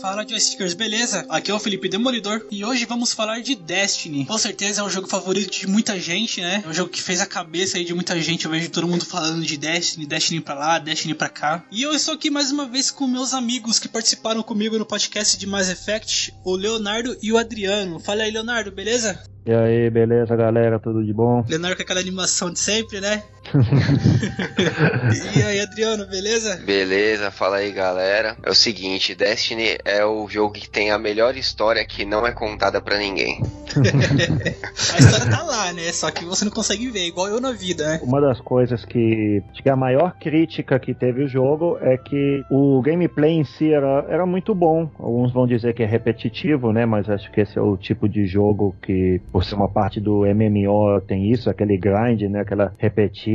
Fala joystickers, beleza? Aqui é o Felipe Demolidor e hoje vamos falar de Destiny. Com certeza é o jogo favorito de muita gente, né? É um jogo que fez a cabeça aí de muita gente. Eu vejo todo mundo falando de Destiny, Destiny pra lá, Destiny pra cá. E eu estou aqui mais uma vez com meus amigos que participaram comigo no podcast de Mass Effect, o Leonardo e o Adriano. Fala aí, Leonardo, beleza? E aí, beleza, galera? Tudo de bom? Leonardo com aquela animação de sempre, né? e aí, Adriano, beleza? Beleza, fala aí, galera. É o seguinte, Destiny é o jogo que tem a melhor história que não é contada para ninguém. a história tá lá, né? Só que você não consegue ver, igual eu na vida, né? Uma das coisas que acho que a maior crítica que teve o jogo é que o gameplay em si era, era muito bom. Alguns vão dizer que é repetitivo, né? Mas acho que esse é o tipo de jogo que por ser uma parte do MMO tem isso, aquele grind, né? Aquela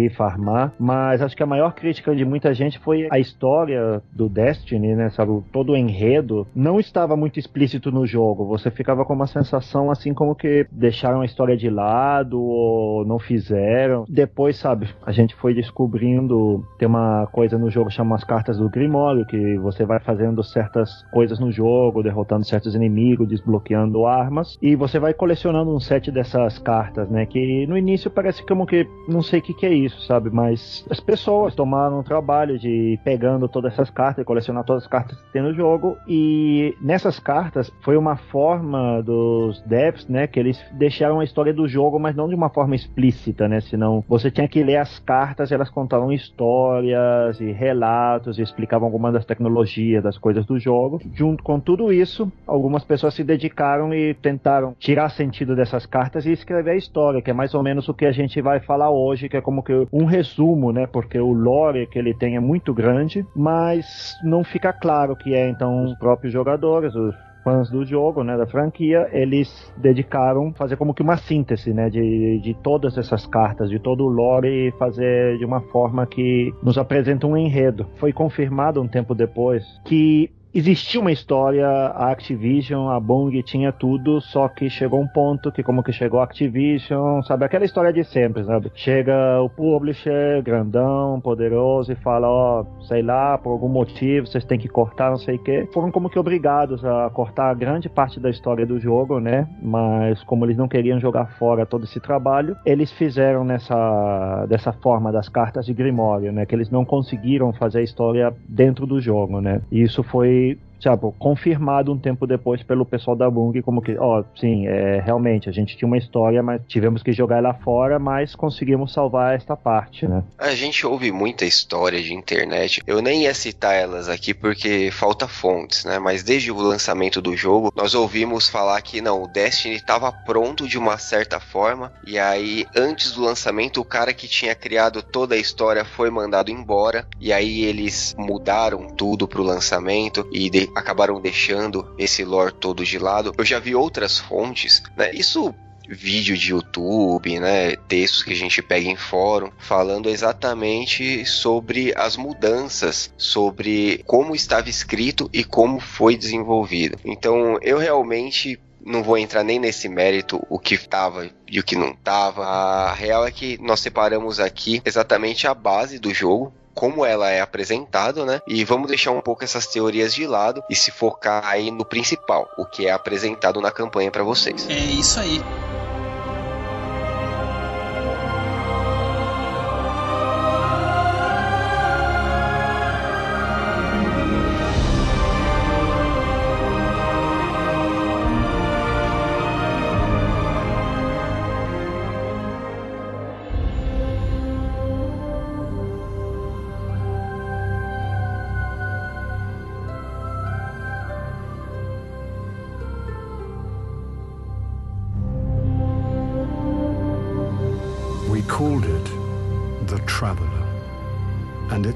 farmar. Mas acho que a maior crítica de muita gente foi a história do Destiny, né? Sabe, todo o enredo não estava muito explícito no jogo. Você ficava com uma sensação assim como que deixaram a história de lado ou não fizeram. Depois, sabe, a gente foi descobrindo tem uma coisa no jogo chamada as cartas do Grimório que você vai fazendo certas coisas no jogo, derrotando certos inimigos, desbloqueando armas e você vai colecionando uns set dessas cartas, né? Que no início parece como que não sei o que, que é isso, sabe? Mas as pessoas tomaram o trabalho de pegando todas essas cartas colecionar todas as cartas que tem no jogo. E nessas cartas foi uma forma dos devs, né? Que eles deixaram a história do jogo, mas não de uma forma explícita, né? Senão você tinha que ler as cartas, elas contavam histórias e relatos e explicavam algumas das tecnologias, das coisas do jogo. Junto com tudo isso, algumas pessoas se dedicaram e tentaram tirar sentido dessas as cartas e escrever a história, que é mais ou menos o que a gente vai falar hoje, que é como que um resumo, né? Porque o lore que ele tem é muito grande, mas não fica claro que é então os próprios jogadores, os fãs do jogo, né, da franquia, eles dedicaram fazer como que uma síntese, né, de, de todas essas cartas, de todo o lore e fazer de uma forma que nos apresenta um enredo. Foi confirmado um tempo depois que existia uma história, a Activision, a Bung tinha tudo, só que chegou um ponto que como que chegou a Activision, sabe, aquela história de sempre, sabe? Chega o publisher, grandão, poderoso e fala, ó, sei lá, por algum motivo vocês têm que cortar, não sei o quê. Foram como que obrigados a cortar grande parte da história do jogo, né? Mas como eles não queriam jogar fora todo esse trabalho, eles fizeram nessa dessa forma das cartas de Grimório, né? Que eles não conseguiram fazer a história dentro do jogo, né? E isso foi tipo, confirmado um tempo depois pelo pessoal da Bung, como que, ó, sim, é, realmente, a gente tinha uma história, mas tivemos que jogar ela fora, mas conseguimos salvar esta parte, né? A gente ouve muita história de internet, eu nem ia citar elas aqui porque falta fontes, né? Mas desde o lançamento do jogo, nós ouvimos falar que não, o Destiny estava pronto de uma certa forma, e aí antes do lançamento, o cara que tinha criado toda a história foi mandado embora, e aí eles mudaram tudo pro lançamento e de acabaram deixando esse lore todo de lado. Eu já vi outras fontes, né? Isso vídeo de YouTube, né, textos que a gente pega em fórum, falando exatamente sobre as mudanças, sobre como estava escrito e como foi desenvolvido. Então, eu realmente não vou entrar nem nesse mérito o que estava e o que não estava. A real é que nós separamos aqui exatamente a base do jogo, como ela é apresentada, né? E vamos deixar um pouco essas teorias de lado e se focar aí no principal, o que é apresentado na campanha para vocês. É isso aí.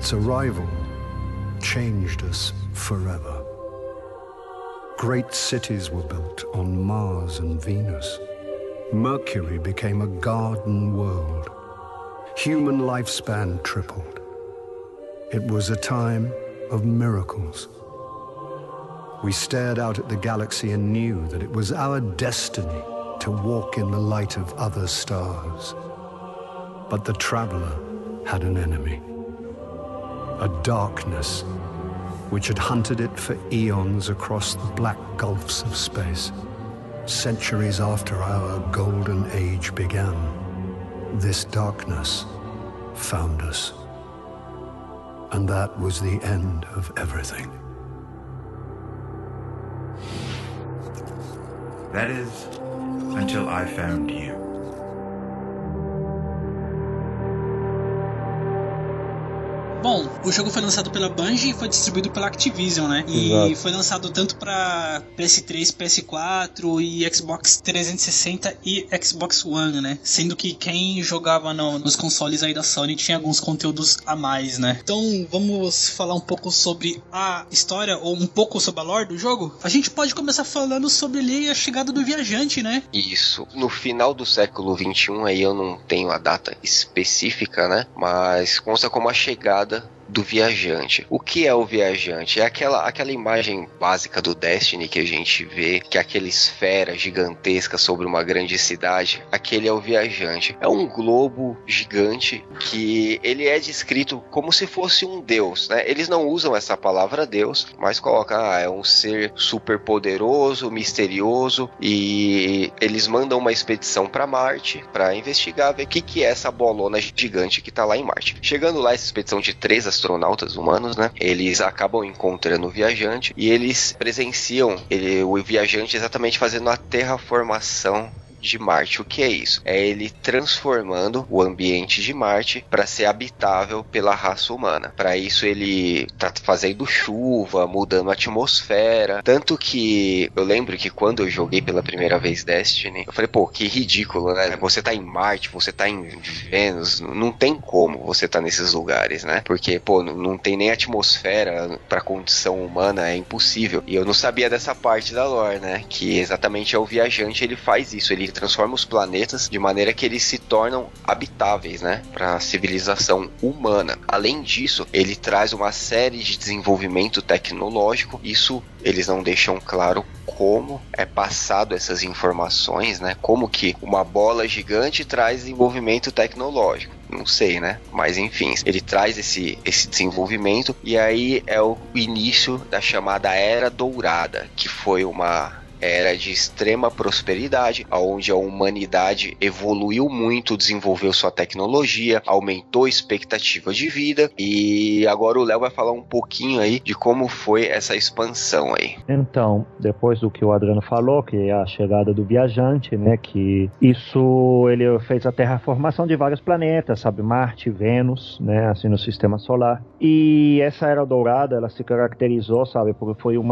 Its arrival changed us forever. Great cities were built on Mars and Venus. Mercury became a garden world. Human lifespan tripled. It was a time of miracles. We stared out at the galaxy and knew that it was our destiny to walk in the light of other stars. But the traveler had an enemy a darkness which had hunted it for eons across the black gulfs of space. Centuries after our golden age began, this darkness found us. And that was the end of everything. That is, until I found you. Bom, o jogo foi lançado pela Bungie e foi distribuído pela Activision, né? E Exato. foi lançado tanto para PS3, PS4 e Xbox 360 e Xbox One, né? Sendo que quem jogava no- nos consoles aí da Sony tinha alguns conteúdos a mais, né? Então vamos falar um pouco sobre a história ou um pouco sobre a lore do jogo. A gente pode começar falando sobre ali a chegada do viajante, né? Isso. No final do século XXI, aí eu não tenho a data específica, né? Mas consta como a chegada nada do viajante. O que é o viajante? É aquela, aquela imagem básica do Destiny que a gente vê, que é aquela esfera gigantesca sobre uma grande cidade. Aquele é o viajante. É um globo gigante que ele é descrito como se fosse um deus, né? Eles não usam essa palavra deus, mas colocam, ah, é um ser super poderoso, misterioso e eles mandam uma expedição para Marte para investigar, ver o que, que é essa bolona gigante que tá lá em Marte. Chegando lá, essa expedição de três astronautas humanos, né? Eles acabam encontrando o viajante e eles presenciam ele, o viajante exatamente fazendo a terraformação de Marte. O que é isso? É ele transformando o ambiente de Marte para ser habitável pela raça humana. Para isso ele tá fazendo chuva, mudando a atmosfera, tanto que eu lembro que quando eu joguei pela primeira vez Destiny, eu falei, pô, que ridículo, né? Você tá em Marte, você tá em Vênus, não tem como você tá nesses lugares, né? Porque, pô, não- tem nem atmosfera pra condição humana, é impossível. E eu não sabia dessa parte da lore, né? Que exatamente é o viajante, ele faz isso, ele transforma os planetas de maneira que eles se tornam habitáveis, né? Pra civilização humana. Além disso, ele traz uma série de desenvolvimento tecnológico. Isso eles não deixam claro como é passado essas informações, né? Como que uma bola gigante traz desenvolvimento tecnológico. Não sei, né? Mas enfim, ele traz esse, esse desenvolvimento e aí é o início da chamada Era Dourada, que foi uma era de extrema prosperidade, onde a humanidade evoluiu muito, desenvolveu sua tecnologia, aumentou a expectativa de vida e agora o Léo vai falar um pouquinho aí de como foi essa expansão aí. Então, depois do que o Adriano falou, que é a chegada do viajante, né, que isso ele fez a terraformação de vários planetas, sabe, Marte, Vênus, né, assim no sistema solar. E essa era dourada, ela se caracterizou, sabe, porque foi um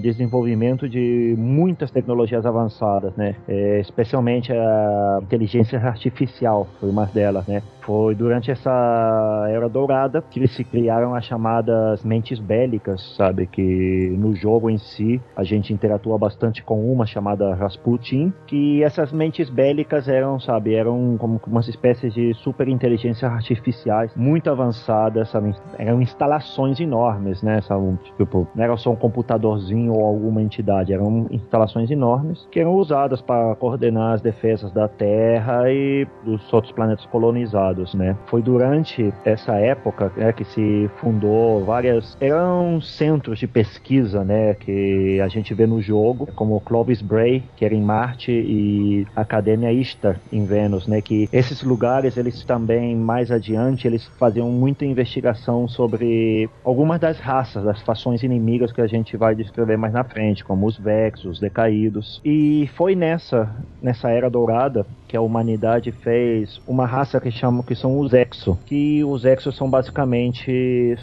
desenvolvimento de muitas tecnologias avançadas, né, é, especialmente a inteligência artificial foi uma delas, né. Foi durante essa era dourada que se criaram as chamadas mentes bélicas, sabe? Que no jogo em si a gente interatua bastante com uma chamada Rasputin, que essas mentes bélicas eram, sabe, eram como umas espécies de super inteligências artificiais muito avançadas, sabe? Eram instalações enormes, né? Sabe? Tipo, não era só um computadorzinho ou alguma entidade, eram instalações enormes que eram usadas para coordenar as defesas da Terra e dos outros planetas colonizados né? Foi durante essa época né, que se fundou várias eram centros de pesquisa, né, que a gente vê no jogo, como Clovis Bray, que era em Marte, e Academia Ishtar em Vênus, né, que esses lugares eles também mais adiante eles faziam muita investigação sobre algumas das raças, das fações inimigas que a gente vai descrever mais na frente, como os Vex, os Decaídos. E foi nessa nessa era dourada que a humanidade fez uma raça que chamam que são os Exo, que os Exo são basicamente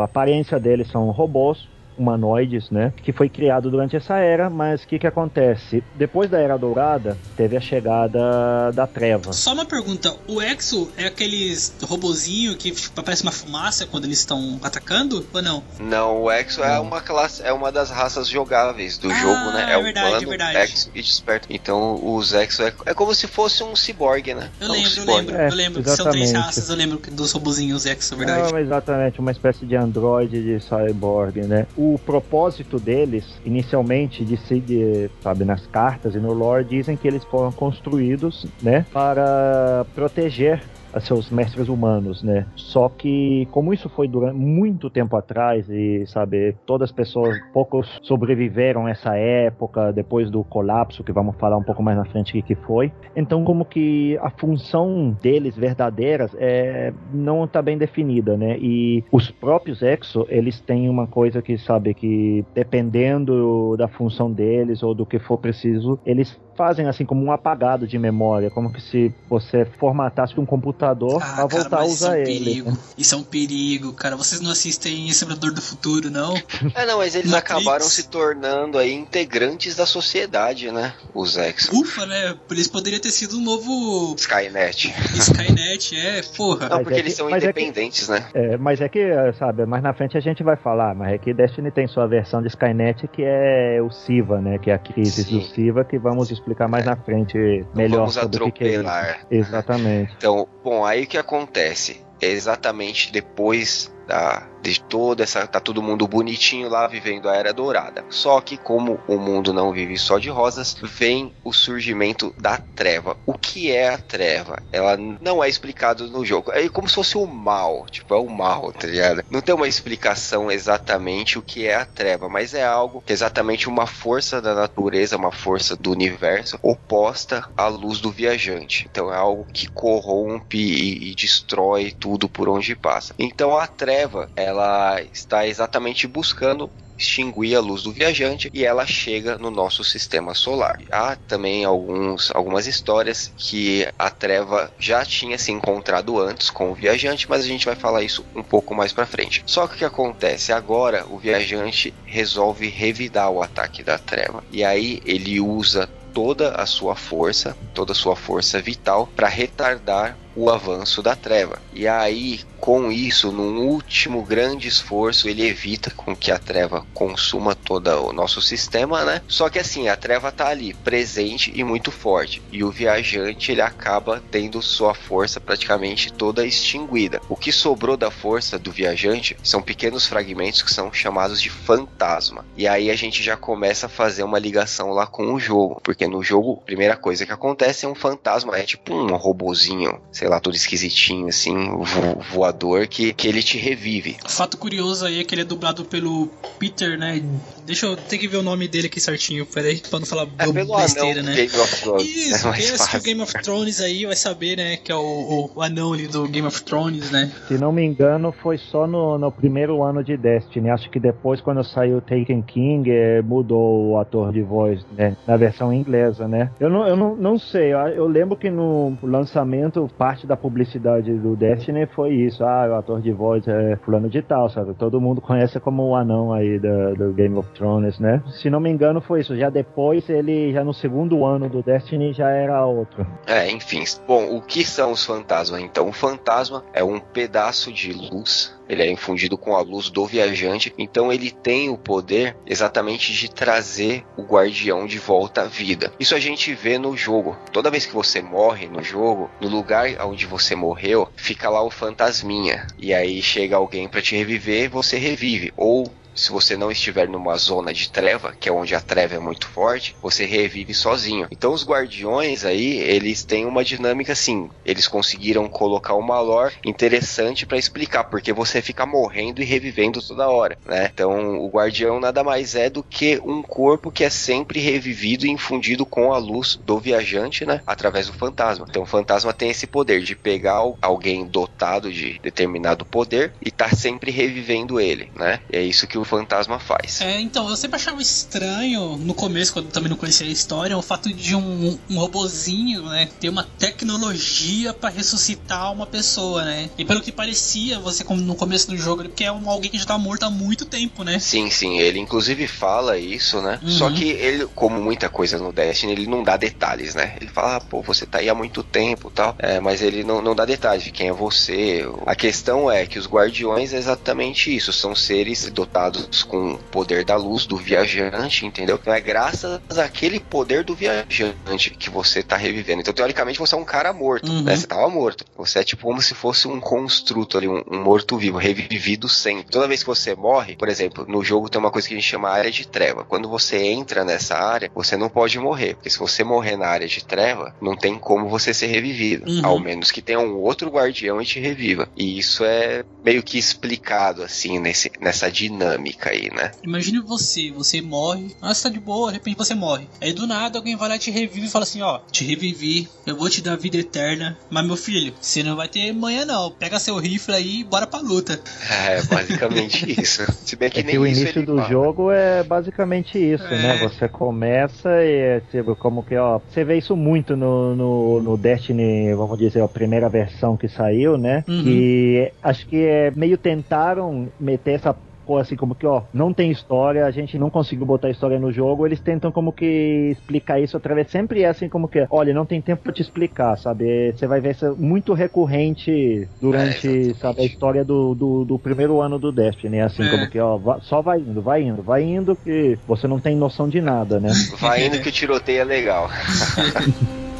a aparência deles são robôs humanoides, né? Que foi criado durante essa era, mas o que, que acontece? Depois da Era Dourada, teve a chegada da Treva. Só uma pergunta: o Exo é aqueles robozinho que tipo, aparece uma fumaça quando eles estão atacando ou não? Não, o Exo é uma classe, é uma das raças jogáveis do Ah, jogo, né? É, é o verdade, humano, é verdade. Exo e desperto. Então os Exo é, é como se fosse um ciborgue, né? Eu É um lembro, eu ciborgue. lembro, É, eu lembro que são três exatamente. raças, eu lembro dos robozinhos Exo, é verdade. Não, exatamente, uma espécie de androide de cyborg, né? O propósito deles, inicialmente, de se, de, sabe, nas cartas e no lore, dizem que eles foram construídos, né, para proteger seus mestres humanos, né? Só que como isso foi durante muito tempo atrás e sabe, todas as pessoas, poucos sobreviveram essa época depois do colapso, que vamos falar um pouco mais na frente que foi. Então como que a função deles verdadeiras é não está bem definida, né? E os próprios Exo, eles têm uma coisa que sabe que dependendo da função deles ou do que for preciso, eles fazem assim como um apagado de memória, como que se você formatasse um computador ah, pra voltar cara, a usar isso é um ele. Perigo. Isso é um perigo, cara. Vocês não assistem Exterminador do Futuro, não? É, não, mas eles Matrix. acabaram se tornando aí integrantes da sociedade, né? Os X. Ufa, né? Por isso poderia ter sido um novo Skynet. Skynet, é, porra. Não, porque é eles que, são independentes, é que, né? É, mas é que, sabe, mais na frente a gente vai falar, mas é que Destiny tem sua versão de Skynet que é o Siva, né? Que é a crise Sim. do Siva que vamos explicar mais é. na frente melhor vamos sobre o que, que é isso. Exatamente. Então, bom, aí o que acontece? É exatamente depois da, de toda essa. Tá todo mundo bonitinho lá vivendo a Era Dourada. Só que, como o mundo não vive só de rosas, vem o surgimento da treva. O que é a treva? Ela não é explicado no jogo. É como se fosse o mal. Tipo, é o mal, tá ligado? Não tem uma explicação exatamente o que é a treva, mas é algo que é exatamente uma força da natureza, uma força do universo oposta à luz do viajante. Então é algo que corrompe e, e destrói tudo por onde passa. Então a treva, ela ela está exatamente buscando extinguir a luz do viajante e ela chega no nosso sistema solar. Há também alguns, algumas histórias que a treva já tinha se encontrado antes com o viajante, mas a gente vai falar isso um pouco mais para frente. Só que o que acontece agora, o viajante resolve revidar o ataque da treva e aí ele usa toda a sua força, toda a sua força vital para retardar o avanço da treva. E aí, com isso, num último grande esforço, ele evita com que a treva consuma todo o nosso sistema, né? Só que assim, a treva tá ali, presente e muito forte. E o viajante, ele acaba tendo sua força praticamente toda extinguida. O que sobrou da força do viajante são pequenos fragmentos que são chamados de fantasma. E aí a gente já começa a fazer uma ligação lá com o jogo, porque no jogo, a primeira coisa que acontece é um fantasma, é tipo um robozinho, sei sei lá, todo esquisitinho, assim, vo voador, que, que ele te revive. Fato curioso aí é que ele é dublado pelo Peter, né? Deixa eu ter que ver o nome dele aqui certinho, peraí, pra não falar é pelo besteira, anão, né? Game of Thrones. Isso, é quem assistiu Game of Thrones aí vai saber, né? Que é o, o, o, anão ali do Game of Thrones, né? Se não me engano, foi só no, no primeiro ano de Destiny. Acho que depois, quando saiu Taken King, é, mudou o ator de voz, né? Na versão inglesa, né? Eu não, eu não, não sei, eu, eu lembro que no lançamento, parte parte da publicidade do Destiny foi isso. Ah, o ator de voz é fulano de tal, sabe? Todo mundo conhece como o anão aí do, do Game of Thrones, né? Se não me engano foi isso. Já depois ele, já no segundo ano do Destiny, já era outro. É, enfim. Bom, o que são os fantasmas? Então, o fantasma é um pedaço de luz ele é infundido com a luz do viajante, então ele tem o poder exatamente de trazer o guardião de volta à vida. Isso a gente vê no jogo. Toda vez que você morre no jogo, no lugar onde você morreu, fica lá o fantasminha. E aí chega alguém para te reviver, você revive. Ou se você não estiver numa zona de treva, que é onde a treva é muito forte, você revive sozinho. Então os guardiões aí, eles têm uma dinâmica assim, eles conseguiram colocar uma lore interessante para explicar porque você fica morrendo e revivendo toda hora, né? Então o guardião nada mais é do que um corpo que é sempre revivido e infundido com a luz do viajante, né? Através do fantasma. Então o fantasma tem esse poder de pegar alguém dotado de determinado poder e tá sempre revivendo ele, né? E é isso que o fantasma faz. É, então, eu sempre achava estranho, no começo, quando eu também não conhecia a história, o fato de um, um robozinho, né, ter uma tecnologia para ressuscitar uma pessoa, né? E pelo que parecia, você no começo do jogo, porque é um, alguém que já tá morto há muito tempo, né? Sim, sim, ele inclusive fala isso, né? Uhum. Só que ele, como muita coisa no Destiny, ele não dá detalhes, né? Ele fala, ah, pô, você tá aí há muito tempo tal, é, mas ele não, não dá detalhes de quem é você. A questão é que os guardiões é exatamente isso, são seres dotados com o poder da luz do viajante, entendeu? Então é graças àquele poder do viajante que você tá revivendo. Então, teoricamente, você é um cara morto, Uhum. né? Você tava morto. Você é tipo como se fosse um construto ali, um, um morto-vivo, revivido sempre. Toda vez que você morre, por exemplo, no jogo tem uma coisa que a gente chama área de treva. Quando você entra nessa área, você não pode morrer. Porque se você morrer na área de treva, não tem como você ser revivido. Uhum. Ao menos que tenha um outro guardião e te reviva. E isso é meio que explicado, assim, nesse, nessa dinâmica aí, né? Imagine você, você morre, ah, você tá de boa, de repente você morre. Aí do nada alguém vai lá e te revive e fala assim, ó, te revivi, eu vou te dar vida eterna, mas meu filho, você não vai ter manhã não, pega seu rifle aí e bora pra luta. É basicamente isso. Se bem que É nem que o início do fala. jogo é basicamente isso, É. né? Você começa e tipo, como que, ó, você vê isso muito no, no, no Destiny, vamos dizer, a primeira versão que saiu, né? Uhum. Que acho que é meio tentaram meter essa coisa assim como que, ó, não tem história, a gente não conseguiu botar história no jogo, eles tentam como que explicar isso através, sempre é assim como que, olha, não tem tempo pra te explicar, sabe? Você vai ver isso muito recorrente durante, É, sabe, a história do, do, do primeiro ano do Destiny, assim É. como que, ó, só vai indo, vai indo, vai indo, que você não tem noção de nada, né? Vai indo que o tiroteio é legal.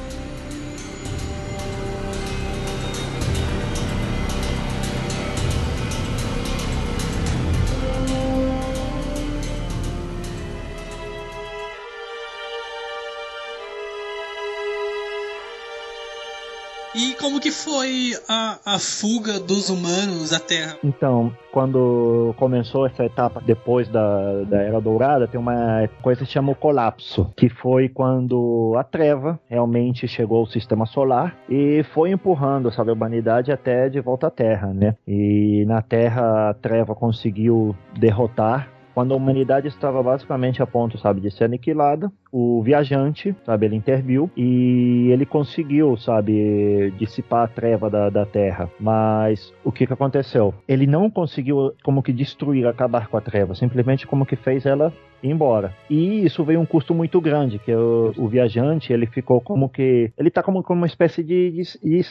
E como que foi a, a fuga dos humanos à Terra? Então, quando começou essa etapa depois da, da Era Dourada, tem uma coisa que se chama o colapso, que foi quando a treva realmente chegou ao sistema solar e foi empurrando sabe, a humanidade até de volta à Terra, né? E na Terra a treva conseguiu derrotar quando a humanidade estava basicamente a ponto, sabe, de ser aniquilada, o viajante, sabe, ele interviu e ele conseguiu, sabe, dissipar a treva da, da Terra. Mas o que que aconteceu? Ele não conseguiu como que destruir, acabar com a treva, simplesmente como que fez ela embora. E isso veio um custo muito grande, que o, o viajante, ele ficou como que, ele tá como, como uma espécie de, de, de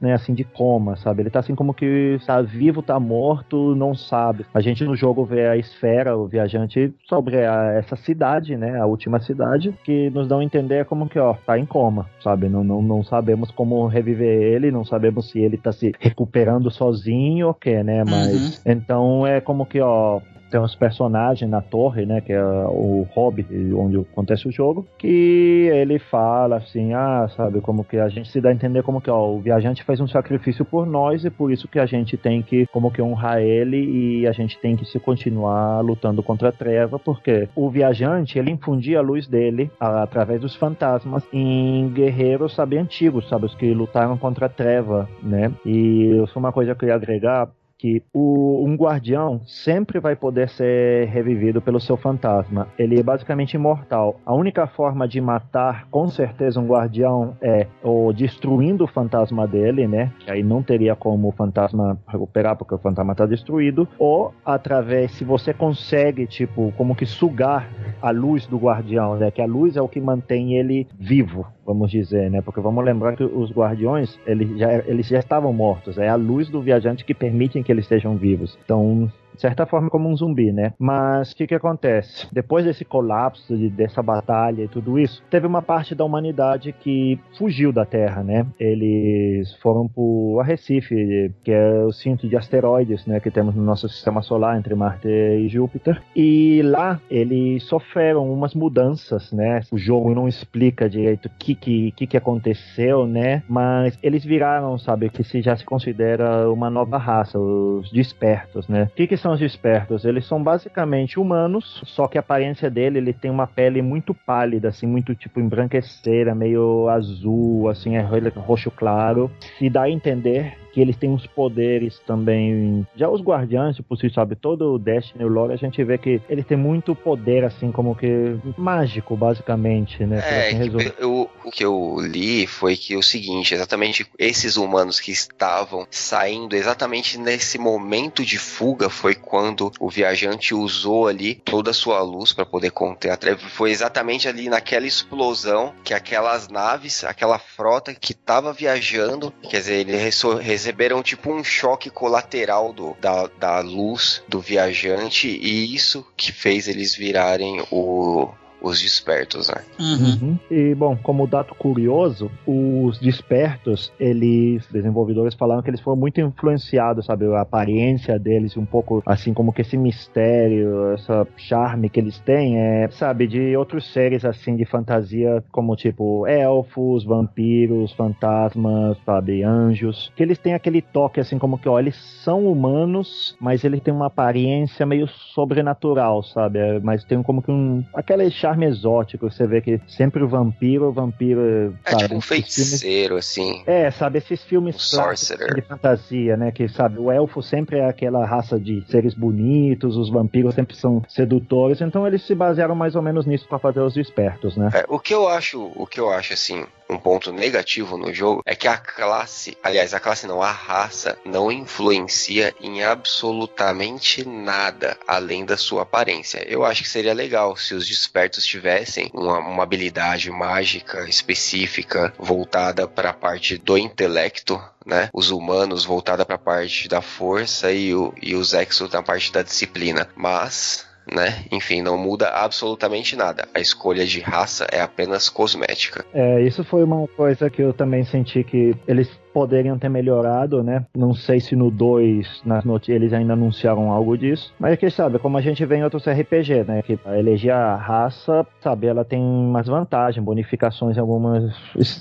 né, assim, de coma, sabe? Ele tá assim como que tá vivo, tá morto, não sabe. A gente no jogo vê a esfera, o viajante, sobre a- essa cidade, né, a última cidade, que nos dão a entender como que, ó, tá em coma, sabe? Não, não, não sabemos como reviver ele, não sabemos se ele tá se recuperando sozinho ou o que, né? Mas, então é como que, ó, tem uns personagens na torre, né, que é o hobby, onde acontece o jogo, que ele fala assim, ah, sabe, como que a gente se dá a entender como que, ó, o viajante fez um sacrifício por nós e por isso que a gente tem que, como que honrar ele e a gente tem que se continuar lutando contra a treva, porque o viajante, ele infundia a luz dele a- através dos fantasmas em guerreiros, sabe, antigos, sabe, os que lutaram contra a treva, né, e isso é uma coisa que eu ia agregar, que o, um guardião sempre vai poder ser revivido pelo seu fantasma. Ele é basicamente imortal. A única forma de matar, com certeza, um guardião é ou destruindo o fantasma dele, né? Que aí não teria como o fantasma recuperar, porque o fantasma está destruído. Ou através, se você consegue, tipo, como que sugar a luz do guardião, né? Que a luz é o que mantém ele vivo, vamos dizer, né? Porque vamos lembrar que os guardiões, eles já, eles já estavam mortos. É a luz do viajante que permite que eles estejam vivos. Então, de certa forma, como um zumbi, né? Mas o que, que acontece? Depois desse colapso, de- dessa batalha e tudo isso, teve uma parte da humanidade que fugiu da Terra, né? Eles foram pro Arrecife, que é o cinto de asteroides, né? Que temos no nosso sistema solar, entre Marte e Júpiter. E lá eles sofreram umas mudanças, né? O jogo não explica direito o que, que, que, que aconteceu, né? Mas eles viraram, sabe, que se já se considera uma nova raça, os despertos, né? O que, que são os despertos? Eles são basicamente humanos, só que a aparência dele, ele tem uma pele muito pálida, assim, muito tipo embranqueceira, meio azul, assim, é roxo claro, e dá a entender que eles têm uns poderes também. Já os guardiães, tipo, você sabe, todo o Destiny, o lore, a gente vê que eles têm muito poder, assim, como que mágico, basicamente, né? É, assim, eu- o que eu li foi que o seguinte, exatamente esses humanos que estavam saindo exatamente nesse momento de fuga foi quando o viajante usou ali toda a sua luz para poder conter a treva. Foi exatamente ali naquela explosão que aquelas naves, aquela frota que estava viajando, quer dizer, ele reso- res- receberam tipo um choque colateral do, da, da luz do viajante e isso que fez eles virarem o os despertos, né? Uhum. Uhum. E, bom, como dado curioso, os despertos, eles, desenvolvedores falaram que eles foram muito influenciados, sabe? A aparência deles, um pouco assim como que esse mistério, essa charme que eles têm, é, sabe, de outros seres assim de fantasia, como tipo elfos, vampiros, fantasmas, sabe, anjos, que eles têm aquele toque assim como que, ó, eles são humanos, mas eles têm uma aparência meio sobrenatural, sabe? É, mas tem como que um aquela charme charme exótico. Você vê que sempre o vampiro, o vampiro. É sabe, tipo um feiticeiro, filmes... assim. É, sabe, esses filmes um de fantasia, né? Que sabe, o elfo sempre é aquela raça de seres bonitos, os vampiros sempre são sedutores, então eles se basearam mais ou menos nisso para fazer os espertos, né? É, o que eu acho, o que eu acho assim, um ponto negativo no jogo é que a classe, aliás, a classe não, a raça não influencia em absolutamente nada além da sua aparência. Eu acho que seria legal se os despertos tivessem uma, uma habilidade mágica específica voltada para a parte do intelecto né? Os humanos voltada para a parte da força e, o, e os exos na parte da disciplina. Mas né? Enfim, não muda absolutamente nada. A escolha de raça é apenas cosmética. É, isso foi uma coisa que eu também senti que eles poderiam ter melhorado, né? Não sei se no 2, nas notícias, eles ainda anunciaram algo disso. Mas quem sabe, como a gente vê em outros RPG, né? Que eleger a raça, sabe, ela tem umas vantagens, bonificações em algumas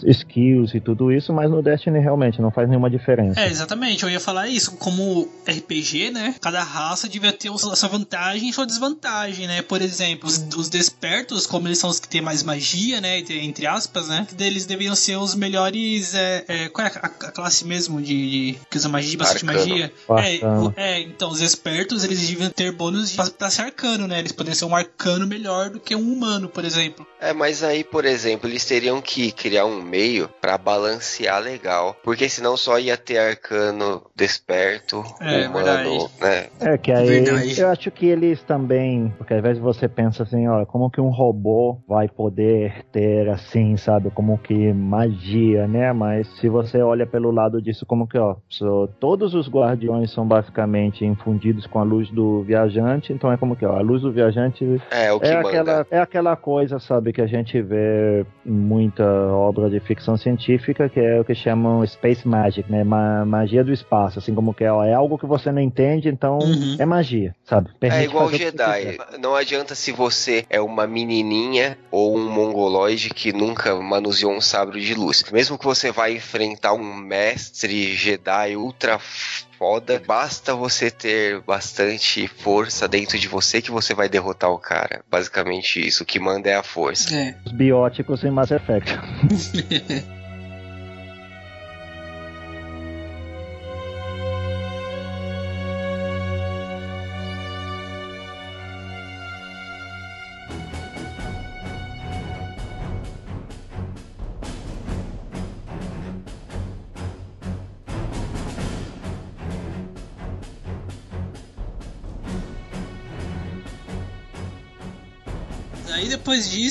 skills e tudo isso, mas no Destiny realmente não faz nenhuma diferença. É, exatamente, eu ia falar isso. Como RPG, né? Cada raça devia ter sua vantagem e sua desvantagem, né? Por exemplo, os, os despertos, como eles são os que têm mais magia, né? Entre aspas, né? Eles deveriam ser os melhores. É, é, qual é a, a classe mesmo de, de que usa magia, bastante arcano. magia. É, é, então, os espertos, eles deviam ter bônus pra, pra ser arcano, né? Eles poderiam ser um arcano melhor do que um humano, por exemplo. É, mas aí, por exemplo, eles teriam que criar um meio para balancear legal. Porque senão só ia ter arcano desperto, é, humano, verdade. né? É, que aí verdade. eu acho que eles também. Porque às vezes você pensa assim, ó, como que um robô vai poder ter assim, sabe? Como que magia, né? Mas se você olha pelo lado disso como que, ó, todos os guardiões são basicamente infundidos com a luz do viajante, então é como que, ó, a luz do viajante é, o que é aquela é aquela coisa, sabe, que a gente vê em muita obra de ficção científica, que é o que chamam space magic, né, Ma magia do espaço, assim como que, ó, é algo que você não entende, então uhum. é magia, sabe? É Permite é igual Jedi. Não adianta se você é uma menininha ou um mongoloide que nunca manuseou um sabre de luz. Mesmo que você vai enfrentar um mestre Jedi ultra foda, basta você ter bastante força dentro de você que você vai derrotar o cara. Basicamente isso, o que manda é a força. É. Os bióticos em Mass Effect.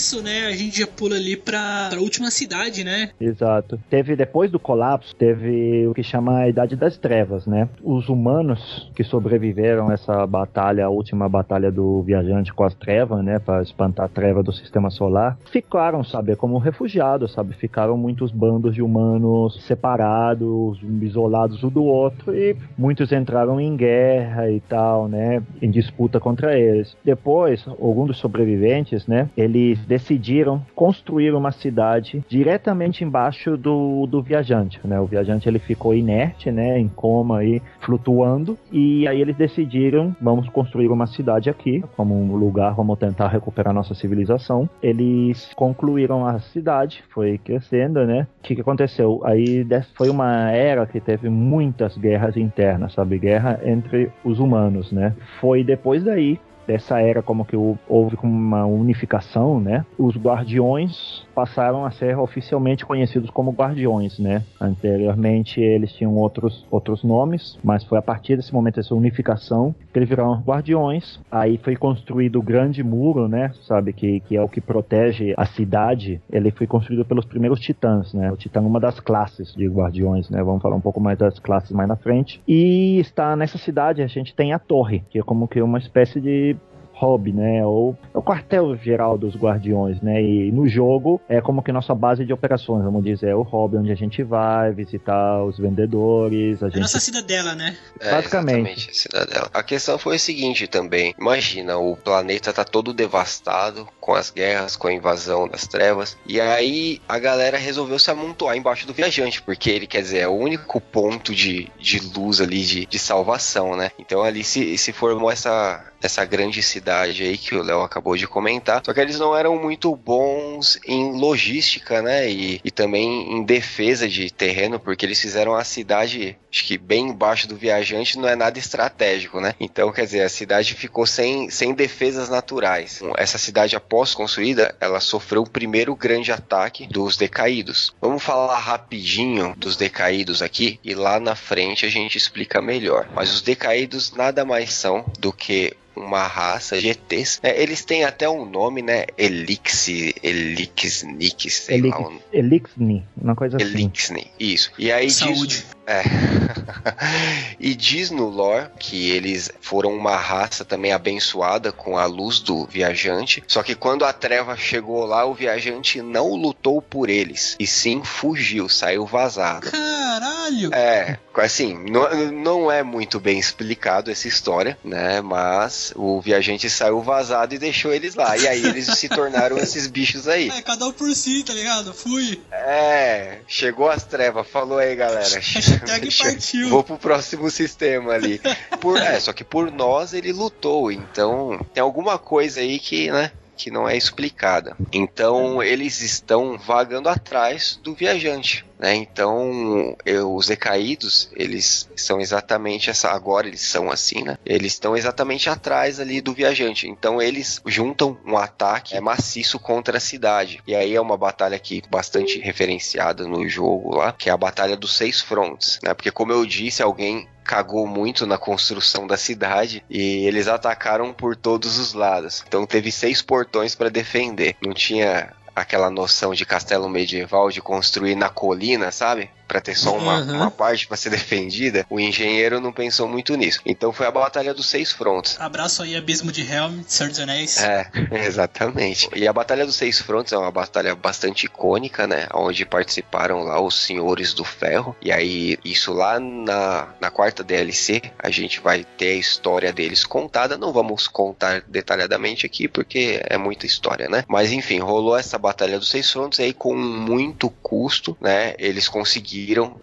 disso, né, a gente já pula ali pra, pra última cidade, né? Exato. Teve, depois do colapso, teve o que chama a Idade das Trevas, né? Os humanos que sobreviveram a essa batalha, a última batalha do viajante com as trevas, né, para espantar a treva do sistema solar, ficaram, sabe, como refugiados, sabe? Ficaram muitos bandos de humanos separados, isolados um do outro e muitos entraram em guerra e tal, né, em disputa contra eles. Depois, alguns dos sobreviventes, né, eles decidiram construir uma cidade diretamente embaixo do, do viajante, né? O viajante ele ficou inerte, né, em coma aí, flutuando, e aí eles decidiram, vamos construir uma cidade aqui, como um lugar, vamos tentar recuperar nossa civilização. Eles concluíram a cidade, foi crescendo, né? O que, que aconteceu? Aí foi uma era que teve muitas guerras internas, sabe? Guerra entre os humanos, né? Foi depois daí dessa era como que houve uma unificação, né? Os guardiões passaram a ser oficialmente conhecidos como guardiões, né? Anteriormente eles tinham outros, outros nomes, mas foi a partir desse momento dessa unificação que eles viraram guardiões. Aí foi construído o grande muro, né? Sabe, que, que é o que protege a cidade. Ele foi construído pelos primeiros titãs, né? O titã é uma das classes de guardiões, né? Vamos falar um pouco mais das classes mais na frente. E está nessa cidade, a gente tem a torre, que é como que uma espécie de hub, né? Ou é o quartel-geral dos guardiões, né? E no jogo é como que nossa base de operações, vamos dizer, é o hub onde a gente vai visitar os vendedores. A É gente... nossa cidadela, né? É, Basicamente. cidadela. A questão foi o seguinte também. Imagina, o planeta tá todo devastado com as guerras, com a invasão das trevas. E aí a galera resolveu se amontoar embaixo do viajante, porque ele, quer dizer, é o único ponto de, de luz ali, de, de salvação, né? Então ali se, se formou essa, essa grande cidade aí que o Léo acabou de comentar. Só que eles não eram muito bons em logística, né? E, e também em defesa de terreno, porque eles fizeram a cidade, acho que bem embaixo do viajante, não é nada estratégico, né? Então, quer dizer, a cidade ficou sem, sem defesas naturais. Essa cidade, após construída, ela sofreu o primeiro grande ataque dos decaídos. Vamos falar rapidinho dos decaídos aqui e lá na frente a gente explica melhor. Mas os decaídos nada mais são do que uma raça de ETs. É, eles têm até um nome, né? Elixir, Elixnix, sei lá. Um... Elixni, uma coisa assim. Elixni, isso. E aí Saúde. diz. É. e diz no lore que eles foram uma raça também abençoada com a luz do viajante. Só que quando a treva chegou lá, o viajante não lutou por eles. E sim fugiu, saiu vazado. Caralho! É, assim, não, não é muito bem explicado essa história, né? Mas o viajante saiu vazado e deixou eles lá. E aí eles se tornaram esses bichos aí. É, cada um por si, tá ligado? Fui. É, chegou as trevas, falou aí, galera. Hashtag partiu. Vou pro próximo sistema ali. Por, é, só que por nós ele lutou, então tem alguma coisa aí que, né? Que não é explicada. Então eles estão vagando atrás do viajante. Né? Então eu, os decaídos eles são exatamente essa. Agora eles são assim, né? Eles estão exatamente atrás ali do viajante. Então eles juntam um ataque é, maciço contra a cidade. E aí é uma batalha aqui bastante referenciada no jogo lá, que é a batalha dos seis frontes, né? Porque como eu disse, alguém cagou muito na construção da cidade e eles atacaram por todos os lados. Então teve seis portões para defender. Não tinha aquela noção de castelo medieval de construir na colina, sabe? Para ter só uma, Uhum. uma parte para ser defendida. O engenheiro não pensou muito nisso. Então foi a batalha dos seis frontes. Abraço aí, Abismo de Helm, Senhor dos Anéis. É, exatamente. E a Batalha dos Seis Frontes é uma batalha bastante icônica, né? Onde participaram lá os Senhores do Ferro. E aí, isso lá na, na quarta DLC, a gente vai ter a história deles contada. Não vamos contar detalhadamente aqui, porque é muita história, né? Mas enfim, rolou essa Batalha dos Seis Frontes aí com muito custo, né? Eles conseguiram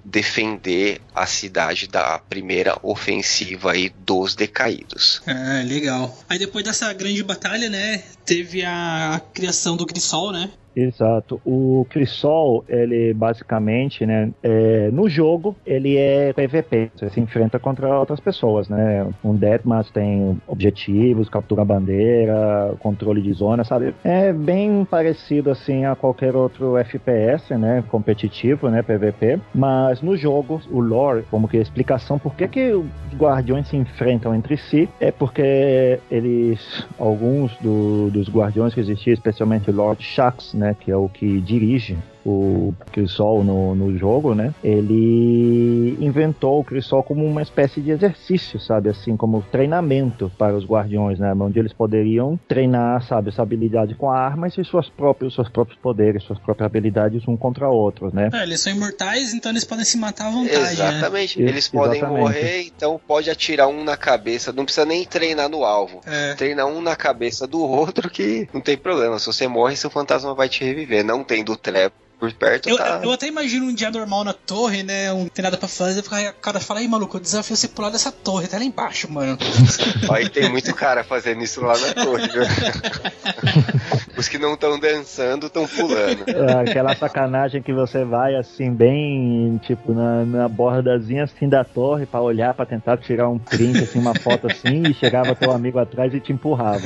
defender a cidade da primeira ofensiva aí dos decaídos. Ah, legal. Aí depois dessa grande batalha, né, teve a criação do Grisol, né? Exato. O Crisol, ele basicamente, né, é, no jogo, ele é PVP. Você se enfrenta contra outras pessoas, né? Um Deathmatch tem objetivos, captura bandeira, controle de zona, sabe? É bem parecido, assim, a qualquer outro FPS, né? Competitivo, né? PVP. Mas no jogo, o lore, como que a explicação por que, que os guardiões se enfrentam entre si, é porque eles, alguns do- dos guardiões que existiam, especialmente o Lord Shax, né? Que é o que dirige o Crisol no, no jogo, né? Ele inventou o Crisol como uma espécie de exercício, sabe? Assim, como treinamento para os guardiões, né? Onde eles poderiam treinar, sabe? Essa habilidade com armas e suas próprios, seus próprios poderes, suas próprias habilidades um contra outros, né? É, eles são imortais, então eles podem se matar à vontade, né? Exatamente. né? Eles podem Exatamente. morrer, então pode atirar um na cabeça. Não precisa nem treinar no alvo. É. Treina um na cabeça do outro que não tem problema. Se você morre, seu fantasma vai te reviver. Não tendo treva por perto, Eu, tá. eu até imagino um dia normal na torre, né? Um, não tem nada pra fazer. O cara fala, aí, maluco, eu desafio você pular dessa torre, tá lá embaixo, mano. Aí tem muito cara fazendo isso lá na torre, viu? Os que não estão dançando estão pulando. É, aquela sacanagem que você vai assim, bem, tipo, na, na bordazinha assim da torre pra olhar, pra tentar tirar um print, assim, uma foto assim, e chegava teu amigo atrás e te empurrava.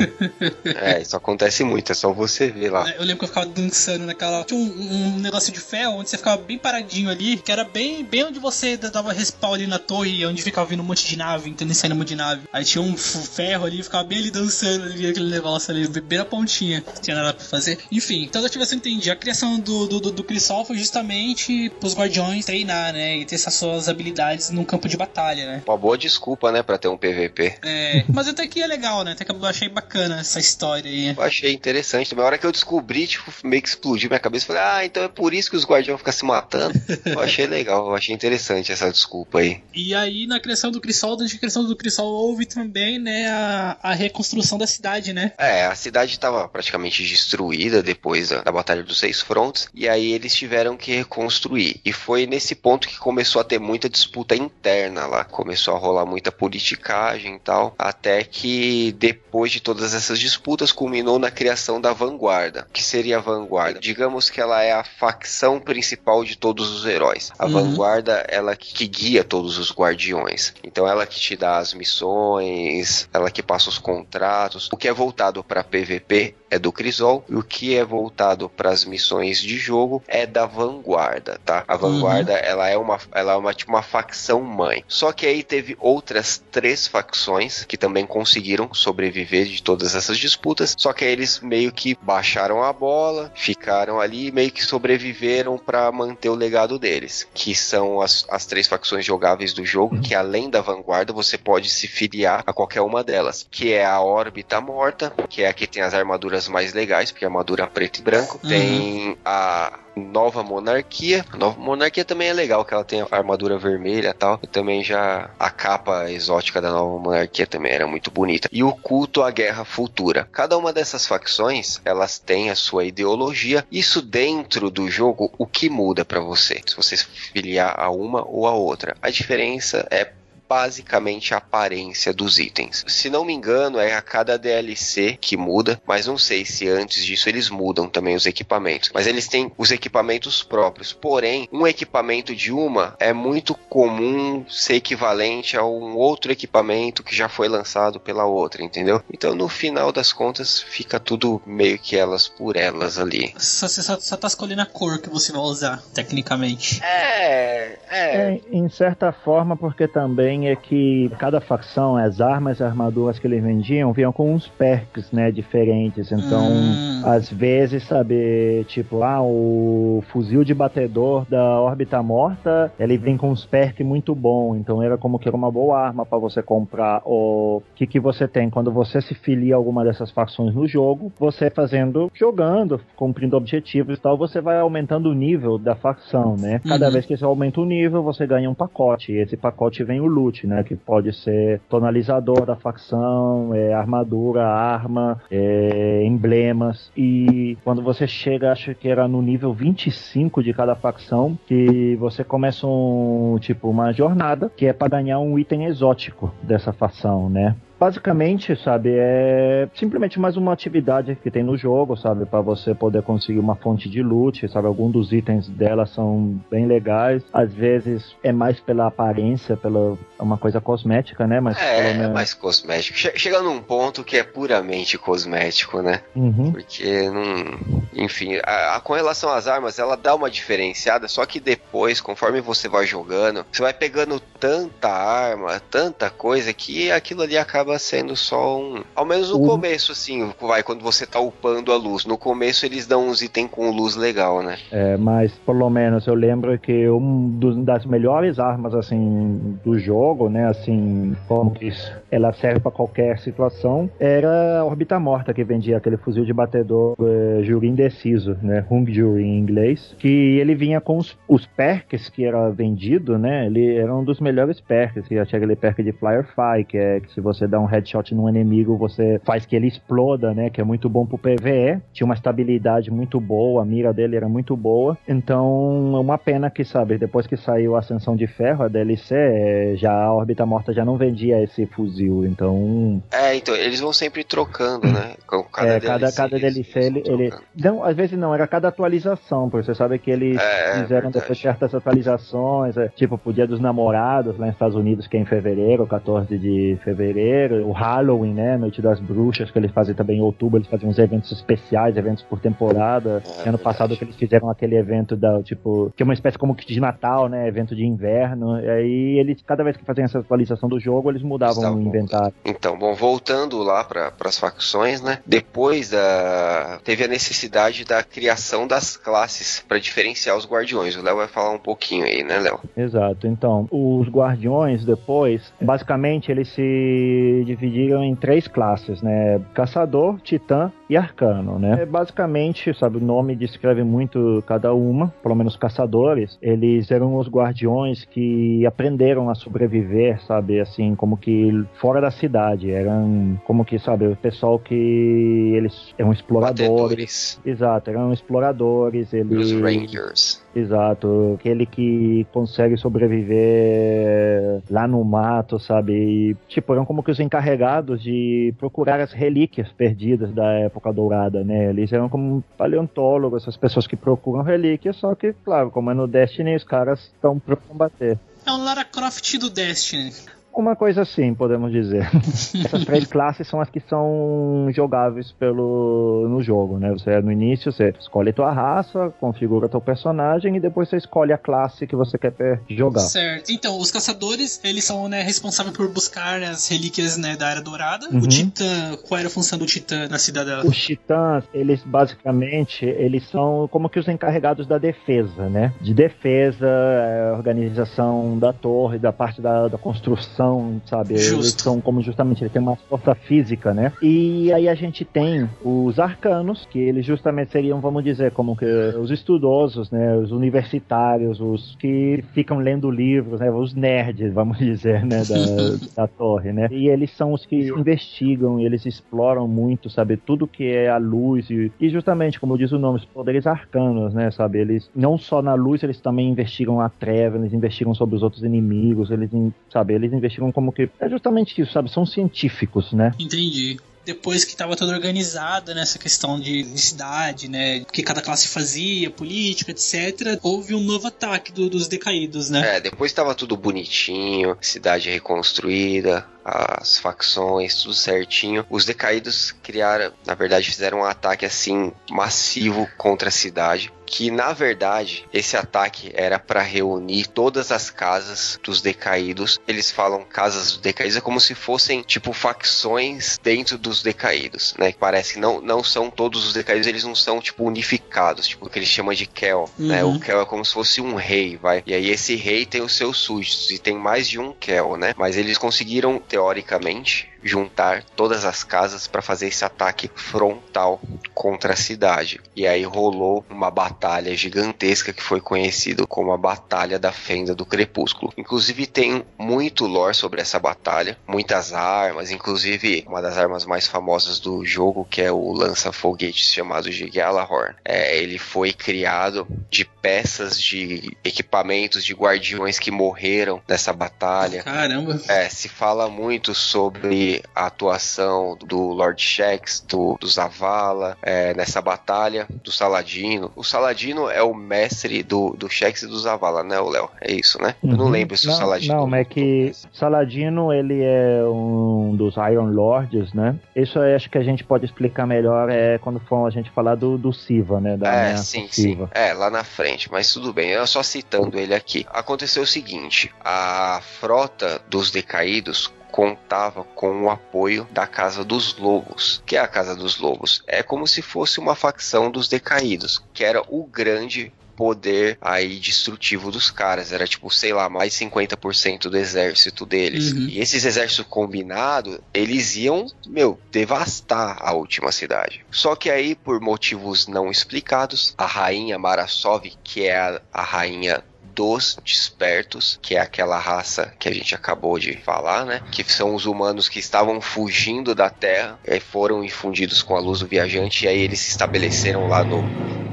É, isso acontece muito, é só você ver lá. Eu lembro que eu ficava dançando naquela. Tinha um, um negócio de ferro onde você ficava bem paradinho ali, que era bem, bem onde você dava respawn ali na torre, onde ficava vindo um monte de nave, entendendo? Saindo um monte de nave. Aí tinha um ferro ali, ficava bem ali dançando ali, aquele negócio ali, bem na pontinha. Não tinha nada pra fazer. Enfim, então eu tivesse entendi. A criação do, do, do, do Crisol foi justamente pros guardiões treinar, né? E ter essas suas habilidades num campo de batalha, né? Uma boa desculpa, né, pra ter um PVP. É, mas até que é legal, né? Até que eu achei bacana essa história aí. Eu achei interessante. Na hora que eu descobri, tipo, meio que explodiu minha cabeça. Falei, ah, então é por isso que os guardiões ficam se matando. Eu achei legal, eu achei interessante essa desculpa aí. E aí, na criação do Crisol, durante a criação do Crisol, houve também, né, a, a reconstrução da cidade, né? É, a cidade estava praticamente destruída depois da, da Batalha dos Seis Frontes, e aí eles tiveram que reconstruir. E foi nesse ponto que começou a ter muita disputa interna lá. Começou a rolar muita politicagem e tal, até que depois de todas essas disputas culminou na criação da Vanguarda. O que seria a Vanguarda? Digamos que ela é a facção principal de todos os heróis. A Uhum. Vanguarda, ela que guia todos os guardiões. Então ela que te dá as missões, ela que passa os contratos. O que é voltado para PVP é do Crisol e o que é voltado para as missões de jogo é da Vanguarda, tá? A Vanguarda, ela é uma ela é uma tipo uma facção mãe. Só que aí teve outras três facções que também conseguiram sobreviver de todas essas disputas, só que aí eles meio que baixaram a bola, ficaram ali e meio que sobreviveram para manter o legado deles, que são as, as três facções jogáveis do jogo, que além da Vanguarda você pode se filiar a qualquer uma delas, que é a Órbita Morta, que é a que tem as armaduras mais legais, porque é armadura preto e branco, Uhum. tem a Nova Monarquia. A Nova Monarquia também é legal, que ela tem a armadura vermelha e tal. E também já a capa exótica da Nova Monarquia também era muito bonita. E o culto à Guerra Futura. Cada uma dessas facções, elas têm a sua ideologia. Isso dentro do jogo, o que muda pra você? Se você se filiar a uma ou a outra. A diferença é basicamente a aparência dos itens. Se não me engano, é a cada DLC que muda, mas não sei se antes disso eles mudam também os equipamentos. Mas eles têm os equipamentos próprios. Porém, um equipamento de uma é muito comum ser equivalente a um outro equipamento que já foi lançado pela outra, entendeu? Então, no final das contas, fica tudo meio que elas por elas ali. Só, você só, só tá escolhendo a cor que você vai usar, tecnicamente. É, é. É, em certa forma, porque também é que cada facção, as armas e armaduras que eles vendiam, vinham com uns perks, né, diferentes. Então, Hum. às vezes, saber, tipo, ah, o fuzil de batedor da órbita morta, ele vem com uns perks muito bom. Então, era como que era uma boa arma para você comprar. O que que você tem quando você se filia a alguma dessas facções no jogo, você fazendo, jogando, cumprindo objetivos e tal, você vai aumentando o nível da facção, né? Cada Uhum. vez que você aumenta o nível, você ganha um pacote. E esse pacote vem o loot, né? Que pode ser tonalizador da facção, é, armadura, arma, é, emblemas. E quando você chega, acho que era no nível 25 de cada facção, que você começa um tipo uma jornada que é para ganhar um item exótico dessa facção, né? Basicamente, sabe, é simplesmente mais uma atividade que tem no jogo, sabe, para você poder conseguir uma fonte de loot, sabe, alguns dos itens dela são bem legais. Às vezes é mais pela aparência, pela é uma coisa cosmética, né, mas pelo É, menos- mais cosmético. Che- Chega num ponto que é puramente cosmético, né? Uhum. Porque não. Enfim, a, a- com relação às armas, ela dá uma diferenciada, só que depois, conforme você vai jogando, você vai pegando tanta arma, tanta coisa, que aquilo ali acaba sendo só um. Ao menos no Uhum. começo, assim, vai, quando você tá upando a luz. No começo eles dão uns itens com luz legal, né? É, mas pelo menos eu lembro que um dos, das melhores armas assim do jogo, né, assim, como que isso, ela serve para qualquer situação, era a Orbita Morta que vendia aquele fuzil de batedor é, juri indeciso, né, Hung Jury em inglês, que ele vinha com os, os perks que era vendido, né, ele era um dos melhores perks, que tinha aquele perk de Firefly, que é que se você dá dá um headshot num inimigo, você faz que ele exploda, né? Que é muito bom pro PVE. Tinha uma estabilidade muito boa, a mira dele era muito boa. Então, é uma pena que, sabe, depois que saiu a Ascensão de Ferro, a DLC, é, já a órbita morta já não vendia esse fuzil. Então. É, então, eles vão sempre trocando, né? Com cada é, DLC. cada, cada DLC ele, ele. Não, às vezes não, era cada atualização, porque você sabe que eles É, fizeram verdade. depois certas atualizações, é, tipo pro Dia dos Namorados, lá nos Estados Unidos, que é em fevereiro, 14 de fevereiro, o Halloween, né? Noite das Bruxas, que eles fazem também em outubro, eles fazem uns eventos especiais, eventos por temporada. É, ano passado que eles fizeram aquele evento da, tipo, que é uma espécie como que de Natal, né? Evento de inverno. E aí eles, cada vez que faziam essa atualização do jogo, eles mudavam Estavam o inventário. Então, bom, voltando lá para as facções, né? Depois da teve a necessidade da criação das classes para diferenciar os guardiões. O Léo vai falar um pouquinho aí, né, Léo? Exato. Então, os guardiões depois, basicamente eles se dividiram em três classes, né? Caçador, titã e arcano, né? É, basicamente, sabe, o nome descreve muito cada uma, pelo menos caçadores, eles eram os guardiões que aprenderam a sobreviver, sabe, assim, como que fora da cidade, eram como que, sabe, o pessoal que eles eram exploradores. Batedores, Exato, eram exploradores, eles os Rangers. Exato, aquele que consegue sobreviver lá no mato, sabe? E, tipo, eram como que os encarregados de procurar as relíquias perdidas da época dourada, né? Eles eram como paleontólogos, essas pessoas que procuram relíquias, só que, claro, como é no Destiny, os caras estão pra combater. É um Lara Croft do Destiny. Uma coisa assim, podemos dizer. Essas três classes são as que são jogáveis pelo no jogo, né? Você no início você escolhe tua raça, configura teu personagem e depois você escolhe a classe que você quer jogar. Certo. Então, os caçadores, eles são né, responsáveis por buscar as relíquias né, da Era Dourada. Uhum. O Titã, qual era a função do Titã na Cidadela? Os titãs, eles basicamente, eles são como que os encarregados da defesa, né? De defesa, é, organização da torre, da parte da, da construção, sabe? Eles Justo. são como justamente, eles têm uma força física, né? E aí a gente tem os arcanos, que eles justamente seriam, vamos dizer, como que os estudosos, né? Os universitários, os que ficam lendo livros, né? Os nerds, vamos dizer, né? Da, da torre, né? E eles são os que investigam, eles exploram muito, sabe? Tudo que é a luz e, e justamente, como diz o nome, os poderes arcanos, né? Sabe? Eles não só na luz, eles também investigam a treva, eles investigam sobre os outros inimigos, eles, sabe? Eles investigam como que é justamente isso, sabe? São científicos, né? Entendi. Depois que estava toda organizada nessa questão de, de cidade, né? O que cada classe fazia, política, etc. Houve um novo ataque do- dos decaídos, né? É, depois tava tudo bonitinho, cidade reconstruída, as facções, tudo certinho. Os decaídos criaram, na verdade, fizeram um ataque assim massivo contra a cidade. Que na verdade esse ataque era para reunir todas as casas dos decaídos. Eles falam casas dos decaídos é como se fossem tipo facções dentro dos decaídos, né? Parece que não, não são todos os decaídos, eles não são tipo unificados, tipo o que eles chamam de Kel, né? Uhum. O Kel é como se fosse um rei, vai. E aí esse rei tem os seus súditos e tem mais de um Kel, né? Mas eles conseguiram teoricamente juntar todas as casas para fazer esse ataque frontal contra a cidade. E aí rolou uma batalha gigantesca que foi conhecido como a Batalha da Fenda do Crepúsculo. Inclusive tem muito lore sobre essa batalha, muitas armas, inclusive uma das armas mais famosas do jogo, que é o lança-foguetes chamado de Galahorn. É, ele foi criado de peças de equipamentos de guardiões que morreram nessa batalha. Caramba. É, se fala muito sobre a atuação do Lord Shax, do, do Zavala, é, nessa batalha, do Saladino. O Saladino é o mestre do, do Shax e do Zavala, né, o Léo? É isso, né? Eu não Uhum. lembro se o não, Saladino. Não, mas é que Saladino, ele é um dos Iron Lords, né? Isso eu acho que a gente pode explicar melhor é quando for a gente falar do, do Siva, né? Da É, sim, Siva. sim. É, lá na frente, mas tudo bem. Eu só citando ele aqui. Aconteceu o seguinte: a frota dos decaídos contava com o apoio da Casa dos Lobos. que é a Casa dos Lobos? É como se fosse uma facção dos decaídos, que era o grande poder aí destrutivo dos caras. Era tipo, sei lá, mais 50% do exército deles. Uhum. E esses exércitos combinados, eles iam, meu, devastar a última cidade. Só que aí, por motivos não explicados, a rainha Marasov, que é a, a rainha dos despertos, que é aquela raça que a gente acabou de falar, né? Que são os humanos que estavam fugindo da Terra, e foram infundidos com a luz do viajante, e aí eles se estabeleceram lá no,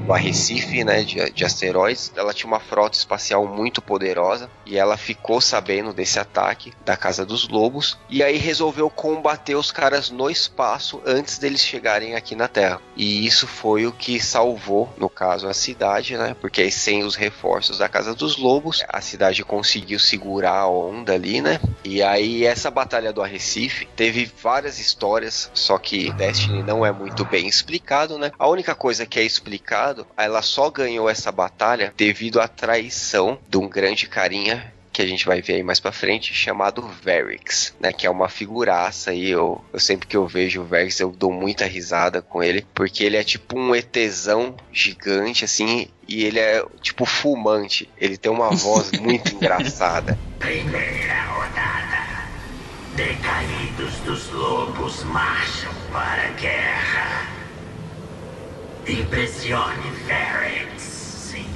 no Arrecife, né, de, de asteroides. Ela tinha uma frota espacial muito poderosa e ela ficou sabendo desse ataque da Casa dos Lobos e aí resolveu combater os caras no espaço antes deles chegarem aqui na Terra. E isso foi o que salvou, no caso, a cidade, né? Porque sem os reforços da Casa dos Lobos, a cidade conseguiu segurar a onda ali, né? E aí essa batalha do Arrecife teve várias histórias, só que Destiny não é muito bem explicado, né? A única coisa que é explicado ela só ganhou essa batalha devido à traição de um grande carinha que a gente vai ver aí mais pra frente, chamado Verix, né? Que é uma figuraça aí. Eu, eu sempre que eu vejo o Verix, eu dou muita risada com ele, porque ele é tipo um ETzão gigante, assim, e ele é tipo fumante. Ele tem uma voz muito engraçada. Primeira rodada. Decaídos dos lobos marcham para a guerra. Impressione. Sim.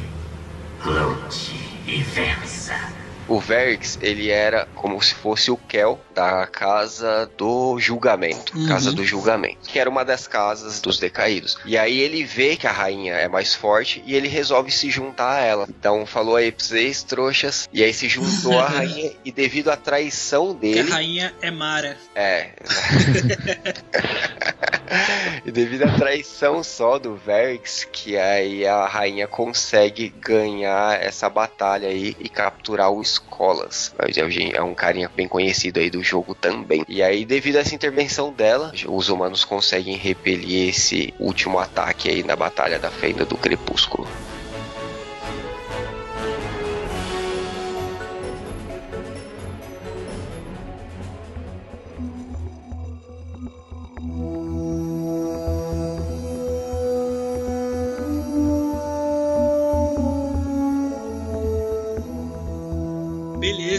Lute e vença. O Verix, ele era como se fosse o Kel da Casa do Julgamento. Uhum. Casa do Julgamento. Que era uma das casas dos decaídos. E aí ele vê que a rainha é mais forte e ele resolve se juntar a ela. Então falou aí pra vocês, trouxas. E aí se juntou a rainha e devido à traição Que a dele. rainha é Mara. É. e devido à traição só do Verix, que aí a rainha consegue ganhar essa batalha aí e capturar o Skolas. É um carinha bem conhecido aí do jogo também. E aí, devido a essa intervenção dela, os humanos conseguem repelir esse último ataque aí na Batalha da Fenda do Crepúsculo.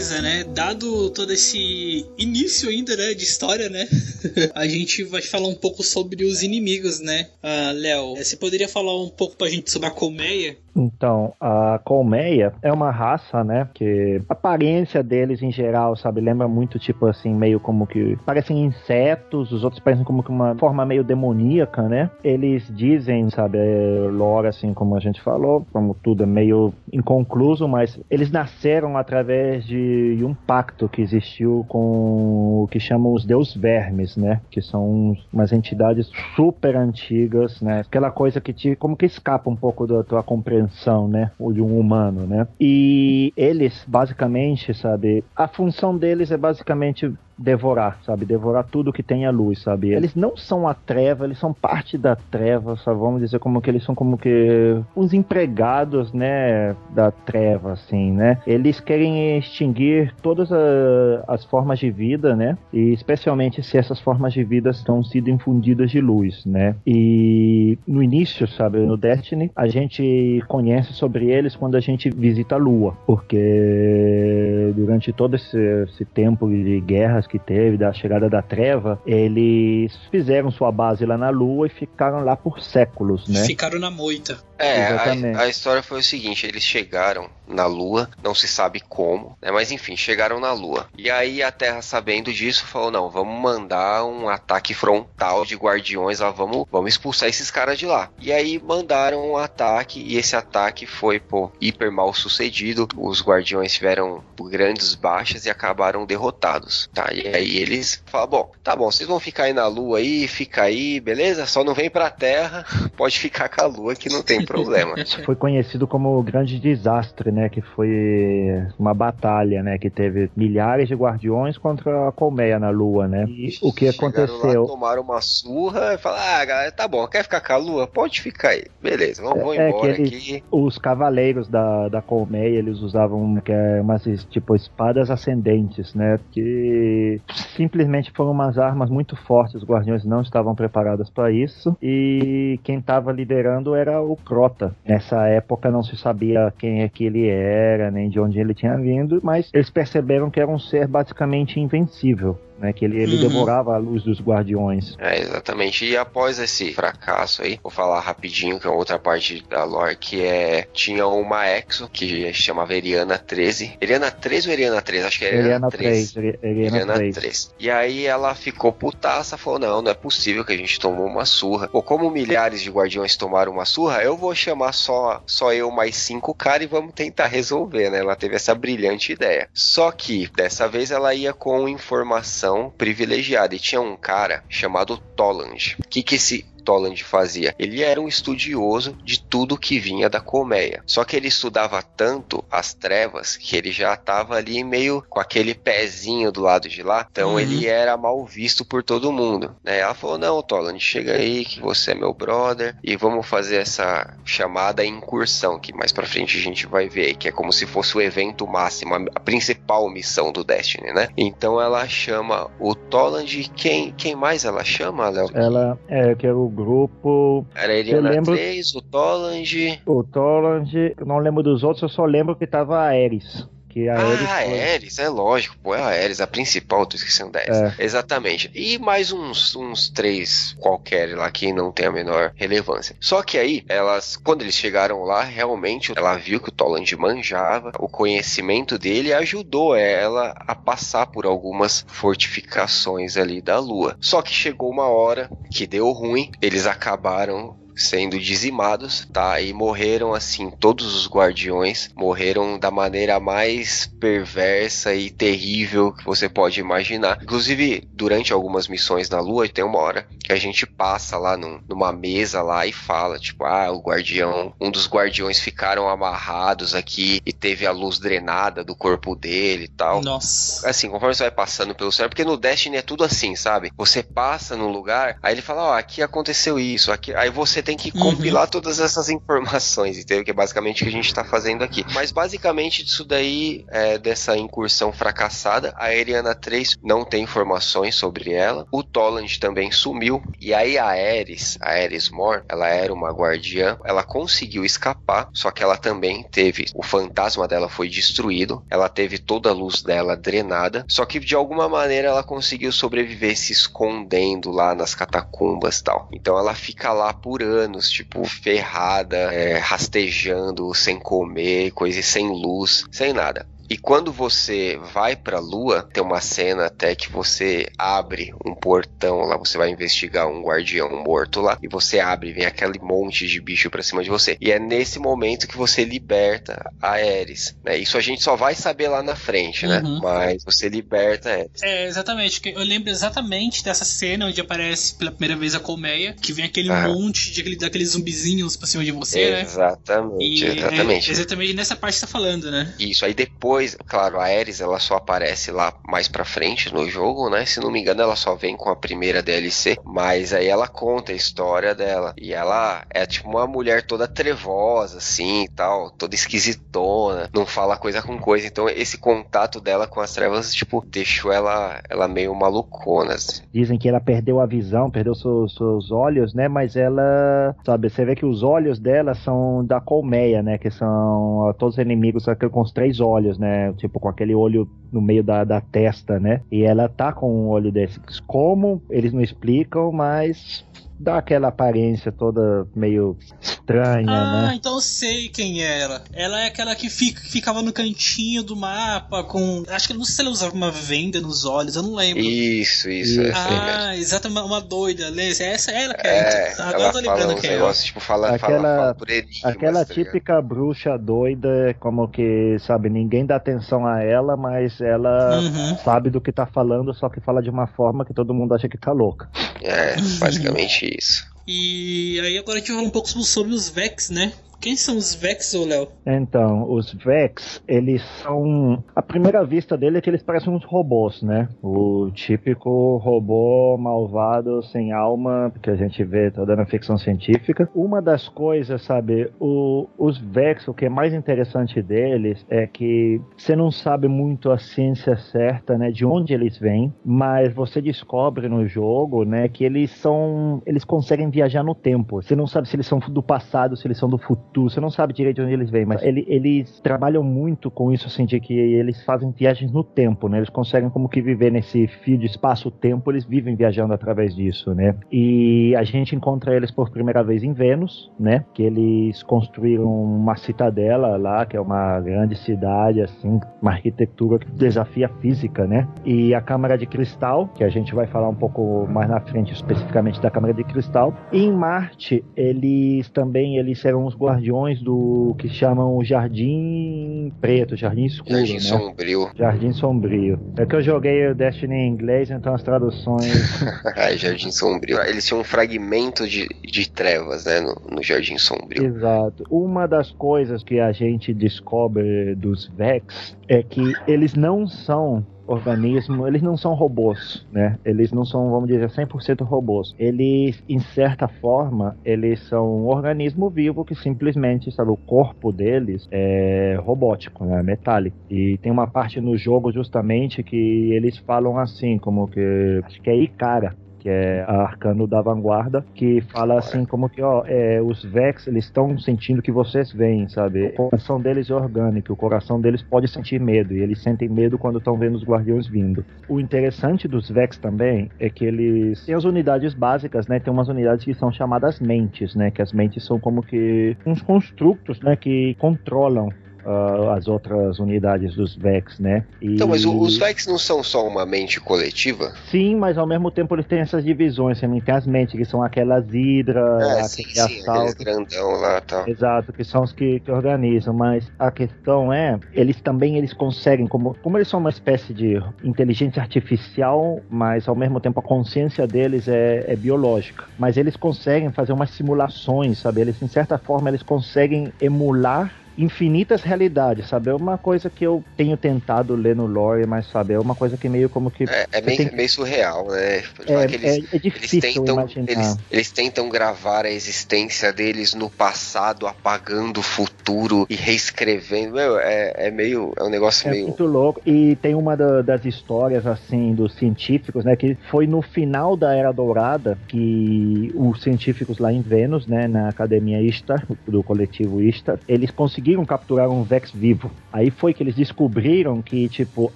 Beleza, né? Dado todo esse início ainda, né, de história, né? a gente vai falar um pouco sobre os inimigos, né? Ah, Léo, você poderia falar um pouco pra gente sobre a colmeia? Então, a colmeia é uma raça, né? Que a aparência deles em geral, sabe, lembra muito tipo assim, meio como que parecem insetos, os outros parecem como que uma forma meio demoníaca, né? Eles dizem, sabe, é, lore assim como a gente falou, como tudo é meio inconcluso, mas eles nasceram através de um pacto que existiu com o que chamam os Deus Vermes, né? Que são umas entidades super antigas, né? Aquela coisa que te como que escapa um pouco da tua compreensão, né? O de um humano, né? E eles, basicamente, sabe, a função deles é basicamente devorar, sabe? Devorar tudo que tem a luz, sabe? Eles não são a treva, eles são parte da treva, sabe? Vamos dizer como que eles são como que uns empregados, né, da treva, assim, né? Eles querem extinguir todas a- as formas de vida, né? E especialmente se essas formas de vida estão sendo infundidas de luz, né? E no início, sabe, no Destiny, a gente conhece sobre eles quando a gente visita a Lua, porque durante todo esse, esse tempo de guerras que teve, da chegada da treva, eles fizeram sua base lá na Lua e ficaram lá por séculos, né? Ficaram na moita. É, Exatamente. a, a história foi o seguinte: eles chegaram na Lua, não se sabe como, né? Mas enfim, chegaram na Lua. E aí a Terra, sabendo disso, falou: não, vamos mandar um ataque frontal de guardiões lá, vamos, vamos expulsar esses caras de lá. E aí mandaram um ataque, e esse ataque foi, pô, hiper mal sucedido. Os guardiões tiveram grandes baixas e acabaram derrotados, tá? E aí eles falaram: bom, tá bom, vocês vão ficar aí na Lua aí, fica aí, beleza? Só não vem pra Terra, pode ficar com a Lua que não tem problema. Foi conhecido como o grande desastre, né? Que foi uma batalha, né? Que teve milhares de guardiões contra a colmeia na Lua, né? E o que aconteceu? Lá, tomaram uma surra e falaram: Ah, galera, tá bom, quer ficar com a lua? Pode ficar aí. Beleza, vamos, vamos É, embora eles- aqui. Os cavaleiros da, da colmeia, eles usavam que é, umas tipo espadas ascendentes, né? Que simplesmente foram umas armas muito fortes. Os guardiões não estavam preparados para isso. E quem estava liderando era o Crota. Nessa época não se sabia quem é que ele era, nem de onde ele tinha vindo, mas eles perceberam que era um ser basicamente invencível né? Que ele, ele Uhum. devorava a luz dos guardiões. É, exatamente. E após esse fracasso aí, vou falar rapidinho que é outra parte da lore, que é... Tinha uma Exo, que chamava Eriana 13. Eriana 13 ou Eriana 13? Acho que é Eriana, Eliana 13. 3, Eli- Eliana Eliana 3. 3. E aí ela ficou putaça, falou: não, não é possível que a gente tomou uma surra. Pô, como milhares de guardiões tomaram uma surra, eu vou chamar só, só eu mais cinco caras e vamos tentar resolver, né? Ela teve essa brilhante ideia. Só que dessa vez ela ia com informação privilegiada. E tinha um cara chamado Toland. O que, que esse Toland fazia? Ele era um estudioso de tudo que vinha da colmeia. Só que ele estudava tanto as trevas que ele já estava ali meio com aquele pezinho do lado de lá. Então Uhum. ele era mal visto por todo mundo. Né? Ela falou: Não, Toland, chega aí que você é meu brother e vamos fazer essa chamada incursão que mais pra frente a gente vai ver, que é como se fosse o evento máximo, a- principal missão do Destiny, né? Então ela chama o Toland. Quem, quem mais ela chama, Léo? Ela é que era o grupo. Era Eliana Eu lembro- 3, o Toland. O Toland, não lembro dos outros, eu só lembro que tava a Ares. Que a Ares Ah, a foi- Ares, é lógico, pô, é a Ares, a principal, tô esquecendo da Ares. É. Exatamente. E mais uns, uns três qualquer lá que não tem a menor relevância. Só que aí, elas, quando eles chegaram lá, realmente ela viu que o Toland manjava, o conhecimento dele ajudou ela a passar por algumas fortificações ali da lua. Só que chegou uma hora que deu ruim, eles acabaram sendo dizimados, tá? E morreram assim, todos os guardiões morreram da maneira mais perversa e terrível que você pode imaginar. Inclusive, durante algumas missões na Lua, tem uma hora que a gente passa lá num- numa mesa lá e fala, tipo, ah, o guardião, um dos guardiões ficaram amarrados aqui e teve a luz drenada do corpo dele e tal Nossa. assim, conforme você vai passando pelo céu, porque no Destiny é tudo assim, sabe? Você passa num lugar, aí ele fala, ó, aqui aconteceu isso, aqui, aí você tem que Uhum. compilar todas essas informações, entendeu? Que é basicamente o que a gente tá fazendo aqui. Mas basicamente disso daí, é, dessa incursão fracassada, a Ariana 3 não tem informações sobre ela, o Toland também sumiu, e aí a Ares, a Ares Mor, ela era uma guardiã, ela conseguiu escapar, só que ela também teve, o fantasma dela foi destruído, ela teve toda a luz dela drenada, só que de alguma maneira ela conseguiu sobreviver se escondendo lá nas catacumbas e tal. Então ela fica lá por anos, tipo, ferrada, é, rastejando, sem comer, coisa sem luz, sem nada. E quando você vai pra lua, tem uma cena até que você abre um portão lá, você vai investigar um guardião morto lá, e você abre, vem aquele monte de bicho pra cima de você. E é nesse momento que você liberta a Ares, né? Isso a gente só vai saber lá na frente, né? Uhum. Mas você liberta a Ares. É, exatamente. Eu lembro exatamente dessa cena onde aparece pela primeira vez a colmeia, que vem aquele Ah. monte de aquele, daqueles zumbizinhos pra cima de você, né? Exatamente, E é exatamente. exatamente nessa parte que você tá falando, né? Isso, aí depois, claro, a Ares ela só aparece lá mais pra frente no jogo, né? Se não me engano, ela só vem com a primeira DLC, mas aí ela conta a história dela. E ela é tipo uma mulher toda trevosa, assim e tal, toda esquisitona, não fala coisa com coisa. Então esse contato dela com as trevas, tipo, deixou ela, ela meio malucona. assim. Dizem que ela perdeu a visão, perdeu seus, seus olhos, né? Mas ela, sabe, você vê que os olhos dela são da colmeia, né? Que são todos os inimigos com os três olhos, né? Tipo, com aquele olho no meio da, da testa, né? E ela tá com um olho desses. Como? Eles não explicam, mas dá aquela aparência toda meio estranha, Ah, né? então eu sei quem é ela. Ela é aquela que, fica, ficava no cantinho do mapa com. Acho que não sei se ela usava uma venda nos olhos, eu não lembro. Isso, isso, é Isso. assim mesmo. ah, exato, uma, uma doida, Lê, Essa é ela que é. É, então, agora ela eu tô lembrando quem é ela. negócios, tipo, fala, Aquela- fala, fala por enigmas, Aquela tá típica bruxa doida, como que, sabe, ninguém dá atenção a ela, mas ela Uhum. sabe do que tá falando, só que fala de uma forma que todo mundo acha que tá louca. É, basicamente isso. E aí agora a gente vai falar um pouco sobre os Vex, né? Quem são os Vex, ô Léo? Então, os Vex, eles são. A primeira vista dele é que eles parecem uns robôs, né? O típico robô malvado, sem alma, que a gente vê toda na ficção científica. Uma das coisas, sabe, o- os Vex, o que é mais interessante deles é que você não sabe muito a ciência certa, né, de onde eles vêm, mas você descobre no jogo, né, que eles são. Eles conseguem viajar no tempo. Você não sabe se eles são do passado, se eles são do futuro Você não sabe direito de onde eles vêm, mas ele, eles trabalham muito com isso, assim, de que eles fazem viagens no tempo, né? Eles conseguem como que viver nesse fio de espaço-tempo, eles vivem viajando através disso, né? E a gente encontra eles por primeira vez em Vênus, né? Que eles construíram uma citadela lá, que é uma grande cidade, assim, uma arquitetura que desafia a física, né? E a Câmara de Cristal, que a gente vai falar um pouco mais na frente especificamente da Câmara de Cristal. E em Marte, eles também eles eram os guardiões do que chamam o Jardim Preto, Jardim Escuro, Jardim né? Sombrio. Jardim Sombrio. É que eu joguei o Destiny em inglês, então as traduções. Ai, Jardim Sombrio. Eles tinham um fragmento de, de trevas, né, no, no Jardim Sombrio. Exato. Uma das coisas que a gente descobre dos Vex é que eles não são organismo, eles não são robôs, né? Eles não são, vamos dizer, 100% robôs. Eles, em certa forma, eles são um organismo vivo que simplesmente, sabe, o corpo deles é robótico, né? Metálico. E tem uma parte no jogo justamente que eles falam assim, como que acho que é Icara, que é a Arcano da Vanguarda, que fala assim como que, ó, é, os Vex, eles estão sentindo que vocês veem, sabe? O coração deles é orgânico, o coração deles pode sentir medo, e eles sentem medo quando estão vendo os guardiões vindo. O interessante dos Vex também é que eles têm as unidades básicas, né? Tem umas unidades que são chamadas mentes, né? Que as mentes são como que uns construtos, né? Que controlam Uh, as outras unidades dos Vex, né? E... Então, mas os Vex não são só uma mente coletiva? Sim, mas ao mesmo tempo eles têm essas divisões. Também tem as mentes, que são aquelas Hydra, é, sim, sim, aqueles grandão lá tal. Exato, que são os que, que, organizam. Mas a questão é, eles também eles conseguem, como, como eles são uma espécie de inteligência artificial, mas ao mesmo tempo a consciência deles é, é biológica. Mas eles conseguem fazer umas simulações, sabe? Eles, em certa forma, eles conseguem emular infinitas realidades, sabe? É uma coisa que eu tenho tentado ler no lore, mas sabe, é uma coisa que meio como que. É, é meio, meio, surreal, né? É, eles, é, é, difícil eles tentam, imaginar. Eles, eles, tentam gravar a existência deles no passado, apagando o futuro e reescrevendo. Meu, é, é meio. É um negócio é meio. muito louco. E tem uma da, das histórias, assim, dos científicos, né? Que foi no final da Era Dourada que os científicos lá em Vênus, né? Na Academia Istar, do coletivo Istar, eles conseguiram conseguiram capturar um Vex vivo. Aí foi que eles descobriram que, tipo,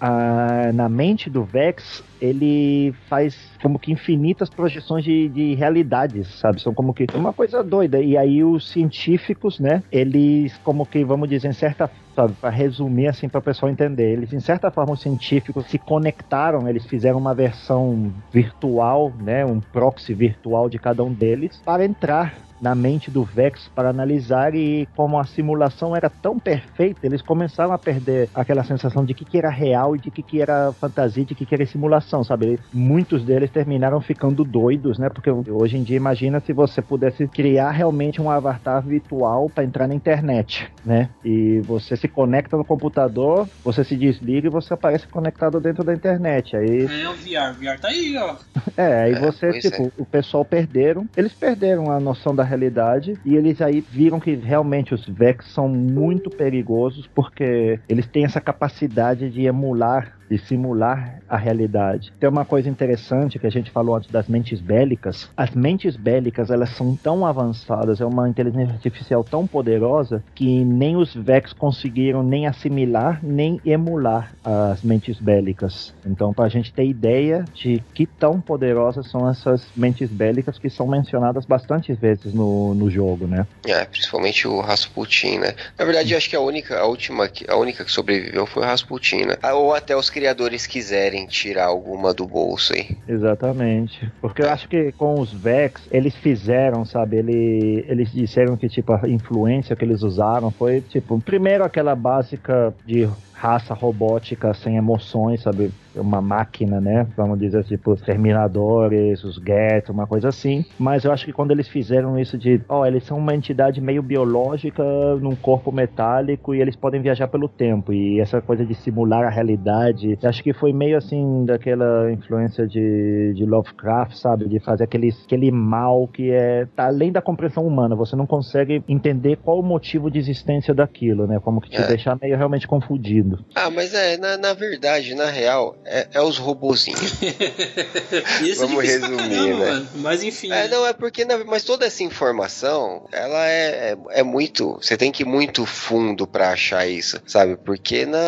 a, na mente do Vex, ele faz como que infinitas projeções de, de realidades, sabe? São como que uma coisa doida. E aí os científicos, né? Eles, como que, vamos dizer, em certa sabe, para resumir assim para o pessoal entender, eles em certa forma os científicos se conectaram, eles fizeram uma versão virtual, né, um proxy virtual de cada um deles para entrar na mente do Vex para analisar e como a simulação era tão perfeita, eles começaram a perder aquela sensação de que, que era real e de que, que era fantasia, de que, que era simulação, sabe? Muitos deles terminaram ficando doidos, né? Porque hoje em dia imagina se você pudesse criar realmente um avatar virtual para entrar na internet, né? E você se conecta no computador, você se desliga e você aparece conectado dentro da internet. Aí É o VR, o VR tá aí, ó. É, aí É, você, tipo, é. o pessoal perderam, eles perderam a noção da realidade e eles aí viram que realmente os Vex são muito perigosos porque eles têm essa capacidade de emular de simular a realidade. Tem uma coisa interessante que a gente falou antes das mentes bélicas. As mentes bélicas, elas são tão avançadas, é uma inteligência artificial tão poderosa que nem os Vex conseguiram nem assimilar, nem emular as mentes bélicas. Então, para a gente ter ideia de que tão poderosas são essas mentes bélicas que são mencionadas bastante vezes no, no jogo, né? É, principalmente o Rasputin, né? Na verdade, acho que a única, a última, a única que sobreviveu foi o Rasputin, né? Ah, Ou até os criadores quiserem tirar alguma do bolso aí. Exatamente. Porque eu acho que com os Vex, eles fizeram, sabe? Ele, eles disseram que, tipo, a influência que eles usaram foi, tipo, primeiro aquela básica de raça robótica sem emoções, sabe? Uma máquina, né? Vamos dizer, tipo, os Terminadores, os Geth, uma coisa assim. Mas eu acho que quando eles fizeram isso de, ó, eles são uma entidade meio biológica num corpo metálico e eles podem viajar pelo tempo. E essa coisa de simular a realidade, acho que foi meio assim daquela influência de, de Lovecraft, sabe? De fazer aquele, aquele mal que é tá além da compreensão humana. Você não consegue entender qual o motivo de existência daquilo, né? Como que te É. deixar meio realmente confundido. Mundo. Ah, mas é, na, na verdade, na real, é, é os robozinhos. Isso é Vamos pra resumir, caramba, né? mano. Mas enfim. É, não, é porque, na- mas toda essa informação, ela é, é, é muito. Você tem que ir muito fundo pra achar isso, sabe? Porque na,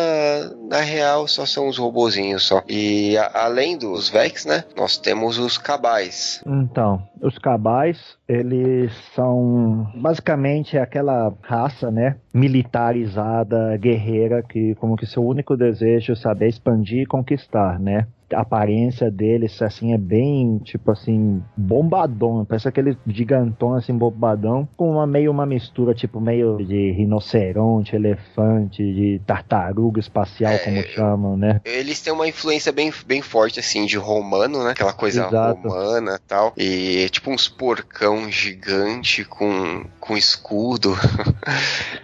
na real só são os robozinhos só. E a- além dos Vex, né? Nós temos os cabais. Então, os cabais, eles são basicamente aquela raça, né, militarizada, guerreira, que como que seu único desejo é saber expandir e conquistar, né? A aparência deles, assim, é bem, tipo assim, bombadão. Parece aquele gigantão, assim, bombadão, com uma meio uma mistura, tipo, meio de rinoceronte, elefante, de tartaruga espacial, É, como chamam, né? Eles têm uma influência bem, bem forte, assim, de romano, né? Aquela coisa Exato. romana e tal. E tipo uns porcão gigante com, com escudo.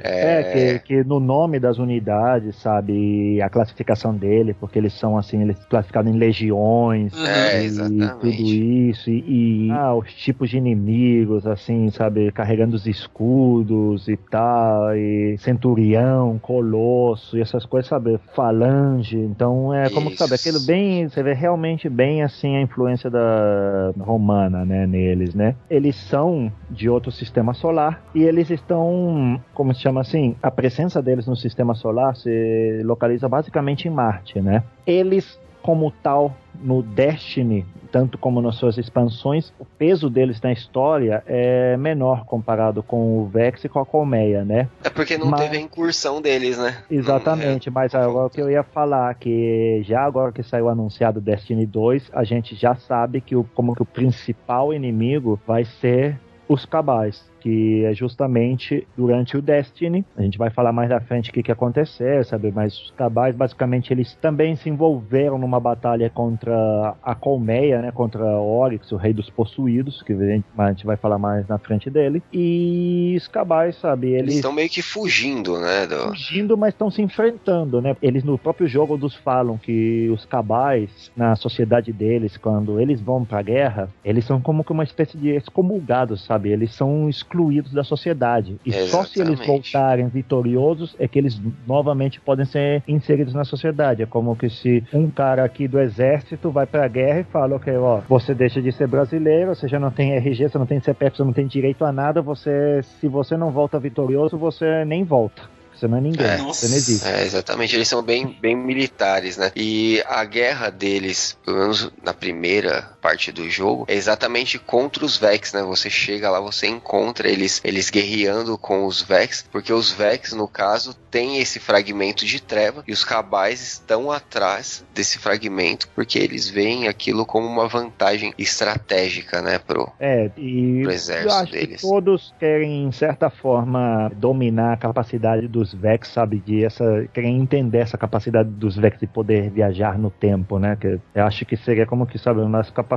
É, que, que no nome das unidades, sabe, a classificação dele, porque eles são assim, eles classificados em legiões, Uhum. É, e exatamente. tudo isso, e, e, ah, os tipos de inimigos, assim, sabe, carregando os escudos e tal, e centurião, colosso, e essas coisas, sabe, falange, então é como que, sabe, Isso. aquilo bem, você vê realmente bem, assim, a influência da romana, né, neles, né. Eles são de outro sistema solar, e eles estão, como se chama assim, a presença deles no sistema solar se localiza basicamente em Marte, né. Eles como tal no Destiny, tanto como nas suas expansões, o peso deles na história é menor comparado com o Vex e com a Colmeia, né? É porque não Mas- teve a incursão deles, né? Exatamente, mas agora o que eu ia falar que já agora que saiu anunciado Destiny 2, a gente já sabe que o como que o principal inimigo vai ser os cabais, que é justamente durante o Destiny. A gente vai falar mais na frente o que, que aconteceu, sabe? Mas os cabais, basicamente, eles também se envolveram numa batalha contra a Colmeia, né? Contra Oryx, o rei dos possuídos, que a gente, a gente vai falar mais na frente dele. E os cabais, sabe? Eles estão meio que fugindo, né? Do... fugindo, mas estão se enfrentando, né? Eles no próprio jogo nos falam que os cabais, na sociedade deles, quando eles vão pra guerra, eles são como que uma espécie de excomulgados, sabe? Eles são excluídos da sociedade. E só se eles Exatamente. voltarem vitoriosos é que eles novamente podem ser inseridos na sociedade. É como que se um cara aqui do exército vai pra guerra e fala, ok, ó, você deixa de ser brasileiro, você já não tem RG, você não tem CPF, você não tem direito a nada, você, se você não volta vitorioso, você nem volta. Você não é ninguém, É. você não existe. É, exatamente, eles são bem, bem militares, né? E a guerra deles, pelo menos na primeira parte do jogo, é exatamente contra os Vex, né? Você chega lá, você encontra eles, eles guerreando com os Vex, porque os Vex, no caso, têm esse fragmento de treva e os cabais estão atrás desse fragmento porque eles veem aquilo como uma vantagem estratégica, né? Pro, É, e Pro eu exército acho deles. que todos querem, em certa forma, dominar a capacidade dos Vex, sabe? De essa. Querem entender essa capacidade dos Vex de poder viajar no tempo, né? Que eu acho que seria como que, sabe, uma das capacidades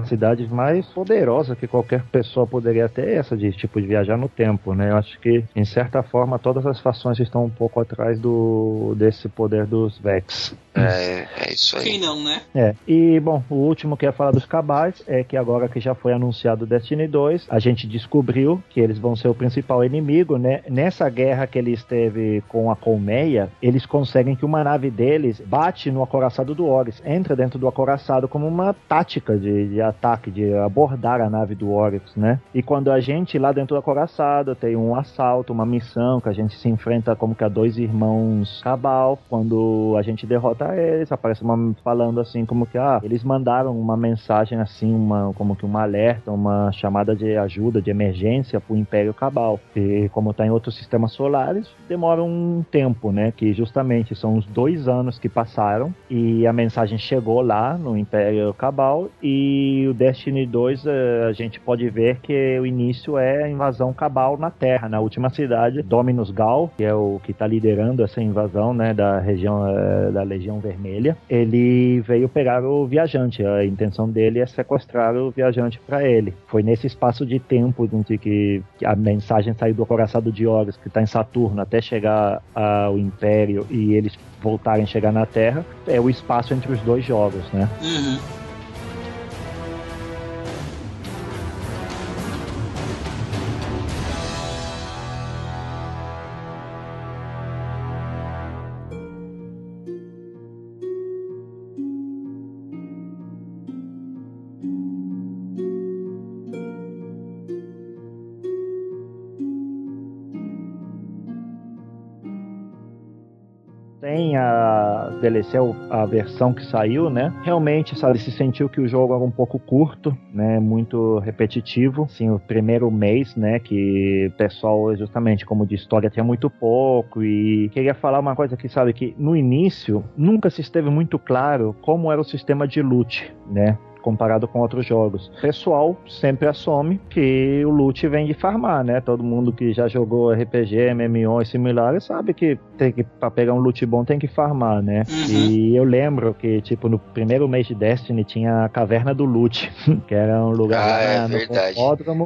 mais poderosas que qualquer pessoa poderia ter, essa de tipo de viajar no tempo, né? Eu acho que, em certa forma, todas as fações estão um pouco atrás do desse poder dos Vex. É, é isso Quem aí. não, né? É, e bom, o último que eu ia falar dos cabais é que agora que já foi anunciado o Destiny 2, a gente descobriu que eles vão ser o principal inimigo, né? Nessa guerra que eles teve com a Colmeia, eles conseguem que uma nave deles bate no acoraçado do Oryx, entra dentro do acoraçado como uma tática de, de ataque, de abordar a nave do Oryx, né? E quando a gente lá dentro do acoraçado tem um assalto, uma missão que a gente se enfrenta como que a dois irmãos Cabal, quando a gente derrota eles, aparece uma falando assim como que ah, eles mandaram uma mensagem assim, uma como que um alerta, uma chamada de ajuda, de emergência pro Império Cabal. E como tá em outros sistemas solares, demora um tempo, né? Que justamente são os dois anos que passaram e a mensagem chegou lá no Império Cabal e o Destiny 2 eh, a gente pode ver que o início é a invasão Cabal na Terra, na última cidade, Dominus Gal, que é o que está liderando essa invasão, né, da região eh, da Legião Vermelha. Ele veio pegar o viajante, a intenção dele é sequestrar o viajante para ele. Foi nesse espaço de tempo entre que a mensagem saiu do coraçado de Horus, que está em Saturno, até chegar ao Império e eles voltarem a chegar na Terra, é o espaço entre os dois jogos, né? Uhum. DLC, a versão que saiu, né? Realmente, sabe, se sentiu que o jogo era um pouco curto, né? Muito repetitivo. Assim, o primeiro mês, né? Que o pessoal, justamente como de história, tinha muito pouco. E queria falar uma coisa que, sabe, que no início nunca se esteve muito claro como era o sistema de loot, né? Comparado com outros jogos. O pessoal sempre assume que o loot vem de farmar, né? Todo mundo que já jogou RPG, MMO e similares sabe que tem que para pegar um loot bom tem que farmar, né? Uhum. E eu lembro que tipo no primeiro mês de Destiny tinha a caverna do loot, que era um lugar ah, é verdade.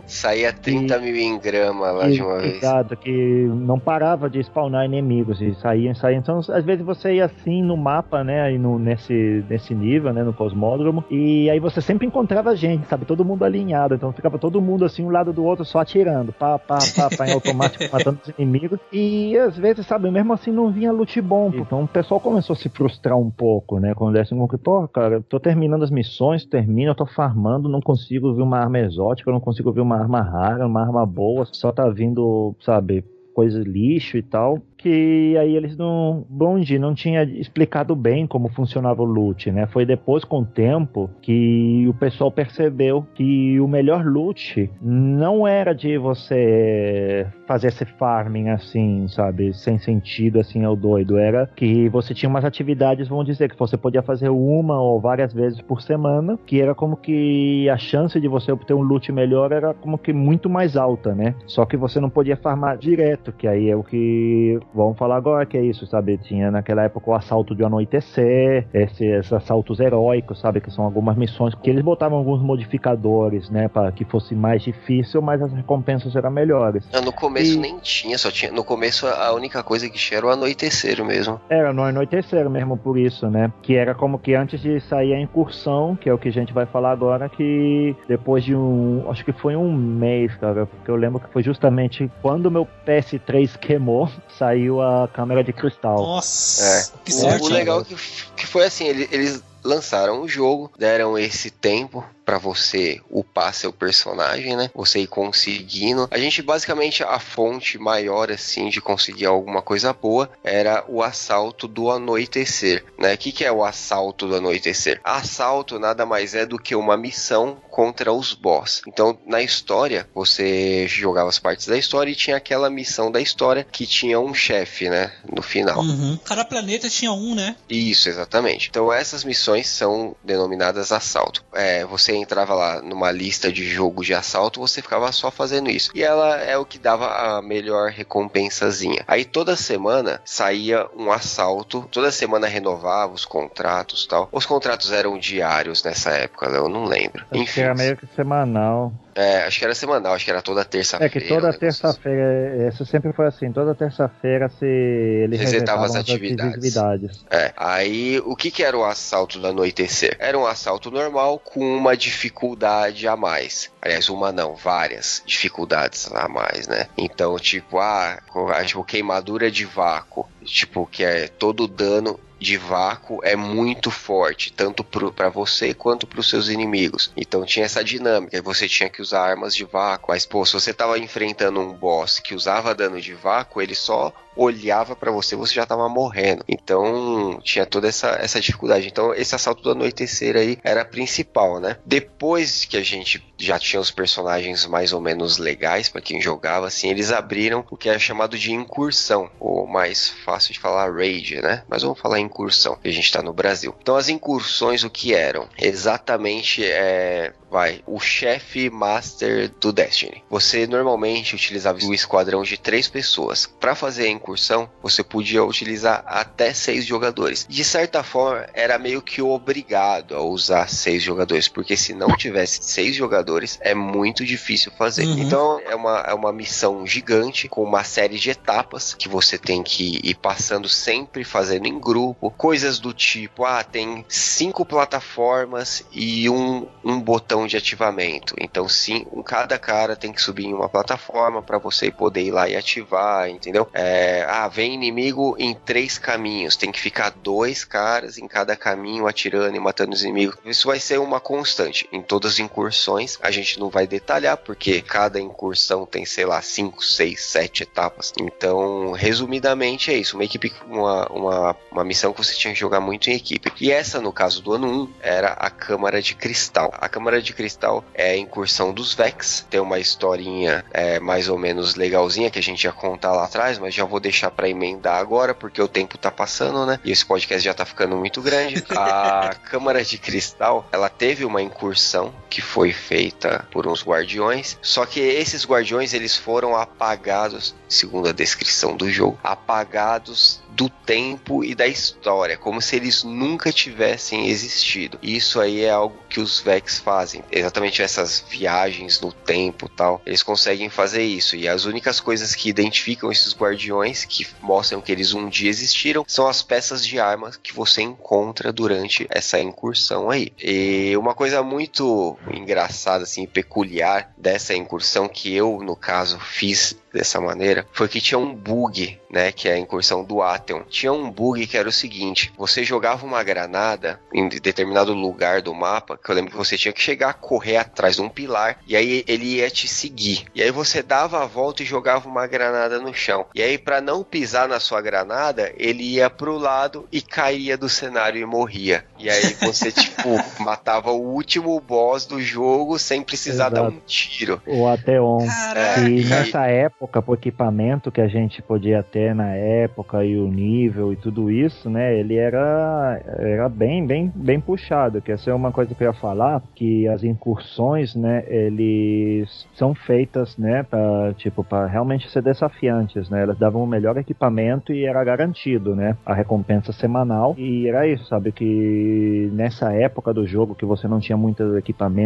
Saía 30 e, mil em grama lá e, de uma vez. Exato, que não parava de spawnar inimigos e saíam, saíam. Então às vezes você ia assim no mapa, né? Aí no, nesse nesse nível, né? No cosmódromo e aí você você sempre encontrava gente, sabe? Todo mundo alinhado. Então ficava todo mundo assim, um lado do outro, só atirando. Pá, pá, pá, pá, em automático, matando os inimigos. E às vezes, sabe, mesmo assim não vinha loot bom. Então o pessoal começou a se frustrar um pouco, né? Quando desse um que, pô, cara, eu tô terminando as missões, termino, eu tô farmando, não consigo ver uma arma exótica, eu não consigo ver uma arma rara, uma arma boa, só tá vindo, sabe, coisa lixo e tal que aí eles não. Bungie não tinha explicado bem como funcionava o loot, né? Foi depois, com o tempo, que o pessoal percebeu que o melhor loot não era de você fazer esse farming assim, sabe? Sem sentido, assim, ao doido. Era que você tinha umas atividades, vamos dizer, que você podia fazer uma ou várias vezes por semana, que era como que a chance de você obter um loot melhor era como que muito mais alta, né? Só que você não podia farmar direto, que aí é o que vamos falar agora que é isso, sabe? Tinha naquela época o assalto de anoitecer, esses assaltos heróicos, sabe? Que são algumas missões que eles botavam alguns modificadores, né? Para que fosse mais difícil, mas as recompensas eram melhores. No começo e... nem tinha, só tinha. No começo a única coisa que tinha era o anoitecer mesmo. Era no anoitecer mesmo, por isso, né? Que era como que antes de sair a incursão, que é o que a gente vai falar agora, que depois de um. Acho que foi um mês, cara, porque eu lembro que foi justamente quando meu PS3 queimou, saiu saiu a câmera de cristal. Nossa, é. que sorte. O, o legal é que, que foi assim, eles, eles lançaram o jogo, deram esse tempo para você upar seu personagem, né? Você ir conseguindo. A gente basicamente a fonte maior assim de conseguir alguma coisa boa era o assalto do anoitecer, né? O que, que é o assalto do anoitecer? Assalto nada mais é do que uma missão contra os boss. Então, na história, você jogava as partes da história e tinha aquela missão da história que tinha um chefe, né? No final. Uhum. Cada planeta tinha um, né? Isso, exatamente. Então, essas missões são denominadas assalto. É, você entrava lá numa lista de jogo de assalto, você ficava só fazendo isso. E ela é o que dava a melhor recompensazinha. Aí toda semana saía um assalto, toda semana renovava os contratos tal. Os contratos eram diários nessa época, eu não lembro. Acho Enfim. era meio que semanal. É, acho que era semanal, acho que era toda terça-feira. É que toda terça-feira, isso sempre foi assim, toda terça-feira se ele resetava as atividades. atividades. É, aí o que que era o assalto do anoitecer? Era um assalto normal com uma dificuldade a mais. Aliás, uma não, várias dificuldades a mais, né? Então, tipo, ah, tipo, queimadura de vácuo, tipo, que é todo dano de vácuo é muito forte, tanto para você quanto para os seus inimigos. Então tinha essa dinâmica, você tinha que usar armas de vácuo, mas pô, se você tava enfrentando um boss que usava dano de vácuo, ele só olhava para você, você já tava morrendo. Então tinha toda essa, essa dificuldade. Então esse assalto do anoitecer aí era principal, né? Depois que a gente já tinha os personagens mais ou menos legais para quem jogava, assim, eles abriram o que é chamado de incursão, ou mais fácil de falar raid, né? Mas vamos falar incursão, que a gente tá no Brasil. Então as incursões o que eram? Exatamente é vai, o chefe master do Destiny. Você normalmente utilizava o esquadrão de três pessoas. Para fazer a incursão, você podia utilizar até seis jogadores. De certa forma, era meio que obrigado a usar seis jogadores, porque se não tivesse seis jogadores, é muito difícil fazer. Uhum. Então, é uma, é uma missão gigante com uma série de etapas que você tem que ir passando sempre fazendo em grupo, coisas do tipo, ah, tem cinco plataformas e um, um botão questão de ativamento. Então, sim, um, cada cara tem que subir em uma plataforma para você poder ir lá e ativar, entendeu? É, ah, vem inimigo em três caminhos, tem que ficar dois caras em cada caminho atirando e matando os inimigos. Isso vai ser uma constante em todas as incursões. A gente não vai detalhar porque cada incursão tem, sei lá, cinco, seis, sete etapas. Então, resumidamente é isso. Uma equipe, uma, uma, uma missão que você tinha que jogar muito em equipe. E essa, no caso do ano 1, era a Câmara de Cristal. A Câmara de Cristal é a incursão dos Vex. Tem uma historinha é, mais ou menos legalzinha que a gente ia contar lá atrás, mas já vou deixar para emendar agora, porque o tempo tá passando, né? E esse podcast já tá ficando muito grande. A Câmara de Cristal, ela teve uma incursão que foi feita por uns guardiões, só que esses guardiões eles foram apagados, segundo a descrição do jogo, apagados do tempo e da história, como se eles nunca tivessem existido. Isso aí é algo que os Vex fazem, exatamente essas viagens no tempo tal. Eles conseguem fazer isso e as únicas coisas que identificam esses guardiões, que mostram que eles um dia existiram, são as peças de armas que você encontra durante essa incursão aí. E uma coisa muito engraçada assim, peculiar dessa incursão que eu no caso fiz dessa maneira foi que tinha um bug, né, que é a incursão do Atheon. Tinha um bug que era o seguinte: você jogava uma granada em determinado lugar do mapa, que eu lembro que você tinha que chegar, correr atrás de um pilar, e aí ele ia te seguir. E aí você dava a volta e jogava uma granada no chão. E aí para não pisar na sua granada, ele ia pro lado e caía do cenário e morria. E aí você tipo matava o último boss do jogo sem precisar Exato. dar um tiro. O Ateon. Caraca. E É, nessa época, pro equipamento que a gente podia ter na época e o nível e tudo isso, né? Ele era, era bem, bem, bem puxado. Que essa é uma coisa que eu ia falar, que as incursões, né? Eles são feitas, né? Pra, tipo, para realmente ser desafiantes, né? Elas davam o melhor equipamento e era garantido, né? A recompensa semanal. E era isso, sabe? Que nessa época do jogo que você não tinha muito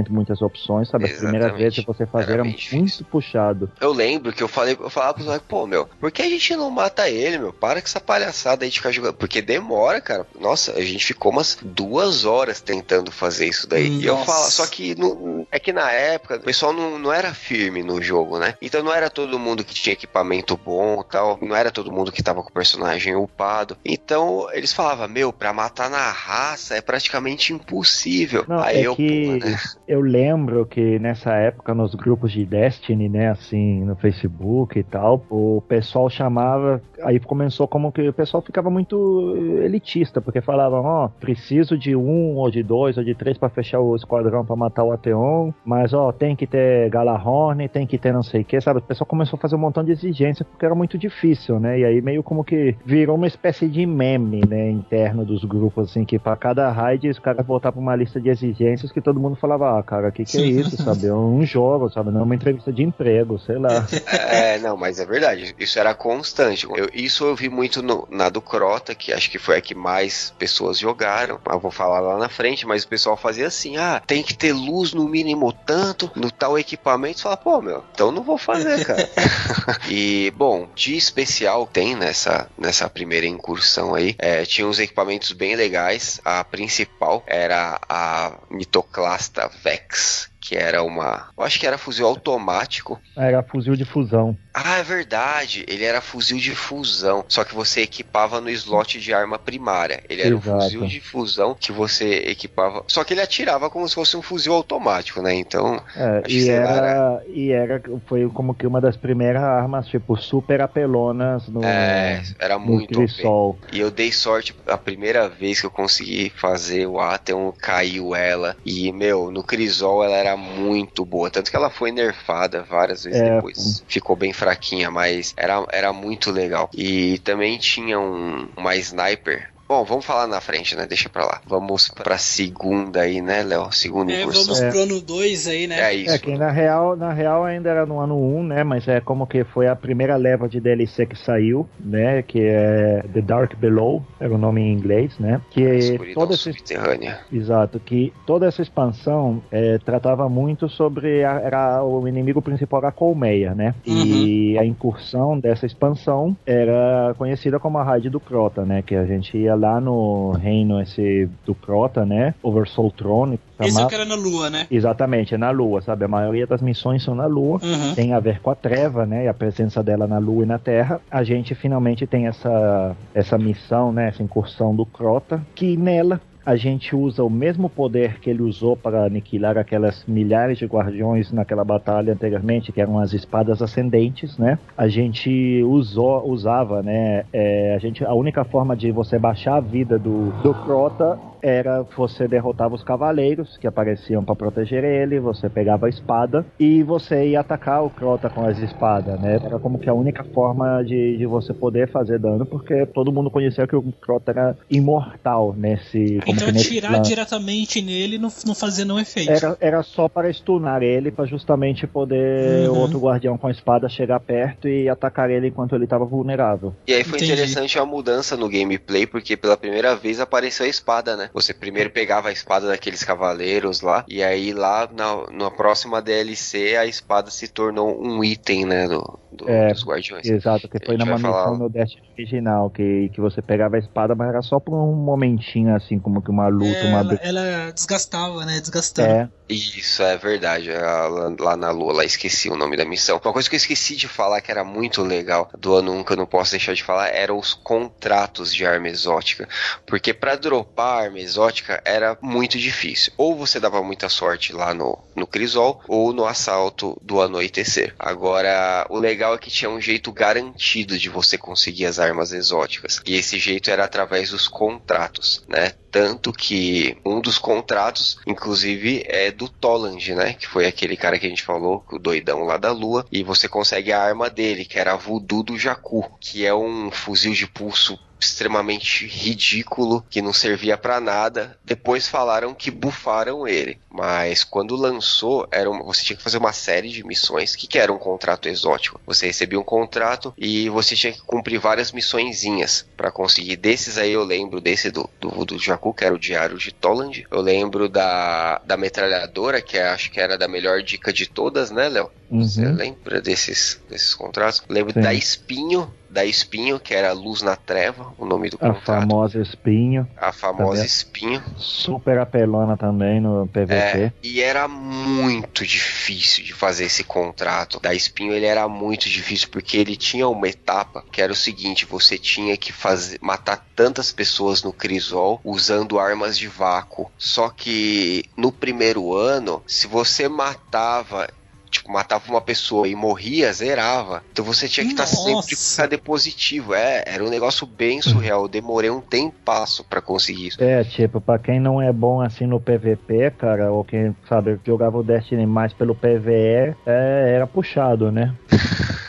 muitas opções, sabe? As primeiras Exatamente. vezes que você fazia Era era, muito difícil. puxado. Eu lembro que eu falei, eu falava pros moleques, pô, meu, por que a gente não mata ele, meu? Para com essa palhaçada aí de ficar jogando. Porque demora, cara. Nossa, a gente ficou umas duas horas tentando fazer isso daí. E eu Nossa. falo, só que no- é que na época o pessoal não, não era firme no jogo, né? Então não era todo mundo que tinha equipamento bom e tal. Não era todo mundo que tava com o personagem upado. Então eles falavam, meu, pra matar na raça é praticamente impossível. Não, aí é eu, que pô, né? Eu lembro que nessa época, nos grupos de Destiny, né, assim, no Facebook e tal, o pessoal chamava. Aí começou como que o pessoal ficava muito elitista, porque falavam, ó, preciso de um, ou de dois, ou de três pra fechar o esquadrão pra matar o Ateon, mas ó, tem que ter Galahorn, tem que ter não sei o que, sabe? O pessoal começou a fazer um montão de exigência porque era muito difícil, né? E aí meio como que virou uma espécie de meme, né, interno dos grupos, assim, que pra cada raid os caras voltavam pra uma lista de exigências que todo mundo falava, cara, que que é isso, sabe? É um jogo, sabe? Não é uma entrevista de emprego, sei lá. É, não, mas é verdade. Isso era constante. Eu- isso eu vi muito no- na do Crota, que acho que foi a que mais pessoas jogaram. Eu vou falar lá na frente, mas o pessoal fazia assim: ah, tem que ter luz no mínimo tanto, no tal equipamento. Você fala, pô, meu, então não vou fazer, cara. e, bom, de especial tem nessa, nessa primeira incursão aí. é, tinha uns equipamentos bem legais. A principal era a Mitoclasta Vex. Que era uma. Eu acho que era fuzil automático. Era fuzil de fusão. Ah, é verdade. Ele era fuzil de fusão. Só que você equipava no slot de arma primária. Ele era Exato. um fuzil de fusão que você equipava. Só que ele atirava como se fosse um fuzil automático, né? Então. É, e lá, era, e era, foi como que uma das primeiras armas, tipo, super apelonas no, É, era no muito. Crisol. E eu dei sorte a primeira vez que eu consegui fazer o Atheon, caiu ela. E, meu, no Crisol ela era muito boa. Tanto que ela foi nerfada várias vezes É, depois. Ficou bem fraquinha, mas era, era muito legal. E também tinha um, uma sniper. Bom, vamos falar na frente, né? Deixa pra lá. Vamos pra segunda aí, né, Léo? Segunda É, incursão. vamos É. pro ano 2 aí, né? É isso. É que na real, na real ainda era no ano 1, né? Mas é como que foi a primeira leva de DLC que saiu, né? Que é The Dark Below, era o nome em inglês, né? Que Escuridão esse subterrânea. Exato, que toda essa expansão é, tratava muito sobre a, era o inimigo principal era a colmeia, né? E a incursão dessa expansão era conhecida como a raid do Crota, né? Que a gente ia lá no reino esse do Crota, né? Oversoul Throne. Esse é chamado- o que era na lua, né? Exatamente, é na Lua, sabe? A maioria das missões são na Lua. Uhum. Tem a ver com a treva, né? E a presença dela na Lua e na Terra. A gente finalmente tem essa, essa missão, né? Essa incursão do Crota, que nela a gente usa o mesmo poder que ele usou para aniquilar aquelas milhares de guardiões naquela batalha anteriormente, que eram as espadas ascendentes, né? A gente usou, usava, né? é, a, gente, a única forma de você baixar a vida do, do Crota era você derrotava os cavaleiros que apareciam para proteger ele, você pegava a espada e você ia atacar o Crota com as espadas, né? Era como que a única forma de, de você poder fazer dano, porque todo mundo conhecia que o Crota era imortal nesse. como Então nesse atirar diretamente nele não, não fazia nenhum efeito. Era, era só para stunar ele, para justamente poder Uhum. outro guardião com a espada chegar perto e atacar ele enquanto ele estava vulnerável. E aí foi Entendi. interessante a mudança no gameplay, porque pela primeira vez apareceu a espada, né? Você primeiro pegava a espada daqueles cavaleiros lá, e aí lá na, na próxima DLC a espada se tornou um item, né? Do, do- É, dos guardiões. Exato, que foi falar- missão no Destiny original, que, que você pegava a espada, mas era só por um momentinho, assim, como que uma luta, É, uma ela, ela desgastava, né? Desgastando. É, Isso, é verdade. a- Lá, lá na Lua, lá esqueci o nome da missão. Uma coisa que eu esqueci de falar que era muito legal do ano 1 que eu não posso deixar de falar eram os contratos de arma exótica. Porque pra dropar arma exótica era muito difícil. Ou você dava muita sorte lá no, no Crisol, ou no assalto do anoitecer. Agora, o legal é que tinha um jeito garantido de você conseguir as armas exóticas. E esse jeito era através dos contratos, né? Tanto que um dos contratos, inclusive, é do Toland, né? Que foi aquele cara que a gente falou, o doidão lá da Lua. E você consegue a arma dele, que era a Voodoo do Jakku, que é um fuzil de pulso extremamente ridículo, que não servia pra nada. Depois falaram que bufaram ele, mas quando lançou, era uma- você tinha que fazer uma série de missões. O que, que era um contrato exótico? Você recebia um contrato e você tinha que cumprir várias missõezinhas pra conseguir. Desses aí eu lembro desse do, do, do Jakku, que era o Diário de Toland. Eu lembro da, da metralhadora, que é- acho que era da melhor dica de todas, né, Léo? Você uhum. lembra desses, desses contratos? Lembro Sim. da Espinho, da Espinho, que era Luz na Treva, o nome do a contrato. famosa espinho, A famosa Também. Espinho. super apelona também no PVP. É, e era muito difícil de fazer esse contrato. Da Espinho ele era muito difícil porque ele tinha uma etapa que era o seguinte: você tinha que fazer matar tantas pessoas no Crisol usando armas de vácuo. Só que no primeiro ano, se você matava Tipo, matava uma pessoa e morria, zerava. Então você tinha que estar sempre com. KD positivo. É, era um negócio bem surreal. Eu demorei um tempasso pra conseguir isso. É, tipo, pra quem não é bom assim no PVP, cara, ou quem, sabe, jogava o Destiny mais pelo PVE, é, era puxado, né?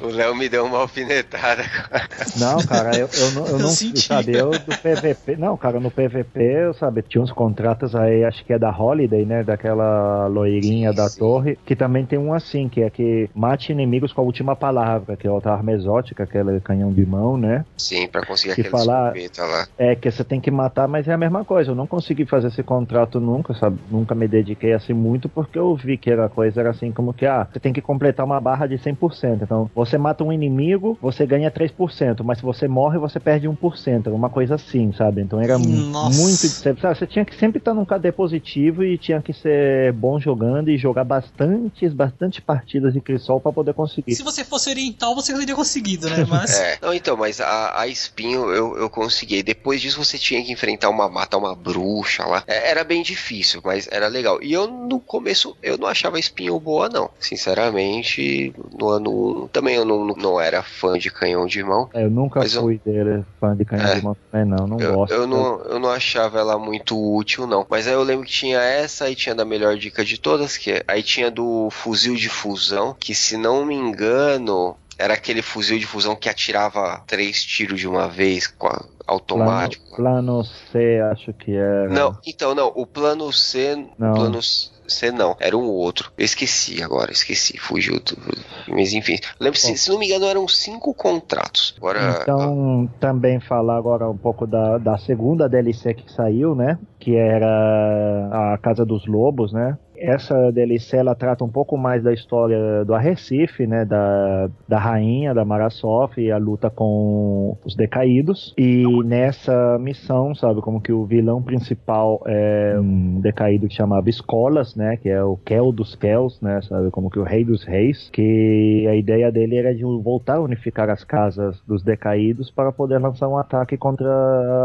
O Léo me deu uma alfinetada. Não, cara, eu, eu não, eu Eu não senti. sabe, eu do PVP, não, cara, no PVP, eu sabe, tinha uns contratos aí, acho que é da Holiday, né, daquela loirinha Sim, da sim. torre, que também tem um assim, que é que mate inimigos com a última palavra, que é outra arma exótica, aquele canhão de mão, né, Sim, pra conseguir Se aquele falar- escopeta lá. é que você tem que matar, mas é a mesma coisa, eu não consegui fazer esse contrato nunca, sabe, nunca me dediquei assim muito, porque eu vi que a coisa era assim, como que, ah, você tem que completar uma barra de 100%, então, você mata um inimigo, você ganha 3%, mas se você morre, você perde 1%, uma coisa assim, sabe? Então era Nossa. muito. Você, sabe, você tinha que sempre estar num KD positivo e tinha que ser bom jogando e jogar bastantes, bastante partidas de Crisol pra poder conseguir. Se você fosse oriental, você teria conseguido, né? Mas. É, não, então, mas a, a espinho eu, eu consegui. Depois disso você tinha que enfrentar uma, matar uma bruxa lá. É, era bem difícil, mas era legal. E eu no começo eu não achava a espinho boa, não. Sinceramente, no ano 1 também eu não, não era fã de canhão de mão. É, eu nunca eu- fui dele, fã de canhão É. de mão também, não, não Eu, gosto. eu não, eu não achava ela muito útil, não. Mas aí eu lembro que tinha essa, aí tinha da melhor dica de todas, que é- aí tinha do fuzil de fusão, que se não me engano, era aquele fuzil de fusão que atirava três tiros de uma vez, com a- Plano, automático. plano C, acho que era. Não, então não, o plano C, Não. o plano C não, era um outro. Eu esqueci agora, esqueci, fugiu tudo. Mas enfim, lembro se, se não me engano eram cinco contratos. Agora, Então, também falar agora um pouco da, da segunda DLC que saiu, né? Que era a Casa dos Lobos, né? Essa DLC ela trata um pouco mais da história do Arrecife, né? Da, da rainha, da Mara Sof e a luta com os decaídos. E nessa missão, sabe, como que o vilão principal é um decaído que chamava Escolas, né? Que é o Kel dos Kels, né? Sabe, como que o rei dos reis. Que a ideia dele era de voltar a unificar as casas dos decaídos para poder lançar um ataque contra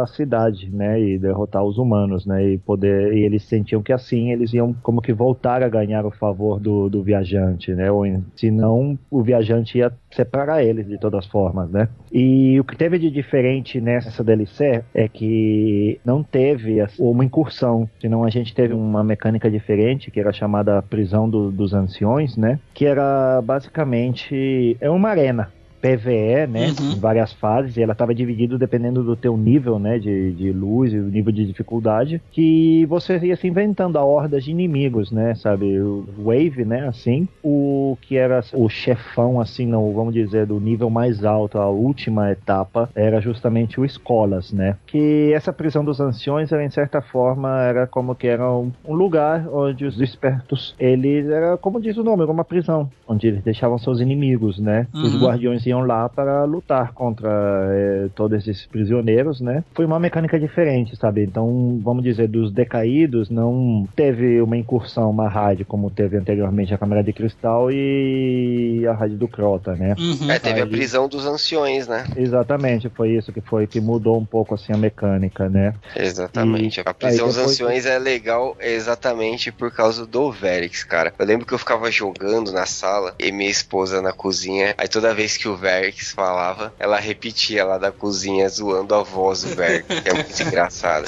a cidade, né? E derrotar os humanos, né? E poder. E eles sentiam que assim eles iam como que voltar a ganhar o favor do, do viajante, né? Ou se não, o viajante ia separar eles de todas as formas, né? E o que teve de diferente nessa DLC é que não teve uma incursão, senão a gente teve uma mecânica diferente, que era chamada prisão do, dos anciões, né? Que era basicamente é uma arena. PVE, né, Uhum. em várias fases, e ela estava dividida dependendo do teu nível, né, de, de luz e o nível de dificuldade, que você ia se inventando a hordas de inimigos, né, sabe, o Wave, né, assim, o que era o chefão, assim, não, vamos dizer, do nível mais alto, a última etapa, era justamente o Escolas, né, que essa prisão dos anciões, era, em certa forma, era como que era um, um lugar onde os espertos, eles, era como diz o nome, era uma prisão, onde eles deixavam seus inimigos, né, os Uhum. guardiões iam lá para lutar contra eh, todos esses prisioneiros, né? Foi uma mecânica diferente, sabe? Então, vamos dizer, dos decaídos, não teve uma incursão, uma raid como teve anteriormente a Câmara de Cristal e a raid do Crota, né? Uhum. É, teve a prisão dos anciões, né? Exatamente, foi isso que foi que mudou um pouco assim a mecânica, né? Exatamente. E a prisão dos anciões é legal exatamente por causa do Verix, cara. Eu lembro que eu ficava jogando na sala e minha esposa na cozinha. Aí toda vez que o Verix falava, ela repetia lá da cozinha zoando a voz do Verix, que é muito engraçado.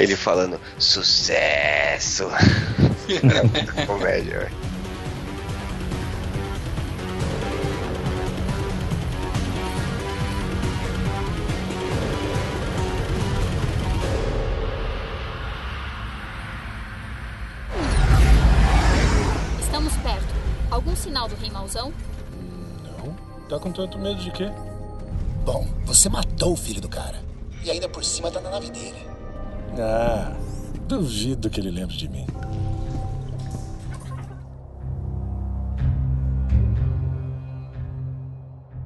Ele falando, sucesso! Era muita comédia, velho. Estamos perto. Algum sinal do Rei Mauzão? Tá com tanto medo de quê? Bom, você matou o filho do cara. E ainda por cima tá na nave dele. Ah, duvido que ele lembre de mim.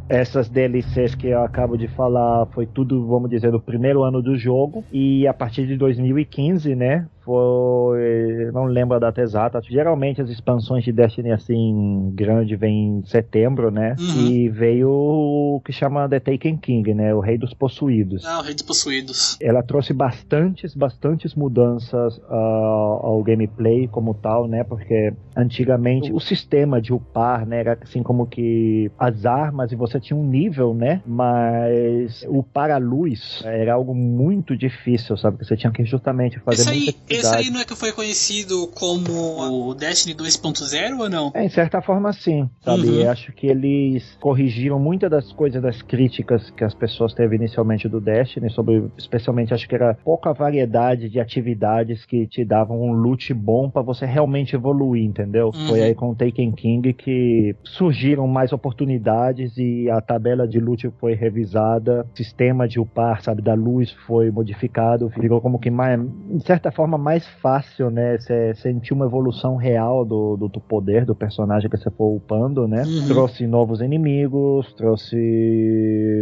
Essas DLCs que eu acabo de falar foi tudo, vamos dizer, no primeiro ano do jogo. E a partir de 2015, né? Foi. Não lembro a data exata. Geralmente as expansões de Destiny assim, grande, vem em setembro, né? Uhum. E veio o que chama The Taken King, né? O Rei dos Possuídos. Ah, o Rei dos Possuídos. Ela trouxe bastantes, bastantes mudanças ah, ao gameplay como tal, né? Porque antigamente o sistema de upar, né? Era assim como que as armas e você tinha um nível, né? Mas upar a luz era algo muito difícil, sabe? Porque você tinha que justamente fazer Esse aí, esse aí não é que foi conhecido como o Destiny 2.0 ou não? É, em certa forma sim, sabe? Uhum. Acho que eles corrigiram muitas das coisas, das críticas que as pessoas teve inicialmente do Destiny, sobre, especialmente acho que era pouca variedade de atividades que te davam um loot bom pra você realmente evoluir, entendeu? Uhum. Foi aí com o Taken King que surgiram mais oportunidades e a tabela de loot foi revisada, o sistema de upar, sabe, da luz foi modificado, ficou como que mais, de certa forma mais fácil, né? Você sentir uma evolução real do, do, do poder do personagem que você for upando, né? Uhum. Trouxe novos inimigos, trouxe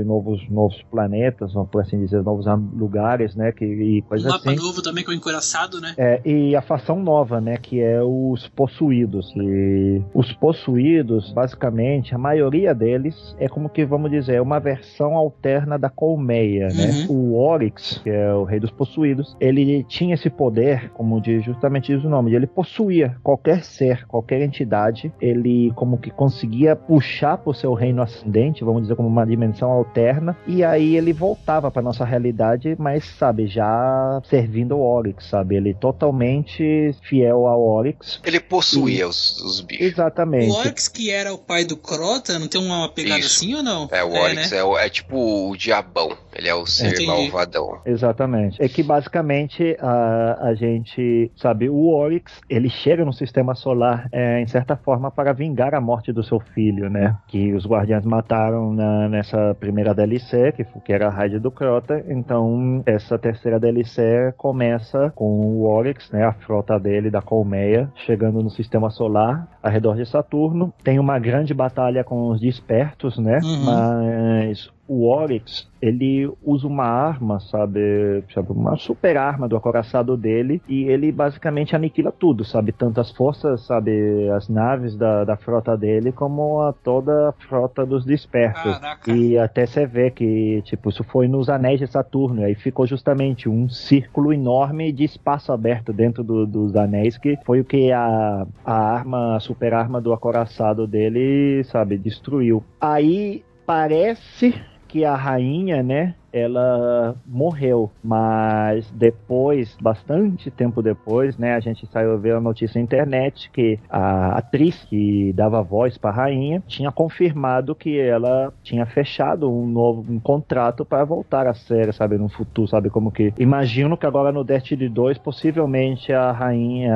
novos, novos planetas, por assim dizer, novos lugares, né? Que, e Um mapa assim. novo também com o encoraçado, né? É, e a fação nova, né, que é os possuídos. E os possuídos, basicamente, a maioria deles é como que, vamos dizer, uma versão alterna da colmeia, né? O Oryx, que é o rei dos possuídos, ele tinha esse poder, como diz, justamente diz o nome, ele possuía qualquer ser, qualquer entidade, ele como que conseguia puxar pro seu reino ascendente, vamos dizer, como uma dimensão alterna, e aí ele voltava pra nossa realidade, mas, sabe, já servindo ao Oryx, sabe? Ele totalmente fiel ao Oryx. Ele possuía os, os bichos. Exatamente. O Oryx, que era o pai do Crota, não tem uma pegada Isso. assim ou não? É, o Oryx né? é, o- é tipo o diabão. Ele é o ser Entendi. malvadão. Exatamente. É que basicamente a, a gente sabe, o Oryx, ele chega no sistema solar é, em certa forma para vingar a morte do seu filho, né? Que os guardiães mataram na, nessa primeira DLC, que, que era a raid do Crota. Então, essa terceira DLC começa com o Oryx, né? A frota dele, da colmeia, chegando no sistema solar, ao redor de Saturno. Tem uma grande batalha com os despertos, né? Uhum. Mas o Oryx, ele usa uma arma, sabe, sabe, uma super arma do acoraçado dele, e ele basicamente aniquila tudo, sabe, tanto as forças, sabe, as naves da, da frota dele, como a toda a frota dos dispersos. Caraca. E até você vê que, tipo, isso foi nos anéis de Saturno, e aí ficou justamente um círculo enorme de espaço aberto dentro do- dos anéis, que foi o que a, a arma, a super arma do acoraçado dele, sabe, destruiu. Aí parece que a rainha, né, ela morreu, mas depois, bastante tempo depois, né, a gente saiu ver a notícia na internet que a atriz que dava voz para a rainha tinha confirmado que ela tinha fechado um novo um contrato para voltar à série, sabe, no futuro, sabe como que imagino que agora no Destiny 2 possivelmente a rainha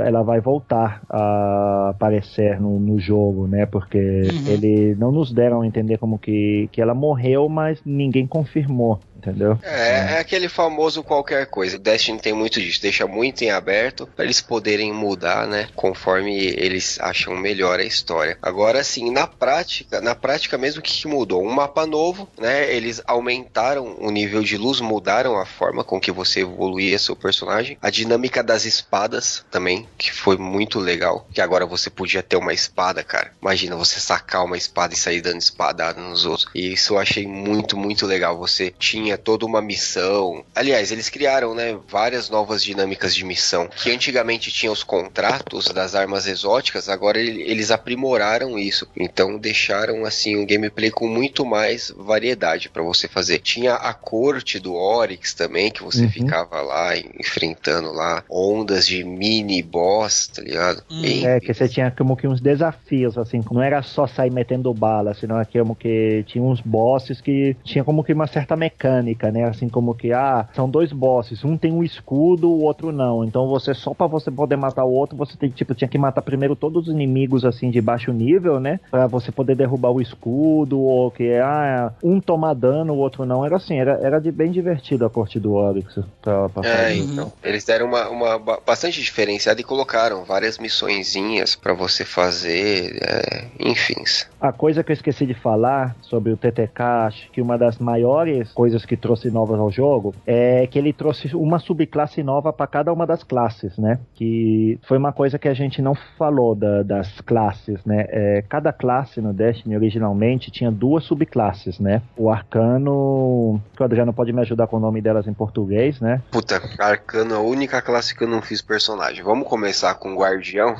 ela vai voltar a aparecer no, no jogo, né, porque Uhum. ele não nos deram a entender como que, que ela morreu, mas ninguém confirmou, confirmou entendeu? É, é aquele famoso qualquer coisa. O Destiny tem muito disso, deixa muito em aberto para eles poderem mudar, né? Conforme eles acham melhor a história. Agora sim, na prática, na prática mesmo o que, mudou? Um mapa novo, né? Eles aumentaram o nível de luz, mudaram a forma com que você evoluía seu personagem. A dinâmica das espadas também, que foi muito legal. Que agora você podia ter uma espada, cara. Imagina você sacar uma espada e sair dando espadada nos outros. E isso eu achei muito, muito legal. Você tinha toda uma missão. Aliás, eles criaram, né, várias novas dinâmicas de missão. Que antigamente tinha os contratos das armas exóticas, agora ele- eles aprimoraram isso. Então deixaram assim um gameplay com muito mais variedade pra você fazer. Tinha a corte do Oryx também, que você Uhum. ficava lá enfrentando lá ondas de mini boss, tá ligado? Hum. Bem- É, que você tinha como que uns desafios, assim, não era só sair metendo bala, senão é como que tinha uns bosses que tinha como que uma certa mecânica, né? Assim como que, ah, são dois bosses, um tem um escudo, o outro não. Então você, só pra você poder matar o outro, você tem, tipo, tinha que matar primeiro todos os inimigos, assim, de baixo nível, né? Pra você poder derrubar o escudo, ou que, ah, um tomar dano, o outro não. Era assim, era, era de bem divertido a corte do Oryx pra, pra É, fazer. então. Eles deram uma, uma ba- bastante diferenciada e colocaram várias missõezinhas pra você fazer, é, enfim. A coisa que eu esqueci de falar sobre o TTK, acho que uma das maiores coisas que trouxe novas ao jogo é que ele trouxe uma subclasse nova para cada uma das classes, né? Que foi uma coisa que a gente não falou da- das classes, né? É, cada classe no Destiny originalmente tinha duas subclasses, né? O Arcano, que o Adriano pode me ajudar com o nome delas em português, né? Puta, Arcano é a única classe que eu não fiz personagem. Vamos começar com Guardião?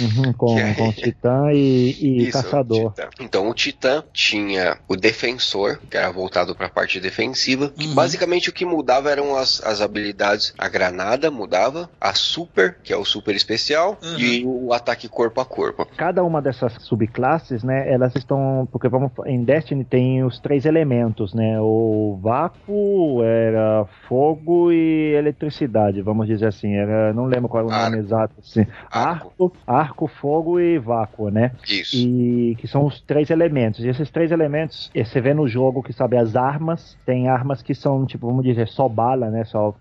Uhum, com, é- com Titã e, e Isso, Caçador. Titã. Então o Titã tinha o Defensor, que era voltado pra parte defensiva. que Uhum. basicamente o que mudava eram as, as habilidades. A granada mudava, a super, que é o super especial, Uhum. e o ataque corpo a corpo. cada uma dessas subclasses, né, elas estão, porque vamos em Destiny tem os três elementos, né, o vácuo, era fogo e eletricidade, vamos dizer assim, era, não lembro qual era o Arco. nome exato, assim, arco, arco, fogo e vácuo, né, Isso. e que são os três elementos. E esses três elementos, eh, você vê no jogo que sabe as armas, tem armas que são tipo, vamos dizer, só bala, né, só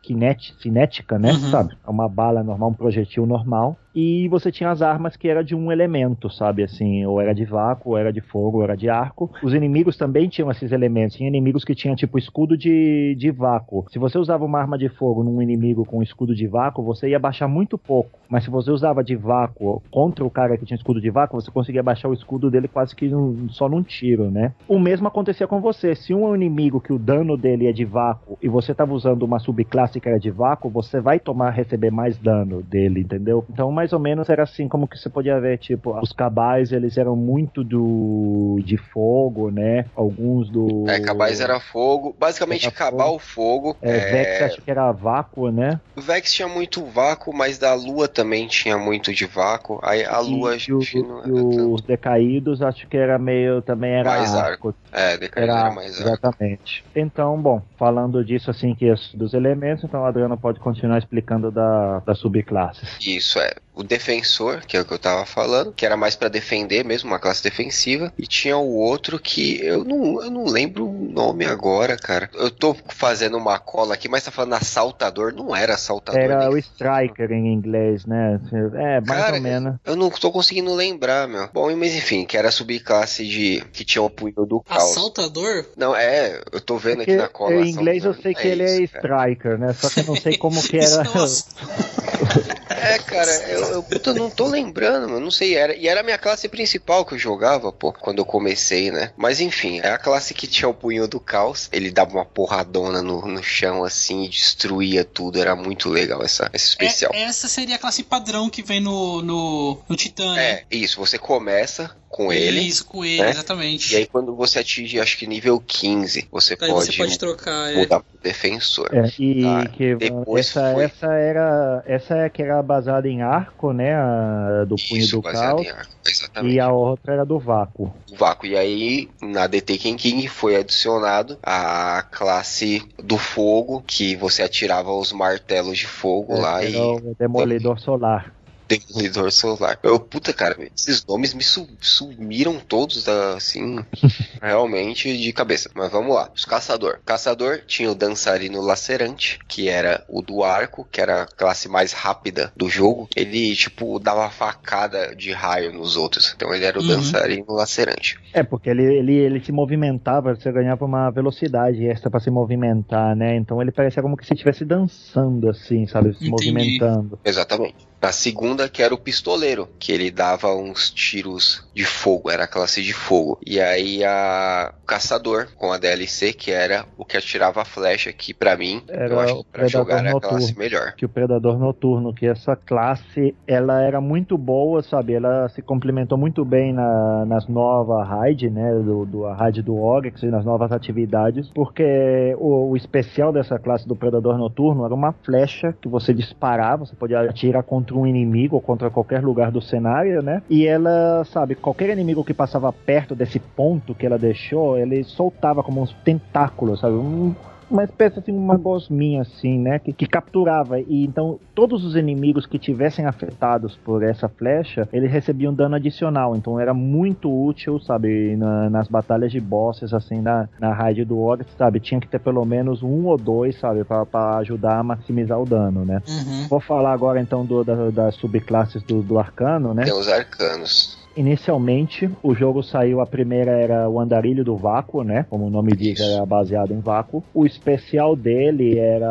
cinética, né, Uhum. sabe? É uma bala normal, um projetil normal. E você tinha as armas que era de um elemento, sabe? Assim, ou era de vácuo, ou era de fogo, ou era de arco. Os inimigos também tinham esses elementos. Tinha inimigos que tinham, tipo, escudo de, de vácuo. Se você usava uma arma de fogo num inimigo com escudo de vácuo, você ia baixar muito pouco. Mas se você usava de vácuo contra o cara que tinha escudo de vácuo, você conseguia baixar o escudo dele quase que num- só num tiro, né? O mesmo acontecia com você. Se um inimigo que o dano dele é de vácuo e você estava usando uma subclasse que era de vácuo, você vai tomar, receber mais dano dele, entendeu? Então, mais ou menos era assim como que você podia ver, tipo, os cabais, eles eram muito do de fogo, né? Alguns do É, Cabais era fogo. Basicamente, Era Cabal fogo. é, é, Vex acho que era vácuo, né? O Vex tinha muito vácuo, mas da Lua também tinha muito de vácuo. Aí a Lua e, acho e o- não e era tanto. os decaídos acho que era meio também era Mais arco. É, era mais arco. exatamente. Então, bom, falando disso assim que é dos elementos, então o Adriano pode continuar explicando da, das subclasses. Isso é. O defensor, que é o que eu tava falando, que era mais pra defender mesmo, uma classe defensiva. E tinha o outro que eu não, eu não lembro o nome agora, cara. Eu tô fazendo uma cola aqui, mas tá falando assaltador. Não era assaltador. Era nem o Striker em inglês, né? É, mais Cara, ou menos. Eu não tô conseguindo lembrar, meu. Bom, mas enfim, que era a subclasse de. que tinha o punho do caos. Assaltador? Não, é, eu tô vendo Porque aqui na cola. em inglês eu sei que ele é isso, cara. Striker, né? Só que eu não sei como que era. é É, cara, eu, eu puta, não tô lembrando, mano. Não sei, era. E era a minha classe principal que eu jogava, pô, quando eu comecei, né? Mas enfim, é a classe que tinha o punho do caos. Ele dava uma porradona no, no chão assim e destruía tudo. Era muito legal essa, esse especial. É- essa seria a classe padrão que vem no, no, no Titã, né? É, isso, você começa com ele. Isso, com ele, né? exatamente. E aí, quando você atinge, acho que nível 15, você Aí pode, você pode trocar, é. mudar pro defensor. É, e Tá, que depois essa, foi. essa era essa é que era baseada em arco, né? a- do punho Isso, do caos. em arco. Exatamente. E a outra era do vácuo. O vácuo. E aí, na DT King King foi adicionado a classe do fogo, que você atirava os martelos de fogo lá É, era e o Demolidor Solar. Demolidor solar. Eu, puta, cara, esses nomes me su- sumiram todos, da, assim, realmente de cabeça. Mas vamos lá. Os caçador. Caçador tinha o dançarino lacerante, que era o do arco, que era a classe mais rápida do jogo. Ele, tipo, dava facada de raio nos outros. Então ele era o Uhum. dançarino lacerante. É, porque ele, ele, ele se movimentava, você ganhava uma velocidade extra pra se movimentar, né? Então ele parecia como que se estivesse dançando, assim, sabe? Se Entendi. movimentando. Exatamente. A segunda que era o pistoleiro, que ele dava uns tiros de fogo, era a classe de fogo. E aí a caçador com a DLC, que era o que atirava a flecha, que pra mim, Era eu acho que pra jogar era a classe Noturno. melhor. Que o Predador Noturno, que essa classe, ela era muito boa, sabe? Ela se complementou muito bem na, nas novas raid, né? Do, do, a raid do Oryx e nas novas atividades, porque o, o especial dessa classe do Predador Noturno era uma flecha que você disparava, você podia atirar contra um inimigo ou contra qualquer lugar do cenário, né? E ela, sabe, qualquer inimigo que passava perto desse ponto que ela deixou, ele soltava como uns tentáculos, sabe? Um, uma espécie assim, uma gosminha assim, né, que, que capturava e então todos os inimigos que tivessem afetados por essa flecha, eles recebiam dano adicional, então era muito útil, sabe, na- nas batalhas de bosses assim na, na raid do Oryx, sabe, tinha que ter pelo menos um ou dois, sabe, pra pra ajudar a maximizar o dano, né. Uhum. Vou falar agora então do, da- das subclasses do, do arcano, né. Tem os arcanos. Inicialmente, o jogo saiu, a primeira era o Andarilho do Vácuo, né? Como o nome diz, era baseado em vácuo. O especial dele era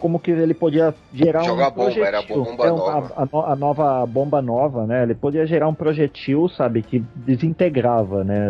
como que ele podia gerar Jogar um bomba, projetil. era a bomba um- nova. A, a a nova bomba nova, né? Ele podia gerar um projetil, sabe, que desintegrava, né,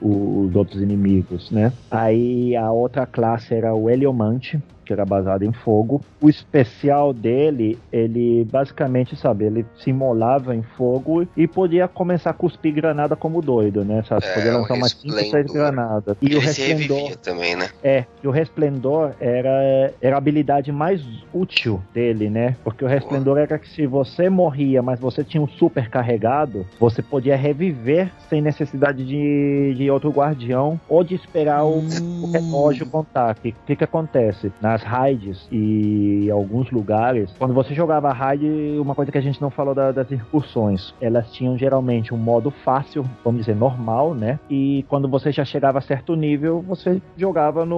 o- os outros inimigos, né? Aí a outra classe era o Heliomante, que era baseado em fogo. O especial dele, ele basicamente, sabe, ele se imolava em fogo e podia começar a cuspir granada como doido, né? Sabe? É, podia lançar umas 5, 6 resplendor. granadas. E o Ele resplendor. também, né? É, e o Resplendor era, era a habilidade mais útil dele, né? Porque o Resplendor era que se você morria, mas você tinha um super carregado, você podia reviver sem necessidade de, de outro guardião ou de esperar o, o relógio contar. O que, que que acontece? Nas raids e alguns lugares, quando você jogava raid, uma coisa que a gente não falou da- das incursões, elas tinham geralmente um modo fácil, vamos dizer, normal, né? E quando você já chegava a certo nível, você jogava no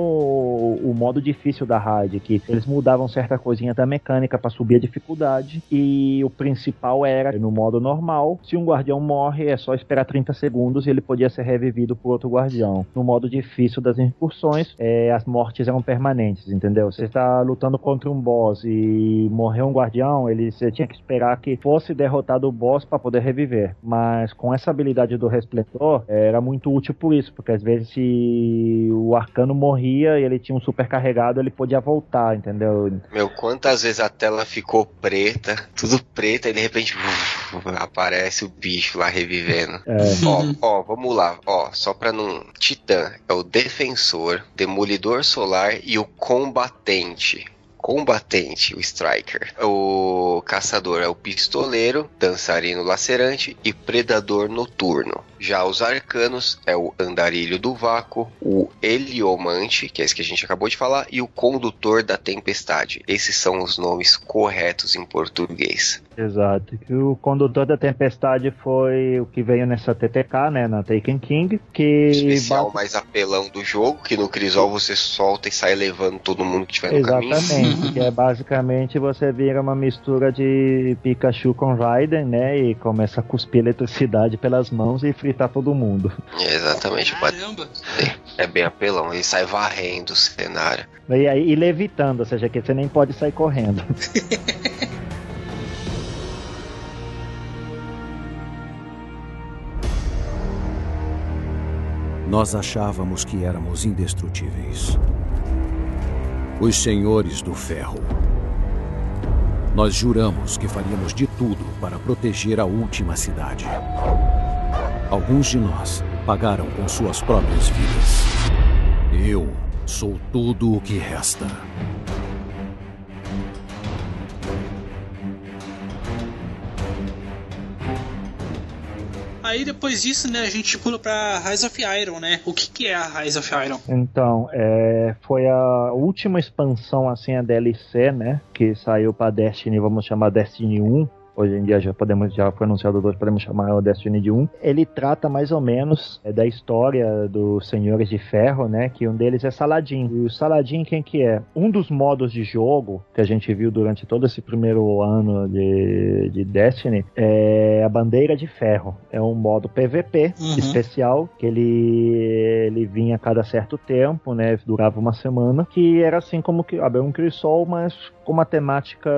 o modo difícil da raid, que eles mudavam certa coisinha da mecânica para subir a dificuldade. E o principal era no modo normal, se um guardião morre, é só esperar 30 segundos e ele podia ser revivido por outro guardião. No modo difícil das incursões, é, as mortes eram permanentes, entendeu? Você está lutando contra um boss e morreu um guardião, ele você tinha que esperar que fosse derrotado o boss para poder reviver. Mas com essa habilidade do resplendor, é, era muito útil por isso, porque às vezes se o arcano morria e ele tinha um super carregado, ele podia voltar, entendeu? Meu, quantas vezes a tela ficou preta, tudo preto, e de repente aparece o bicho lá revivendo. É. Ó, ó, vamos lá, ó, só pra não. Titã é o defensor, demolidor solar e o combatente. Combatente, o striker. O caçador é o pistoleiro, dançarino lacerante e predador noturno. Já os arcanos é o andarilho do vácuo, o heliomante, que é esse que a gente acabou de falar, e o condutor da tempestade. Esses são os nomes corretos em português. Exato. Que o condutor da tempestade foi o que veio nessa TTK, né, na Taken King, que Especial mais apelão do jogo, que no Crisol você solta e sai levando todo mundo que tiver no caminho. Exatamente, que é basicamente você vira uma mistura de Pikachu com Raiden, né, e começa a cuspir eletricidade pelas mãos e fritar todo mundo. Exatamente. Caramba! É bem apelão, ele sai varrendo o cenário. E, aí, e levitando, ou seja, que você nem pode sair correndo. Nós achávamos que éramos indestrutíveis. Os senhores do ferro. Nós juramos que faríamos de tudo para proteger a última cidade. Alguns de nós pagaram com suas próprias vidas. Eu sou tudo o que resta. Aí depois disso, né, a gente pula pra Rise of Iron, né? O que, que é a Rise of Iron? Então, é, foi a última expansão, assim, a DLC, né? Que saiu pra Destiny, vamos chamar Destiny 1. Hoje em dia já podemos, já foi anunciado dois, podemos chamar o Destiny de 1. Ele trata mais ou menos é, da história dos Senhores de Ferro, né? Que um deles é Saladin. E o Saladin, quem que é? Um dos modos de jogo que a gente viu durante todo esse primeiro ano de, de Destiny é a Bandeira de Ferro. É um modo PVP Uhum. especial que ele, ele vinha a cada certo tempo, né? Durava uma semana. Que era assim como que ah, um Crisol, mas com uma temática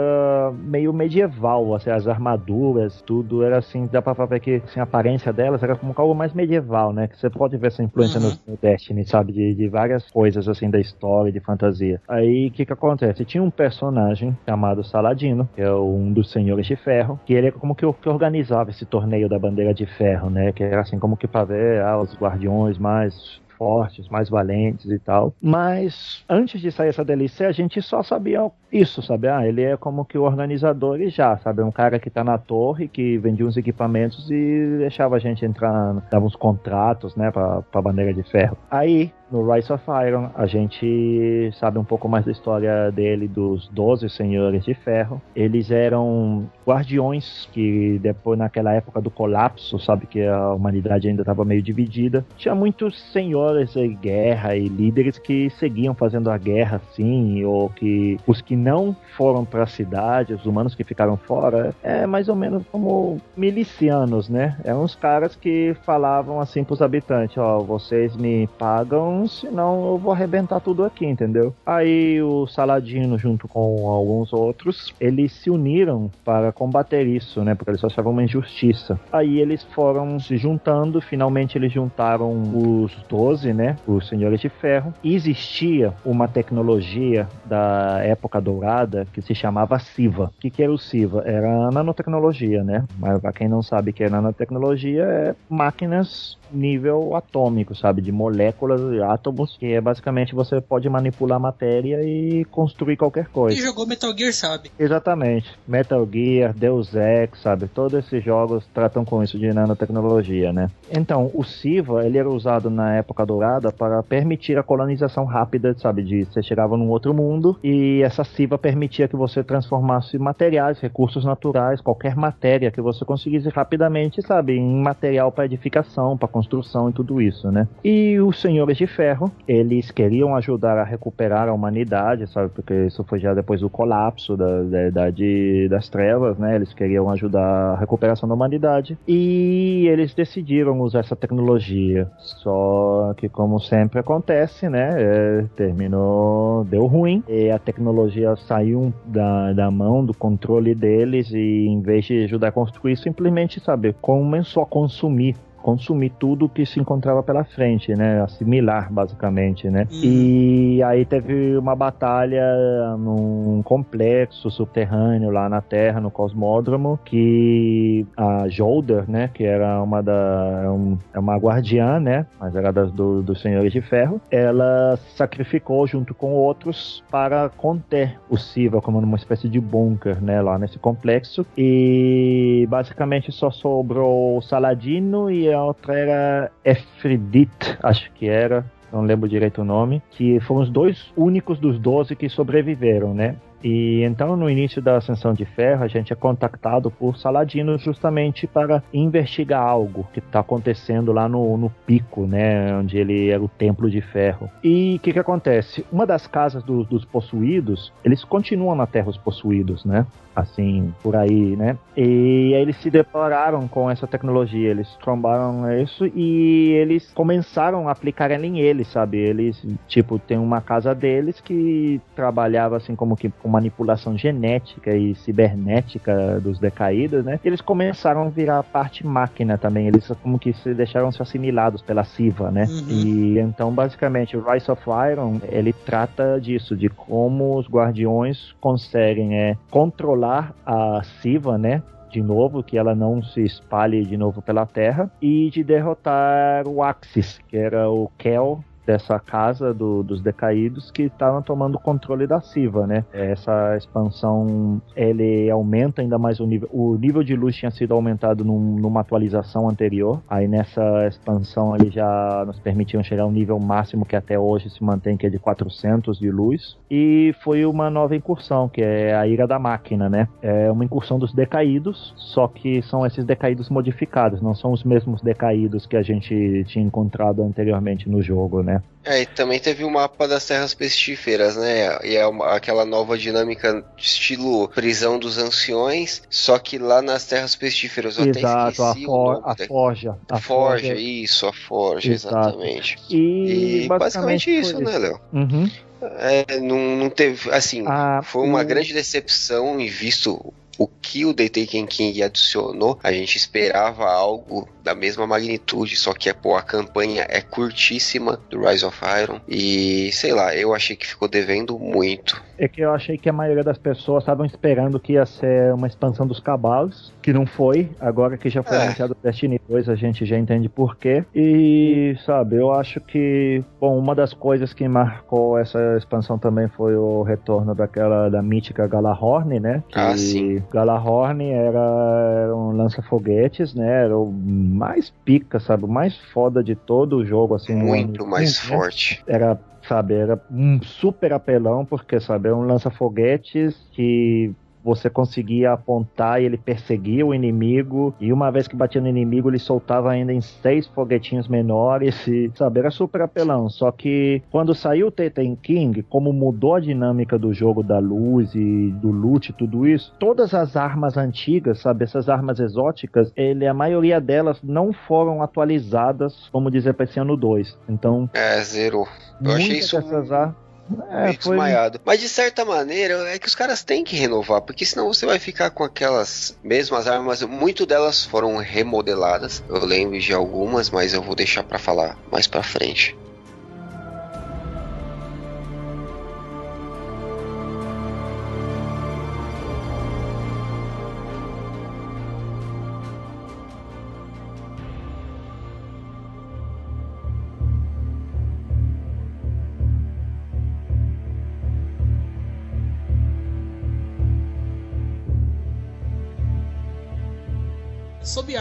meio medieval, assim, as armaduras, tudo era assim, dá pra ver que assim, a aparência delas era como algo mais medieval, né? Que você pode ver essa influência Uhum. no, Destiny, sabe? De, de várias coisas assim da história, de fantasia. Aí o que que acontece? Tinha um personagem chamado Saladino, que é um dos Senhores de Ferro, que ele é como que, o- que organizava esse torneio da Bandeira de Ferro, né? Que era assim como que pra ver ah, os guardiões mais fortes, mais valentes e tal. Mas antes de sair essa delícia, a gente só sabia isso, sabe? Ah, ele é como que o organizador e já, sabe? Um cara que tá na torre, que vendia uns equipamentos e deixava a gente entrar, dava uns contratos, né, pra, pra bandeira de ferro. Aí, no Rise of Iron, a gente sabe um pouco mais da história dele, dos 12 Senhores de Ferro. Eles eram guardiões que depois, naquela época do colapso, sabe que a humanidade ainda estava meio dividida, tinha muitos senhores de guerra e líderes que seguiam fazendo a guerra, assim, ou que os que não foram para a cidade, os humanos que ficaram fora, é mais ou menos como milicianos, né? Eram uns caras que falavam assim pros habitantes, ó, vocês me pagam, senão eu vou arrebentar tudo aqui, entendeu? Aí o Saladino, junto com alguns outros, eles se uniram para combater isso, né? Porque eles achavam uma injustiça. Aí eles foram se juntando, finalmente eles juntaram os 12, né? Os Senhores de Ferro. E existia uma tecnologia da época dourada que se chamava SIVA. O que, que era o SIVA? Era nanotecnologia, né? Mas pra quem não sabe que é nanotecnologia, é máquinas nível atômico, sabe? De moléculas átomos, que é basicamente você pode manipular matéria e construir qualquer Quem coisa. jogou Metal Gear sabe. Exatamente. Metal Gear, Deus Ex, sabe? Todos esses jogos tratam com isso de nanotecnologia, né? Então, o SIVA, ele era usado na época dourada para permitir a colonização rápida, sabe? De você chegava num outro mundo e essa SIVA permitia que você transformasse materiais, recursos naturais, qualquer matéria que você conseguisse rapidamente, sabe? Em material para edificação, para construção e tudo isso, né? E os Senhores de Ferro, eles queriam ajudar a recuperar a humanidade, sabe? Porque isso foi já depois do colapso da, da Idade das Trevas, né? Eles queriam ajudar a recuperação da humanidade. E eles decidiram usar essa tecnologia. Só que, como sempre acontece, né? é, terminou, deu ruim. E a tecnologia saiu da, da mão, do controle deles. E em vez de ajudar a construir, simplesmente, sabe? Começou a consumir consumir tudo que se encontrava pela frente, né? Assimilar, basicamente, né? Uhum. E aí teve uma batalha num complexo subterrâneo lá na Terra, no Cosmódromo, que a Jolder, né? Que era uma da... um- é uma guardiã, né? Mas era das, do, dos Senhores de Ferro. Ela sacrificou junto com outros para conter o Siva como numa espécie de bunker, né? Lá nesse complexo. E basicamente só sobrou o Saladino e a outra era Efridit, acho que era. Não lembro direito o nome, que foram os dois únicos dos 12 que sobreviveram, né? E então, no início da Ascensão de Ferro, a gente é contactado por Saladino justamente para investigar algo que está acontecendo lá no, no pico, né? Onde ele era o Templo de Ferro. E o que, que acontece? Uma das casas do- dos possuídos, eles continuam na Terra, os possuídos, né? Assim, por aí, né? E eles se depararam com essa tecnologia, eles trombaram isso e eles começaram a aplicar ela em eles, sabe? Eles, tipo, tem uma casa deles que trabalhava assim como que com manipulação genética e cibernética dos decaídos, né? Eles começaram a virar parte máquina também, eles como que se deixaram se assimilados pela Siva, né? Uhum. E então, basicamente, o Rise of Iron, ele trata disso, de como os guardiões conseguem é, controlar a Siva, né? De novo, que ela não se espalhe de novo pela Terra, e de derrotar o Axis, que era o Kel dessa casa do- dos decaídos que estavam tomando controle da Siva, né? Essa expansão ele aumenta ainda mais o nível. O nível de luz tinha sido aumentado num- numa atualização anterior. Aí nessa expansão ele já nos permitiam chegar ao nível máximo que até hoje se mantém, que é de 400 de luz. E foi uma nova incursão, que é a Ira da Máquina, né? É uma incursão dos decaídos, só que são esses decaídos modificados, não são os mesmos decaídos que a gente tinha encontrado anteriormente no jogo, né? É, e também teve o mapa das terras pestíferas, né? E é uma- aquela nova dinâmica estilo prisão dos anciões, só que lá nas terras pestíferas eu até Exato, a, esqueci o for- a forja. A Forja, isso, a Forja, Exato. exatamente. E, E basicamente isso, foi né, Léo? Uhum. É, não, não teve, assim, Ah, foi uma grande decepção em visto o que o The Taken King adicionou. A gente esperava algo da mesma magnitude, só que pô, a campanha é curtíssima do Rise of Iron e sei lá, eu achei que ficou devendo muito. É que eu achei que a maioria das pessoas estavam esperando que ia ser uma expansão dos cavalos, que não foi. Agora que já foi É. anunciado o Destiny 2, a gente já entende por quê. E, sabe, eu acho que, bom, uma das coisas que marcou essa expansão também foi o retorno daquela, da mítica Galahorn, né? Que Ah, sim. Galahorn era, era um lança-foguetes, né? Era o mais pica, sabe? O mais foda de todo o jogo, assim. Muito mais né? forte. era, sabe, era um super apelão, porque, sabe, é um lança-foguetes que você conseguia apontar e ele perseguia o inimigo, e uma vez que batia no inimigo, ele soltava ainda em seis foguetinhos menores, e, sabe, era super apelão. Só que quando saiu o Taken King, como mudou a dinâmica do jogo da luz e do loot e tudo isso, todas as armas antigas, sabe, essas armas exóticas, ele, a maioria delas não foram atualizadas, vamos dizer, para esse ano 2. Então, É, zerou. Eu achei isso dessas ar- É, meio foi... desmaiado. Mas de certa maneira, é que os caras têm que renovar, porque senão você vai ficar com aquelas mesmas armas. Muito delas foram remodeladas. Eu lembro de algumas, mas eu vou deixar pra falar mais pra frente.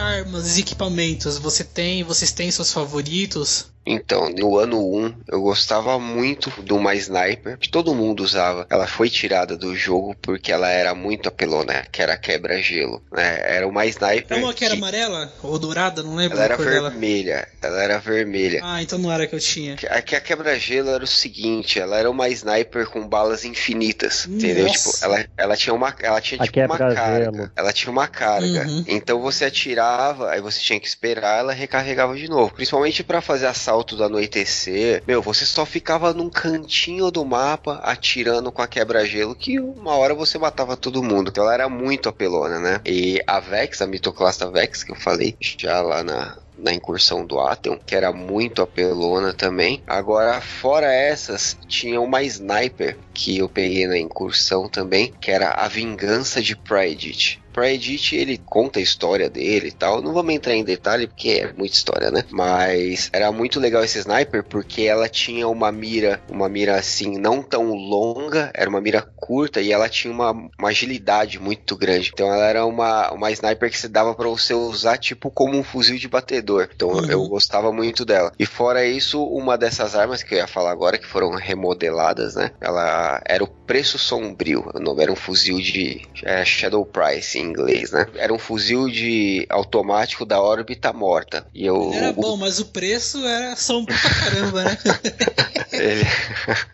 Armas e equipamentos, você tem, vocês têm seus favoritos? Então, no ano 1, eu gostava muito de uma sniper que todo mundo usava. Ela foi tirada do jogo porque ela era muito apelona, que era quebra-gelo. Né? Era uma sniper. É uma que era que- amarela ou dourada, não lembro Ela era cor dela. vermelha. Ela era vermelha. Ah, então não era a que eu tinha. A que a quebra-gelo era o seguinte, ela era uma sniper com balas infinitas, entendeu? Nossa. Tipo, ela, ela tinha uma, ela tinha A tipo uma quebra-gelo. carga. Ela tinha uma carga. Uhum. Então você atirava, aí você tinha que esperar, ela recarregava de novo. Principalmente pra fazer assalto do anoitecer. Meu, você só ficava num cantinho do mapa atirando com a quebra-gelo que uma hora você matava todo mundo. Então ela era muito apelona, né? E a Vex, a mitoclasta Vex que eu falei já lá na na incursão do Atheon, que era muito apelona também. Agora, fora essas, tinha uma sniper que eu peguei na incursão também, que era a Vingança de Praedit. Praedit, ele conta a história dele e tal. Não vamos entrar em detalhe porque é muita história, né? Mas era muito legal esse sniper porque ela tinha uma mira, uma mira assim, não tão longa, era uma mira curta e ela tinha uma, uma agilidade muito grande. Então ela era uma, uma sniper que se dava para você usar tipo como um fuzil de batedor. Então Uhum. eu gostava muito dela. E fora isso, uma dessas armas que eu ia falar agora, que foram remodeladas, né? Ela era o Preço Sombrio. O nome era um fuzil de é, Shadow Price em inglês, né? Era um fuzil de automático da órbita morta. E eu, era bom, mas o preço era sombrio pra caramba, né? ele,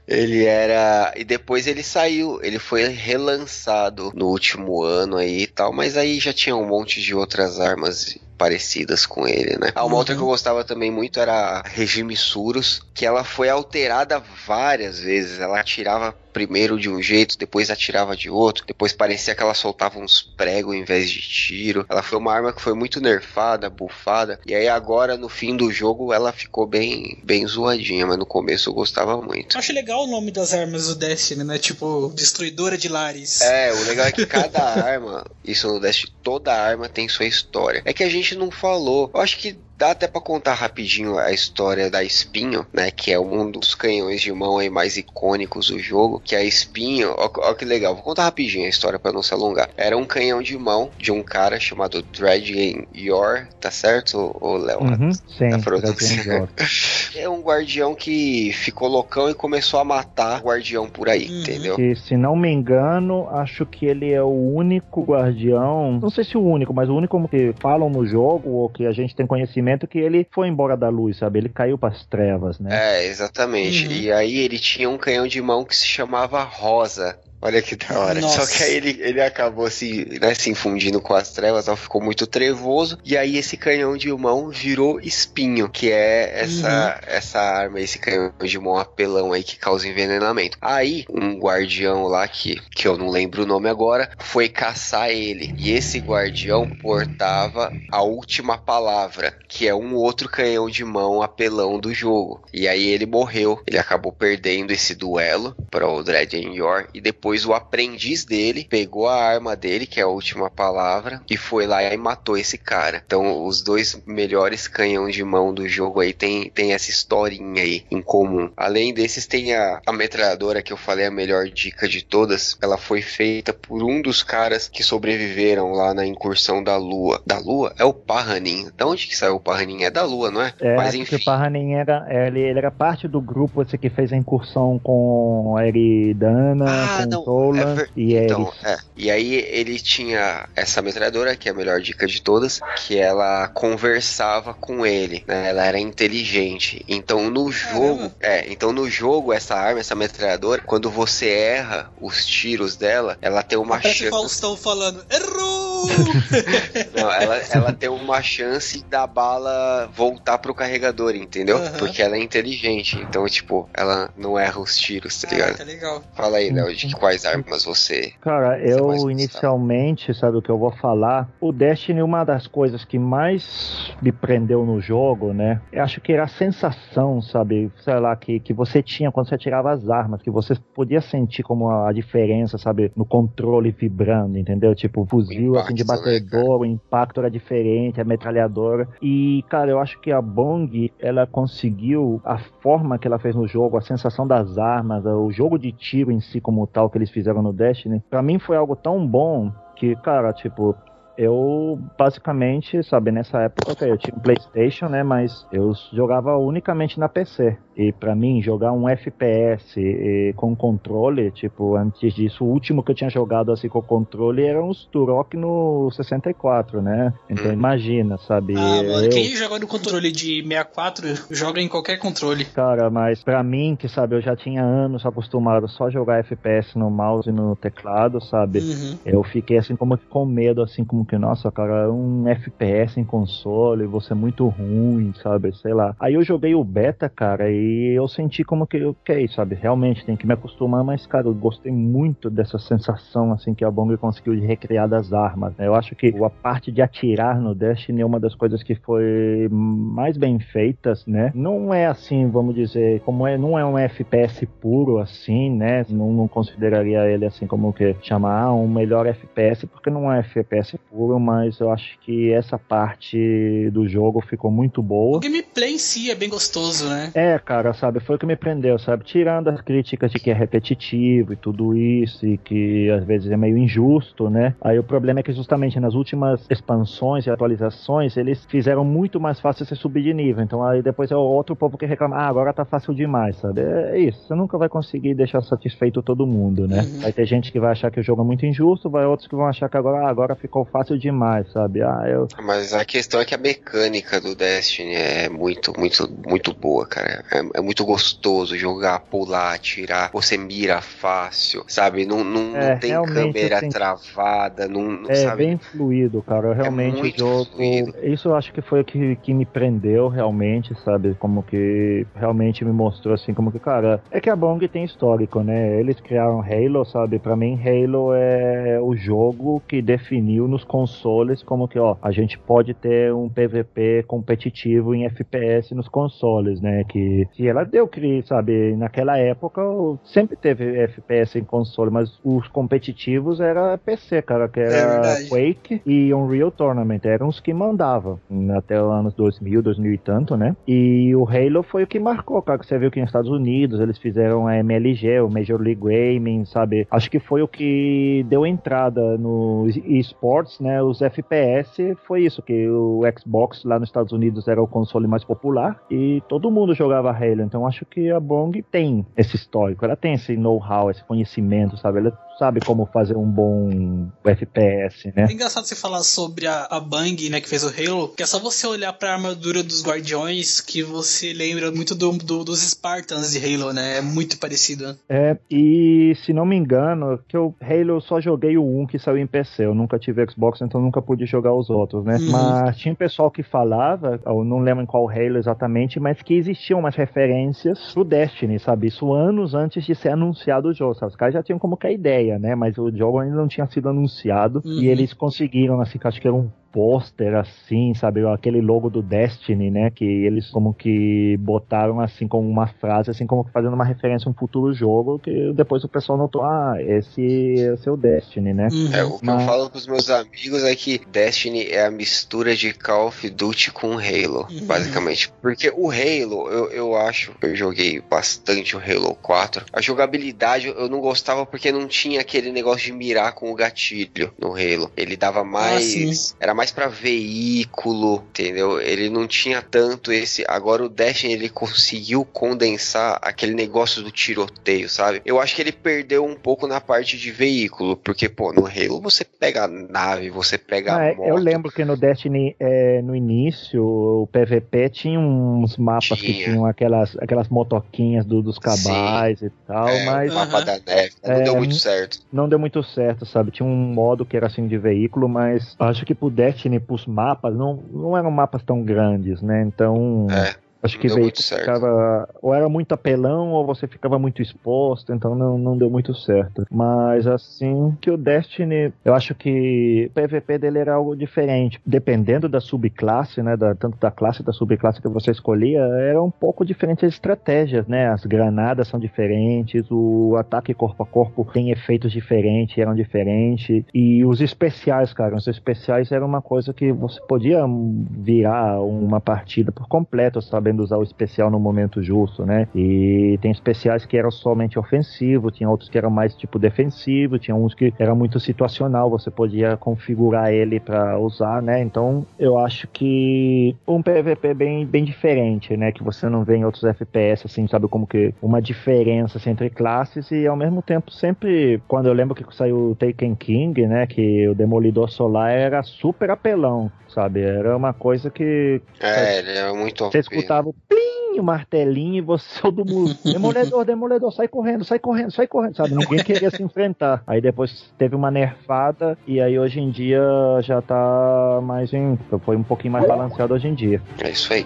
ele era. E depois ele saiu. Ele foi relançado no último ano aí e tal. Mas aí já tinha um monte de outras armas parecidas com ele, né? Ah, uma outra que eu gostava também muito era a Regime Surus, que ela foi alterada várias vezes. Ela atirava primeiro de um jeito, depois atirava de outro, depois parecia que ela soltava uns pregos em vez de tiro. Ela foi uma arma que foi muito nerfada, bufada, e aí agora no fim do jogo ela ficou bem, bem zoadinha, mas no começo eu gostava muito. Eu acho legal o nome das armas do Destiny, né? Tipo, Destruidora de Lares. É, o legal é que cada arma, isso no Destiny, toda arma tem sua história. É que a gente não falou. Eu acho que dá até pra contar rapidinho a história da Espinho, né? Que é um dos canhões de mão aí mais icônicos do jogo. Que a Espinho, ó, ó que legal, vou contar rapidinho a história pra não se alongar. Era um canhão de mão de um cara chamado Dredgen Yor, tá certo, ô Léo? Uhum, sim, Tá produzindo. Yor. É um guardião que ficou loucão e começou a matar guardião por aí, entendeu? Que, se não me engano, acho que ele é o único guardião. Não sei se o único, mas o único que falam no jogo, ou que a gente tem conhecimento, que ele foi embora da luz, sabe? Ele caiu pras trevas, né? É, exatamente. E aí ele tinha um canhão de mão que se chamava Rosa. Olha que da hora. Nossa. Só que aí ele, ele acabou se, né, se infundindo com as trevas, ela ficou muito trevoso. E aí esse canhão de mão virou espinho, que é essa, essa arma, esse canhão de mão apelão aí que causa envenenamento. Aí um guardião lá, que, que eu não lembro o nome agora, foi caçar ele. E esse guardião portava a última palavra, que é um outro canhão de mão apelão do jogo. E aí ele morreu. Ele acabou perdendo esse duelo para o Dredgen Yor. E depois o aprendiz dele pegou a arma dele, que é a última palavra, e foi lá e matou esse cara. Então os dois melhores canhões de mão do jogo aí tem, tem essa historinha aí em comum. Além desses, tem a, a metralhadora que eu falei, a melhor dica de todas. Ela foi feita por um dos caras que sobreviveram lá na incursão da Lua. Da Lua? É o Parranin. Da onde que saiu o Parranin? É da Lua, não é? É, Mas enfim. o Parranin era, ele, ele era parte do grupo esse que fez a incursão com a Eridana, Ah, com não, É ver- e Então, é. E aí ele tinha essa metralhadora, que é a melhor dica de todas, que ela conversava com ele, né? Ela era inteligente. Então no jogo, é, então no jogo essa arma, essa metralhadora, quando você erra os tiros dela, ela tem uma Parece chance Faustão falando, errou! Não, ela, ela tem uma chance da bala voltar pro carregador, entendeu? Aham. Porque ela é inteligente. Então, tipo, ela não erra os tiros, tá ligado? tá legal. Fala aí, Léo, de quais armas você. Cara, Você eu gostava? inicialmente, sabe o que eu vou falar? O Destiny, uma das coisas que mais me prendeu no jogo, né? Eu acho que era a sensação, sabe? Sei lá, que, que você tinha quando você tirava as armas, que você podia sentir como a, a diferença, sabe? No controle vibrando, entendeu? Tipo, o fuzil assim, de impacto, né, batedor, o impacto era diferente, a metralhadora. E, cara, eu acho que a Bong, ela conseguiu a forma que ela fez no jogo, a sensação das armas, o jogo de tiro em si como tal que eles fizeram no Destiny, pra mim foi algo tão bom que, cara, tipo, eu basicamente, sabe, nessa época ok, eu tinha um PlayStation, né, mas eu jogava unicamente na PC. E pra mim jogar um FPS e- com controle, tipo, antes disso, o último que eu tinha jogado assim com controle era uns Turok no 64, né? Então imagina, sabe? Ah, mano, eu- quem joga no controle de 64, joga em qualquer controle. Cara, mas pra mim, que sabe, eu já tinha anos acostumado só a jogar FPS no mouse e no teclado, sabe? Uhum. Eu fiquei assim como que com medo, assim, como como que, nossa, cara, um FPS em console, você é muito ruim, sabe? Sei lá. Aí eu joguei o beta, cara, e eu senti como que, ok, sabe? Realmente tem que me acostumar, mas, cara, eu gostei muito dessa sensação, assim, que a Bong conseguiu de recriar das armas. Né? Eu acho que a parte de atirar no Destiny é uma das coisas que foi mais bem feitas, né? Não é assim, vamos dizer, como é, não é um FPS puro, assim, né? Não, não consideraria ele assim como que chamar um melhor FPS, porque não é FPS puro, mas eu acho que essa parte do jogo ficou muito boa. O gameplay em si é bem gostoso, né? É, cara, sabe, foi o que me prendeu, sabe? Tirando as críticas de que é repetitivo e tudo isso, e que às vezes é meio injusto, né? Aí o problema é que justamente nas últimas expansões e atualizações, eles fizeram muito mais fácil você subir de nível. Então aí depois é outro povo que reclama, ah, agora tá fácil demais, sabe? É isso, você nunca vai conseguir deixar satisfeito todo mundo, né? Uhum. Vai ter gente que vai achar que o jogo é muito injusto, vai outros que vão achar que agora, ah, agora ficou fácil demais, sabe? Ah, eu... Mas a questão é que a mecânica do Destiny é muito, muito, muito boa, cara. É, é muito gostoso jogar, pular, atirar, você mira fácil, sabe? Não, não, é, não tem câmera assim, travada, não, não é sabe? bem fluido, cara. É realmente é o jogo. Fluido. Isso eu acho que foi o que, que me prendeu realmente, sabe? Como que realmente me mostrou assim, como que, cara, é que a Bong tem histórico, né? Eles criaram Halo, sabe? Para mim, Halo é o jogo que definiu nos consoles como que, ó, a gente pode ter um PVP competitivo em FPS nos consoles, né? Que se ela deu crise, sabe? Naquela época sempre teve FPS em console, mas os competitivos era PC, cara, que era é Quake e Unreal Tournament, eram os que mandavam até os anos 2000, 2000 e tanto, né? E o Halo foi o que marcou, cara, que você viu que nos Estados Unidos eles fizeram a MLG, o Major League Gaming, sabe? Acho que foi o que deu entrada no esports, né? Os FPS foi isso, que o Xbox lá nos Estados Unidos era o console mais popular e todo mundo jogava Halo, então acho que a Bong tem esse histórico, ela tem esse know-how, esse conhecimento, sabe? Ela sabe como fazer um bom FPS, né? É engraçado você falar sobre a, a Bang, né, que fez o Halo, que é só você olhar pra armadura dos Guardiões que você lembra muito do, do, dos Spartans de Halo, né? É muito parecido. Né? É, e se não me engano, que eu Halo eu só joguei o 1 que saiu em PC, eu nunca tive Xbox, então nunca pude jogar os outros, né? Uhum. Mas tinha pessoal que falava, eu não lembro em qual Halo exatamente, mas que existiam umas referências pro Destiny, sabe? Isso anos antes de ser anunciado o jogo, sabe? Os caras já tinham como que a ideia, né? Mas o jogo ainda não tinha sido anunciado uhum. e eles conseguiram, assim, acho que era um pôster assim, sabe? Aquele logo do Destiny, né? Que eles como que botaram assim como uma frase, assim como fazendo uma referência a um futuro jogo, que depois o pessoal notou, ah, esse é o seu Destiny, né? Uhum. É, o que Mas... eu falo pros meus amigos é que Destiny é a mistura de Call of Duty com Halo, uhum. basicamente. Porque o Halo, eu, eu acho, eu joguei bastante o Halo 4. A jogabilidade eu não gostava porque não tinha aquele negócio de mirar com o gatilho no Halo. Ele dava mais. Ah, era mais mais para veículo, entendeu? Ele não tinha tanto esse. Agora o Destiny ele conseguiu condensar aquele negócio do tiroteio, sabe? Eu acho que ele perdeu um pouco na parte de veículo, porque pô, no Halo você pega nave, você pega ah, moto. Eu lembro que no Destiny é, no início o PVP tinha uns mapas tinha. que tinham aquelas aquelas motoquinhas do, dos cabais Sim. e tal, é, mas o mapa da neve não é, deu muito certo. Não deu muito certo, sabe? Tinha um modo que era assim de veículo, mas acho que pro Destiny, pros mapas, não, não eram mapas tão grandes, né? Então. É. Acho que veio ficava ou era muito apelão ou você ficava muito exposto, então não, não deu muito certo. Mas assim que o Destiny, eu acho que o PVP dele era algo diferente, dependendo da subclasse, né, da, tanto da classe da subclasse que você escolhia, era um pouco diferente as estratégias, né? As granadas são diferentes, o ataque corpo a corpo tem efeitos diferentes, eram diferentes e os especiais, cara, os especiais eram uma coisa que você podia virar uma partida por completo, sabendo usar o especial no momento justo, né? E tem especiais que eram somente ofensivo, tinha outros que eram mais tipo defensivo, tinha uns que era muito situacional, você podia configurar ele para usar, né? Então eu acho que um PVP bem, bem diferente, né? Que você não vê em outros FPS, assim, sabe? Como que uma diferença assim, entre classes e ao mesmo tempo sempre, quando eu lembro que saiu o Taken King, né? Que o Demolidor Solar era super apelão sabe? Era uma coisa que. É, ele é muito Você escutava o plim o martelinho e você todo mundo, demoledor, demoledor, sai correndo, sai correndo, sai correndo, sabe? Ninguém queria se enfrentar. Aí depois teve uma nerfada e aí hoje em dia já tá mais em, foi um pouquinho mais balanceado hoje em dia. É isso aí.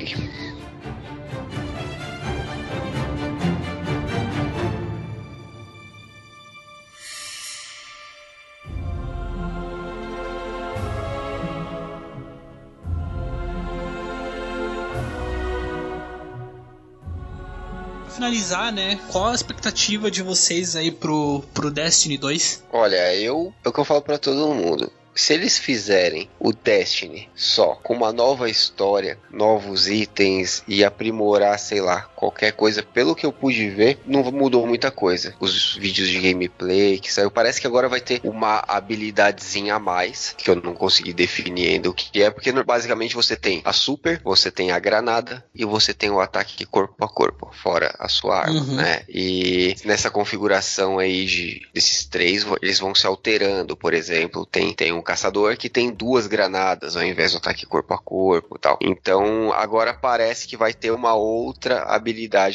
Finalizar, né? Qual a expectativa de vocês aí pro, pro Destiny 2? Olha, eu é o que eu falo para todo mundo se eles fizerem o Destiny só com uma nova história, novos itens e aprimorar, sei lá, qualquer coisa, pelo que eu pude ver, não mudou muita coisa. Os vídeos de gameplay que saiu, parece que agora vai ter uma habilidadezinha a mais, que eu não consegui definir ainda o que é, porque basicamente você tem a super, você tem a granada e você tem o ataque corpo a corpo, fora a sua arma, uhum. né? E nessa configuração aí de, desses três, eles vão se alterando, por exemplo, tem, tem um caçador que tem duas granadas ao invés do ataque corpo a corpo e tal. Então agora parece que vai ter uma outra habilidade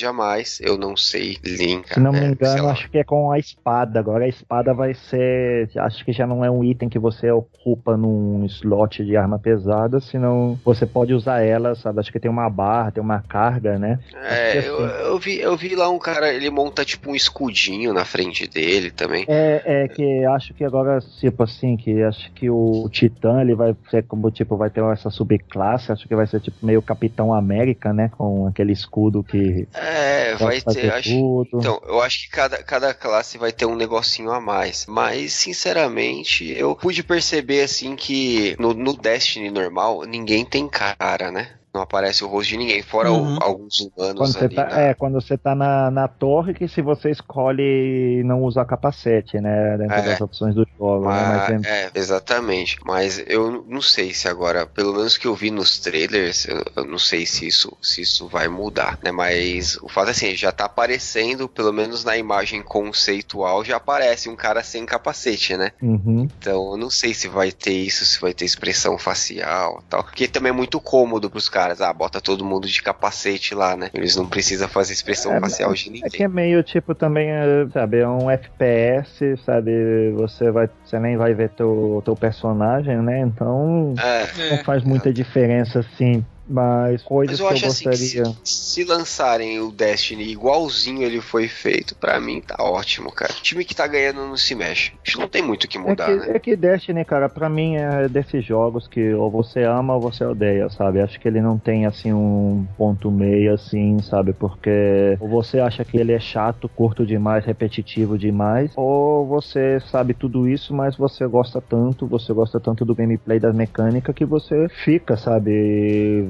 a mais. Eu não sei, Link. Se não me é, engano, acho que é com a espada. Agora a espada vai ser. Acho que já não é um item que você ocupa num slot de arma pesada, senão você pode usar ela, sabe? Acho que tem uma barra, tem uma carga, né? É, assim. eu, eu, vi, eu vi lá um cara, ele monta tipo um escudinho na frente dele também. É, é que acho que agora, tipo assim, que acho que que o Titã ele vai ser como tipo vai ter essa subclasse, acho que vai ser tipo meio Capitão América, né, com aquele escudo que É, vai ter, acho, Então, eu acho que cada, cada classe vai ter um negocinho a mais, mas sinceramente, eu pude perceber assim que no, no Destiny normal ninguém tem cara, né? Não aparece o rosto de ninguém, fora uhum. o, alguns humanos quando você tá, na... É, quando você tá na, na torre, que se você escolhe não usar capacete, né? Dentro é, das opções do jogo. Mas, né? Mas é... é, exatamente. Mas eu não sei se agora, pelo menos que eu vi nos trailers, eu, eu, não sei se isso, se isso vai mudar, né? Mas o fato é assim, já tá aparecendo, pelo menos na imagem conceitual, já aparece um cara sem capacete, né? Uhum. Então eu não sei se vai ter isso, se vai ter expressão facial tal. Porque também é muito cômodo pros caras caras, ah, bota todo mundo de capacete lá, né? Eles não precisam fazer expressão é, facial de ninguém. É que é meio tipo também, é, sabe, é um FPS, sabe? Você vai, você nem vai ver teu, teu personagem, né? Então é, não faz muita é. diferença assim mas coisas Mas eu que eu gostaria. Assim se, se, lançarem o Destiny igualzinho ele foi feito, para mim tá ótimo, cara. O time que tá ganhando não se mexe. Acho que não tem muito o que mudar, é que, né? É que Destiny, cara, para mim é desses jogos que ou você ama ou você odeia, sabe? Acho que ele não tem assim um ponto meio assim, sabe? Porque ou você acha que ele é chato, curto demais, repetitivo demais, ou você sabe tudo isso, mas você gosta tanto, você gosta tanto do gameplay da mecânica que você fica, sabe?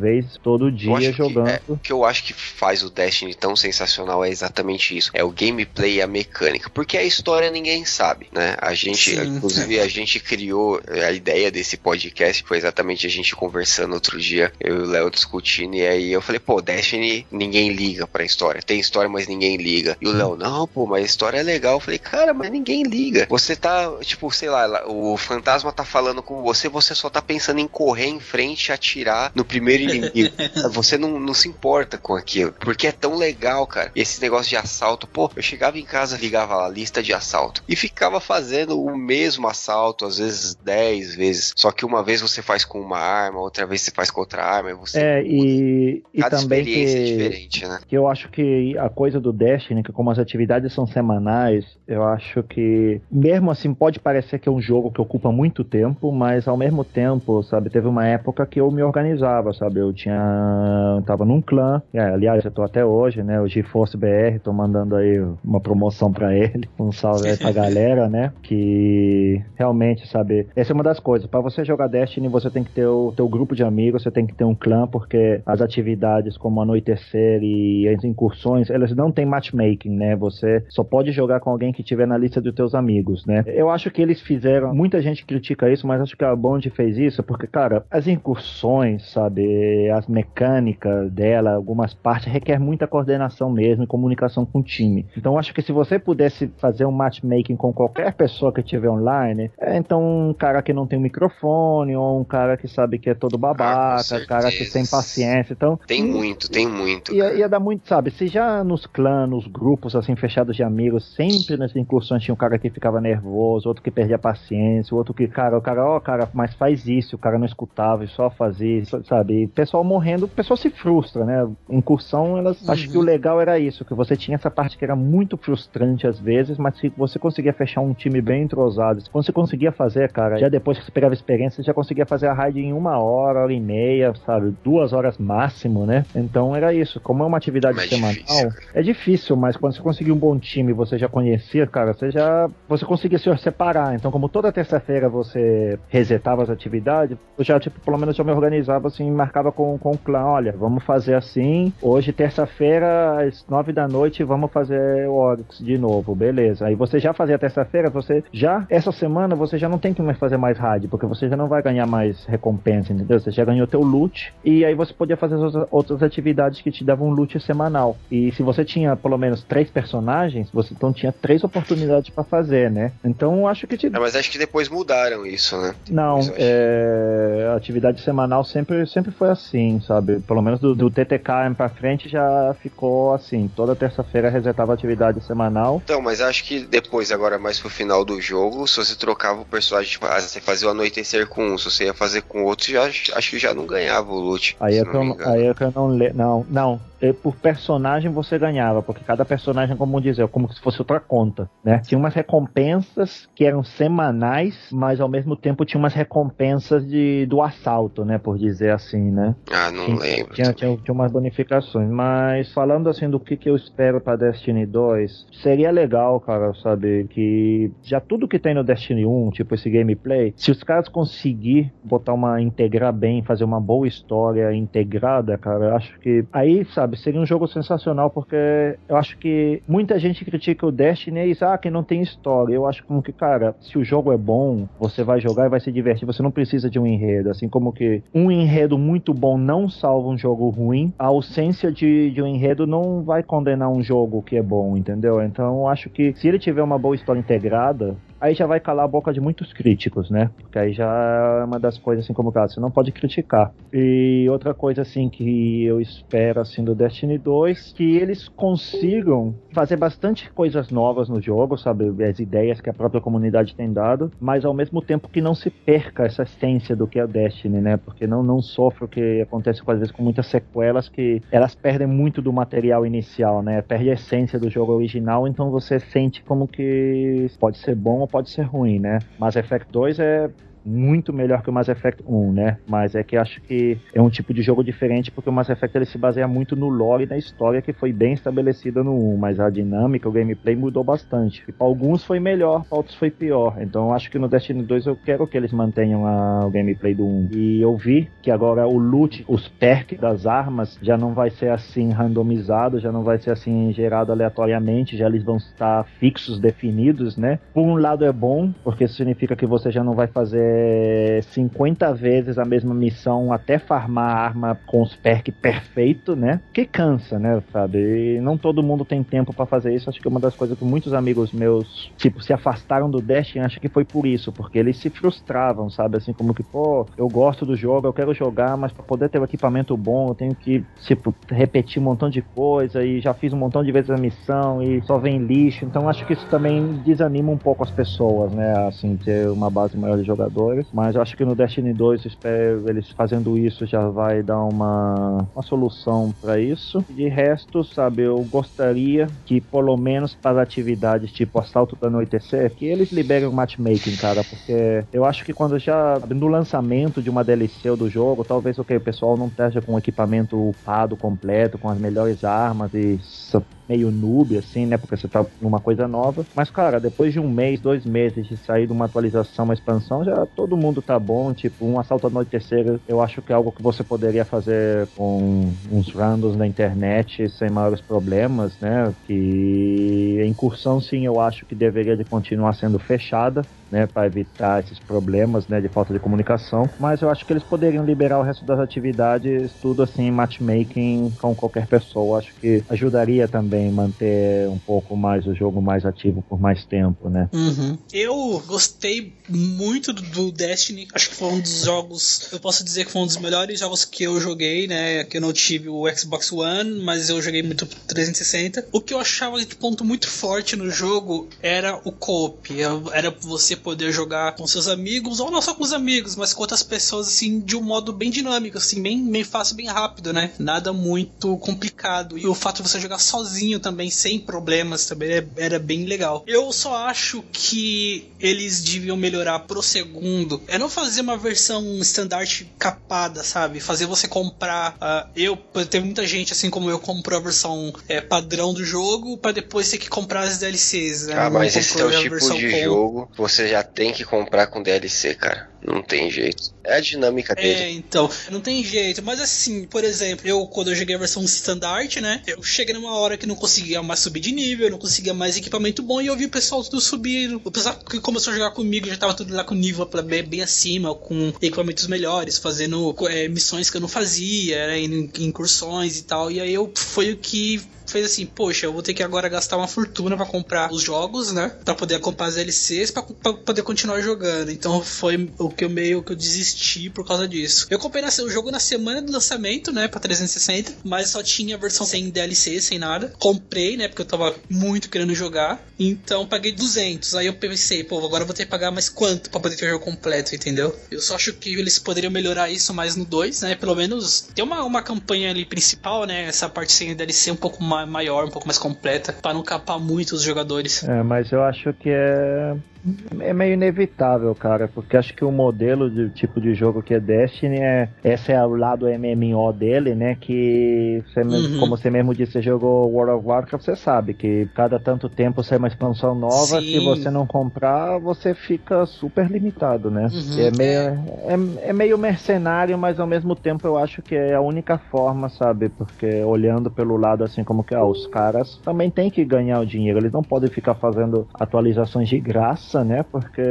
Vez, todo dia jogando. Que, é, o que eu acho que faz o Destiny tão sensacional é exatamente isso. É o gameplay e a mecânica. Porque a história ninguém sabe, né? A gente, Sim. inclusive, a gente criou a ideia desse podcast, foi exatamente a gente conversando outro dia, eu e o Léo discutindo, e aí eu falei, pô, Destiny, ninguém liga pra história. Tem história, mas ninguém liga. E o Léo, não, pô, mas a história é legal. Eu falei, cara, mas ninguém liga. Você tá, tipo, sei lá, o fantasma tá falando com você, você só tá pensando em correr em frente e atirar no primeiro inimigo. Você não, não se importa com aquilo, porque é tão legal, cara. Esse negócio de assalto, pô, eu chegava em casa, ligava lá, lista de assalto, e ficava fazendo o mesmo assalto, às vezes 10 vezes. Só que uma vez você faz com uma arma, outra vez você faz com outra arma, você. É, e, e Cada também experiência que, é diferente, né? Que eu acho que a coisa do Destiny, que como as atividades são semanais, eu acho que, mesmo assim, pode parecer que é um jogo que ocupa muito tempo, mas ao mesmo tempo, sabe, teve uma época que eu me organizava, sabe? Eu tinha. tava num clã, é, aliás, eu tô até hoje, né? O GeForce BR, tô mandando aí uma promoção para ele. Um salve aí pra galera, né? Que realmente, sabe, essa é uma das coisas. para você jogar Destiny, você tem que ter o teu grupo de amigos, você tem que ter um clã, porque as atividades como anoitecer e as incursões, elas não tem matchmaking, né? Você só pode jogar com alguém que tiver na lista dos teus amigos, né? Eu acho que eles fizeram, muita gente critica isso, mas acho que a Bond fez isso, porque, cara, as incursões, sabe? Porque as mecânicas dela, algumas partes, requer muita coordenação mesmo e comunicação com o time. Então acho que se você pudesse fazer um matchmaking com qualquer pessoa que estiver online, é então um cara que não tem um microfone, ou um cara que sabe que é todo babaca, ah, cara que tem paciência. Então, tem muito, tem muito. Ia, ia, dar muito, sabe? Se já nos clãs, nos grupos assim fechados de amigos, sempre nas incursões tinha um cara que ficava nervoso, outro que perdia paciência, outro que, cara, o cara, ó, oh, cara, mas faz isso, o cara não escutava e só fazia sabe? E pessoal morrendo, o pessoal se frustra, né? Incursão, elas. Uhum. Acho que o legal era isso, que você tinha essa parte que era muito frustrante às vezes, mas se você conseguia fechar um time bem entrosado, quando você conseguia fazer, cara, já depois que você pegava experiência, você já conseguia fazer a raid em uma hora, hora e meia, sabe? Duas horas máximo, né? Então era isso. Como é uma atividade mais semanal, difícil. é difícil, mas quando você conseguir um bom time você já conhecia, cara, você já. Você conseguia se separar. Então, como toda terça-feira você resetava as atividades, eu já, tipo, pelo menos eu me organizava assim, marcava com, com o clã, olha, vamos fazer assim. Hoje, terça-feira, às nove da noite, vamos fazer o Oryx de novo, beleza. Aí você já fazia terça-feira, você já, essa semana, você já não tem que mais fazer mais rádio, porque você já não vai ganhar mais recompensa, entendeu? Você já ganhou teu loot, e aí você podia fazer as outras atividades que te davam um loot semanal. E se você tinha pelo menos três personagens, você então tinha três oportunidades para fazer, né? Então acho que te... É, mas acho que depois mudaram isso, né? Não, é... a atividade semanal sempre, sempre foi assim, sabe? Pelo menos do, do TTK pra frente já ficou assim. Toda terça-feira resetava atividade semanal. Então, mas acho que depois, agora mais pro final do jogo, se você trocava o personagem, tipo, ah, você fazia o anoitecer com um, se você ia fazer com outro, já, acho que já não ganhava o loot. Aí é que eu, aí é que eu não le... Não, não. É, por personagem você ganhava, porque cada personagem, como dizer, como se fosse outra conta, né? Tinha umas recompensas que eram semanais, mas ao mesmo tempo tinha umas recompensas de, do assalto, né? Por dizer assim, né? Ah, não tinha, lembro. Tinha, tinha, tinha, umas bonificações, mas falando assim do que, que eu espero para Destiny 2, seria legal, cara, saber que já tudo que tem no Destiny 1, tipo esse gameplay, se os caras conseguir botar uma integrar bem, fazer uma boa história integrada, cara, eu acho que aí, sabe sabe? Seria um jogo sensacional porque eu acho que muita gente critica o Destiny e diz, ah, que não tem história. Eu acho como que, cara, se o jogo é bom, você vai jogar e vai se divertir. Você não precisa de um enredo. Assim como que um enredo muito bom não salva um jogo ruim, a ausência de, de um enredo não vai condenar um jogo que é bom, entendeu? Então eu acho que se ele tiver uma boa história integrada, aí já vai calar a boca de muitos críticos, né? Porque aí já é uma das coisas assim como cara, você não pode criticar. E outra coisa assim que eu espero assim do Destiny 2, que eles consigam fazer bastante coisas novas no jogo, sabe? As ideias que a própria comunidade tem dado, mas ao mesmo tempo que não se perca essa essência do que é o Destiny, né? Porque não não sofre o que acontece às vezes com muitas sequelas que elas perdem muito do material inicial, né? Perde a essência do jogo original, então você sente como que pode ser bom pode ser ruim, né? Mass Effect 2 é muito melhor que o Mass Effect 1, né? Mas é que acho que é um tipo de jogo diferente porque o Mass Effect ele se baseia muito no lore e na história que foi bem estabelecida no 1, mas a dinâmica, o gameplay mudou bastante. Para alguns foi melhor, para outros foi pior. Então acho que no Destiny 2 eu quero que eles mantenham a, o gameplay do 1. E eu vi que agora o loot, os perks das armas já não vai ser assim randomizado, já não vai ser assim gerado aleatoriamente, já eles vão estar fixos, definidos, né? Por um lado é bom, porque significa que você já não vai fazer 50 vezes a mesma missão até farmar a arma com os perks perfeito, né? Que cansa, né, sabe? E não todo mundo tem tempo para fazer isso. Acho que é uma das coisas que muitos amigos meus, tipo, se afastaram do Destiny, acho que foi por isso, porque eles se frustravam, sabe? Assim como que, pô, eu gosto do jogo, eu quero jogar, mas para poder ter um equipamento bom, eu tenho que, tipo, repetir um montão de coisa e já fiz um montão de vezes a missão e só vem lixo. Então acho que isso também desanima um pouco as pessoas, né? Assim, ter uma base maior de jogadores mas acho que no Destiny 2 espero eles fazendo isso já vai dar uma, uma solução para isso. De resto, sabe, eu gostaria que pelo menos para atividades tipo Assalto do Anoitecer, que eles liberem o matchmaking, cara, porque eu acho que quando já no lançamento de uma DLC do jogo, talvez okay, o pessoal não esteja com equipamento upado completo, com as melhores armas e meio noob, assim, né? Porque você tá numa coisa nova. Mas, cara, depois de um mês, dois meses de sair de uma atualização, uma expansão, já todo mundo tá bom, tipo, um assalto à noite terceira, eu acho que é algo que você poderia fazer com uns randoms na internet sem maiores problemas, né? Que a incursão, sim, eu acho que deveria de continuar sendo fechada, né, para evitar esses problemas, né, de falta de comunicação. Mas eu acho que eles poderiam liberar o resto das atividades, tudo assim, matchmaking com qualquer pessoa. Acho que ajudaria também manter um pouco mais o jogo mais ativo por mais tempo, né? Uhum. Eu gostei muito do Destiny. Acho que foi um dos jogos, eu posso dizer que foi um dos melhores jogos que eu joguei, né? Que eu não tive o Xbox One, mas eu joguei muito 360. O que eu achava de ponto muito forte no jogo era o co-op. Era você poder jogar com seus amigos, ou não só com os amigos, mas com outras pessoas, assim, de um modo bem dinâmico, assim, bem, bem fácil, bem rápido, né? Nada muito complicado. E o fato de você jogar sozinho também, sem problemas, também é, era bem legal. Eu só acho que eles deviam melhorar pro segundo. É não fazer uma versão standard capada, sabe? Fazer você comprar. Uh, eu, teve muita gente, assim como eu, comprou a versão é, padrão do jogo, para depois ter que comprar as DLCs. Né? Ah, mas esse é o tipo de com- jogo que você já tem que comprar com DLC, cara. Não tem jeito. É a dinâmica É, dele. então, não tem jeito. Mas assim, por exemplo, eu quando eu joguei a versão standard, né? Eu cheguei numa hora que não conseguia mais subir de nível, não conseguia mais equipamento bom e eu vi o pessoal tudo subir. O pessoal que começou a jogar comigo já tava tudo lá com nível bem, bem acima, com equipamentos melhores, fazendo é, missões que eu não fazia, né, incursões e tal. E aí eu foi o que fez assim, poxa, eu vou ter que agora gastar uma fortuna pra comprar os jogos, né? Pra poder comprar as DLCs pra poder continuar jogando. Então foi o que eu meio que eu desisti por causa disso. Eu comprei o jogo na semana do lançamento, né? Pra 360, mas só tinha a versão sem DLC, sem nada. Comprei, né? Porque eu tava muito querendo jogar. Então paguei 200. Aí eu pensei, pô, agora eu vou ter que pagar mais quanto pra poder ter o jogo completo, entendeu? Eu só acho que eles poderiam melhorar isso mais no 2, né? Pelo menos ter uma, uma campanha ali principal, né? Essa parte sem DLC um pouco ma- maior, um pouco mais completa, pra não capar muito os jogadores. É, mas eu acho que é. É meio inevitável, cara, porque acho que o modelo de tipo de jogo que é Destiny é. Esse é o lado MMO dele, né? Que, você Uhum. como você mesmo disse, você jogou World of Warcraft, você sabe que cada tanto tempo sai uma expansão nova, Sim. se você não comprar, você fica super limitado, né? Uhum, é, meio, é, é meio mercenário, mas ao mesmo tempo eu acho que é a única forma, sabe? Porque olhando pelo lado assim como que ah, os caras também têm que ganhar o dinheiro, eles não podem ficar fazendo atualizações de graça, né? Porque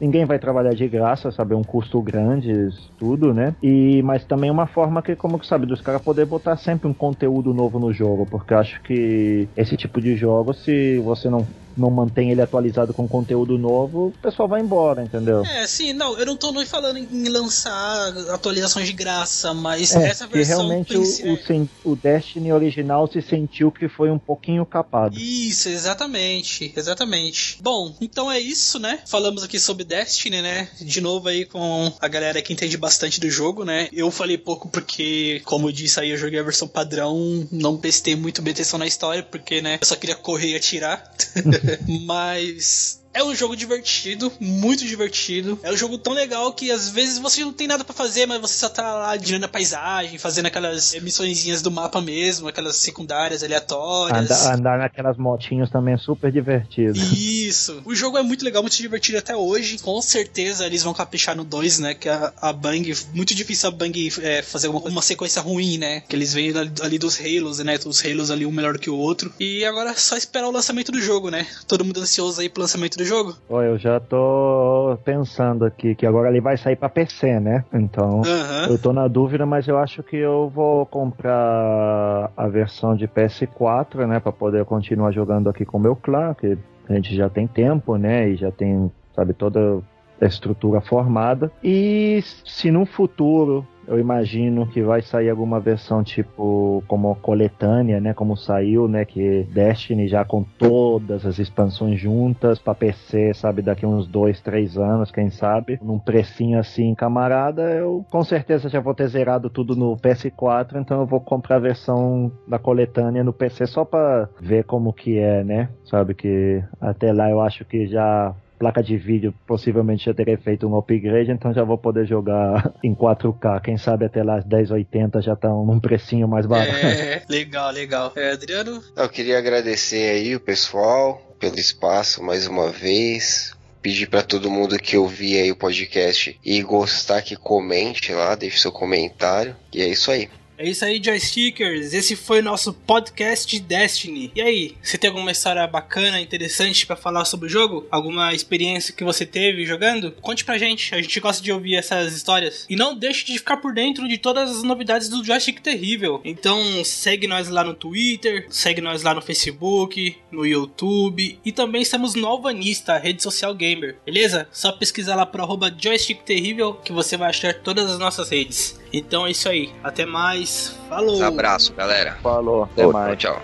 ninguém vai trabalhar de graça, sabe? É um custo grande, tudo, né? E mas também uma forma que como que sabe dos caras poder botar sempre um conteúdo novo no jogo, porque acho que esse tipo de jogo, se você não não mantém ele atualizado com conteúdo novo, o pessoal vai embora, entendeu? É, sim, não, eu não tô nem falando em lançar atualizações de graça, mas É, essa que versão realmente o, o, sen- o Destiny original se sentiu que foi um pouquinho capado. Isso, exatamente, exatamente. Bom, então é isso, né? Falamos aqui sobre Destiny, né? De novo aí com a galera que entende bastante do jogo, né? Eu falei pouco porque, como eu disse aí, eu joguei a versão padrão, não prestei muito bem atenção na história, porque, né, eu só queria correr e atirar. Mas é um jogo divertido, muito divertido. É um jogo tão legal que às vezes você não tem nada pra fazer, mas você só tá lá admirando a paisagem, fazendo aquelas missõezinhas do mapa mesmo, aquelas secundárias aleatórias. Andar, andar naquelas motinhos também é super divertido. Isso. O jogo é muito legal, muito divertido até hoje. Com certeza eles vão caprichar no 2, né? Que a, a Bang. Muito difícil a Bang é, fazer uma, uma sequência ruim, né? Que eles vêm ali, ali dos Halos, né? Os Halos ali um melhor que o outro. E agora é só esperar o lançamento do jogo, né? Todo mundo ansioso aí pro lançamento do jogo. Ó, eu já tô pensando aqui que agora ele vai sair pra PC, né? Então, Aham. eu tô na dúvida, mas eu acho que eu vou comprar a versão de PS4, né? Pra poder continuar jogando aqui com o meu clã, que a gente já tem tempo, né? E já tem, sabe, toda a estrutura formada. E se no futuro eu imagino que vai sair alguma versão tipo como coletânea, né, como saiu, né, que Destiny já com todas as expansões juntas para PC, sabe, daqui uns dois, três anos, quem sabe, num precinho assim, camarada, eu com certeza já vou ter zerado tudo no PS4, então eu vou comprar a versão da coletânea no PC só para ver como que é, né, sabe que até lá eu acho que já placa de vídeo possivelmente já terei feito um upgrade, então já vou poder jogar em 4K. Quem sabe até lá as 1080 já estão num precinho mais barato. É, legal, legal. É, Adriano? Eu queria agradecer aí o pessoal pelo espaço mais uma vez. pedir para todo mundo que ouvir aí o podcast e gostar que comente lá, deixe seu comentário. E é isso aí. É isso aí, joystickers. Esse foi o nosso podcast Destiny. E aí, você tem alguma história bacana, interessante para falar sobre o jogo? Alguma experiência que você teve jogando? Conte pra gente. A gente gosta de ouvir essas histórias. E não deixe de ficar por dentro de todas as novidades do Joystick Terrível. Então, segue nós lá no Twitter, segue nós lá no Facebook, no YouTube e também estamos no Alvanista, rede social gamer. Beleza? Só pesquisar lá pro arroba Joystick Terrível que você vai achar todas as nossas redes. Então é isso aí. Até mais. Falou. Abraço, galera. Falou. Até Outro, mais. Tchau.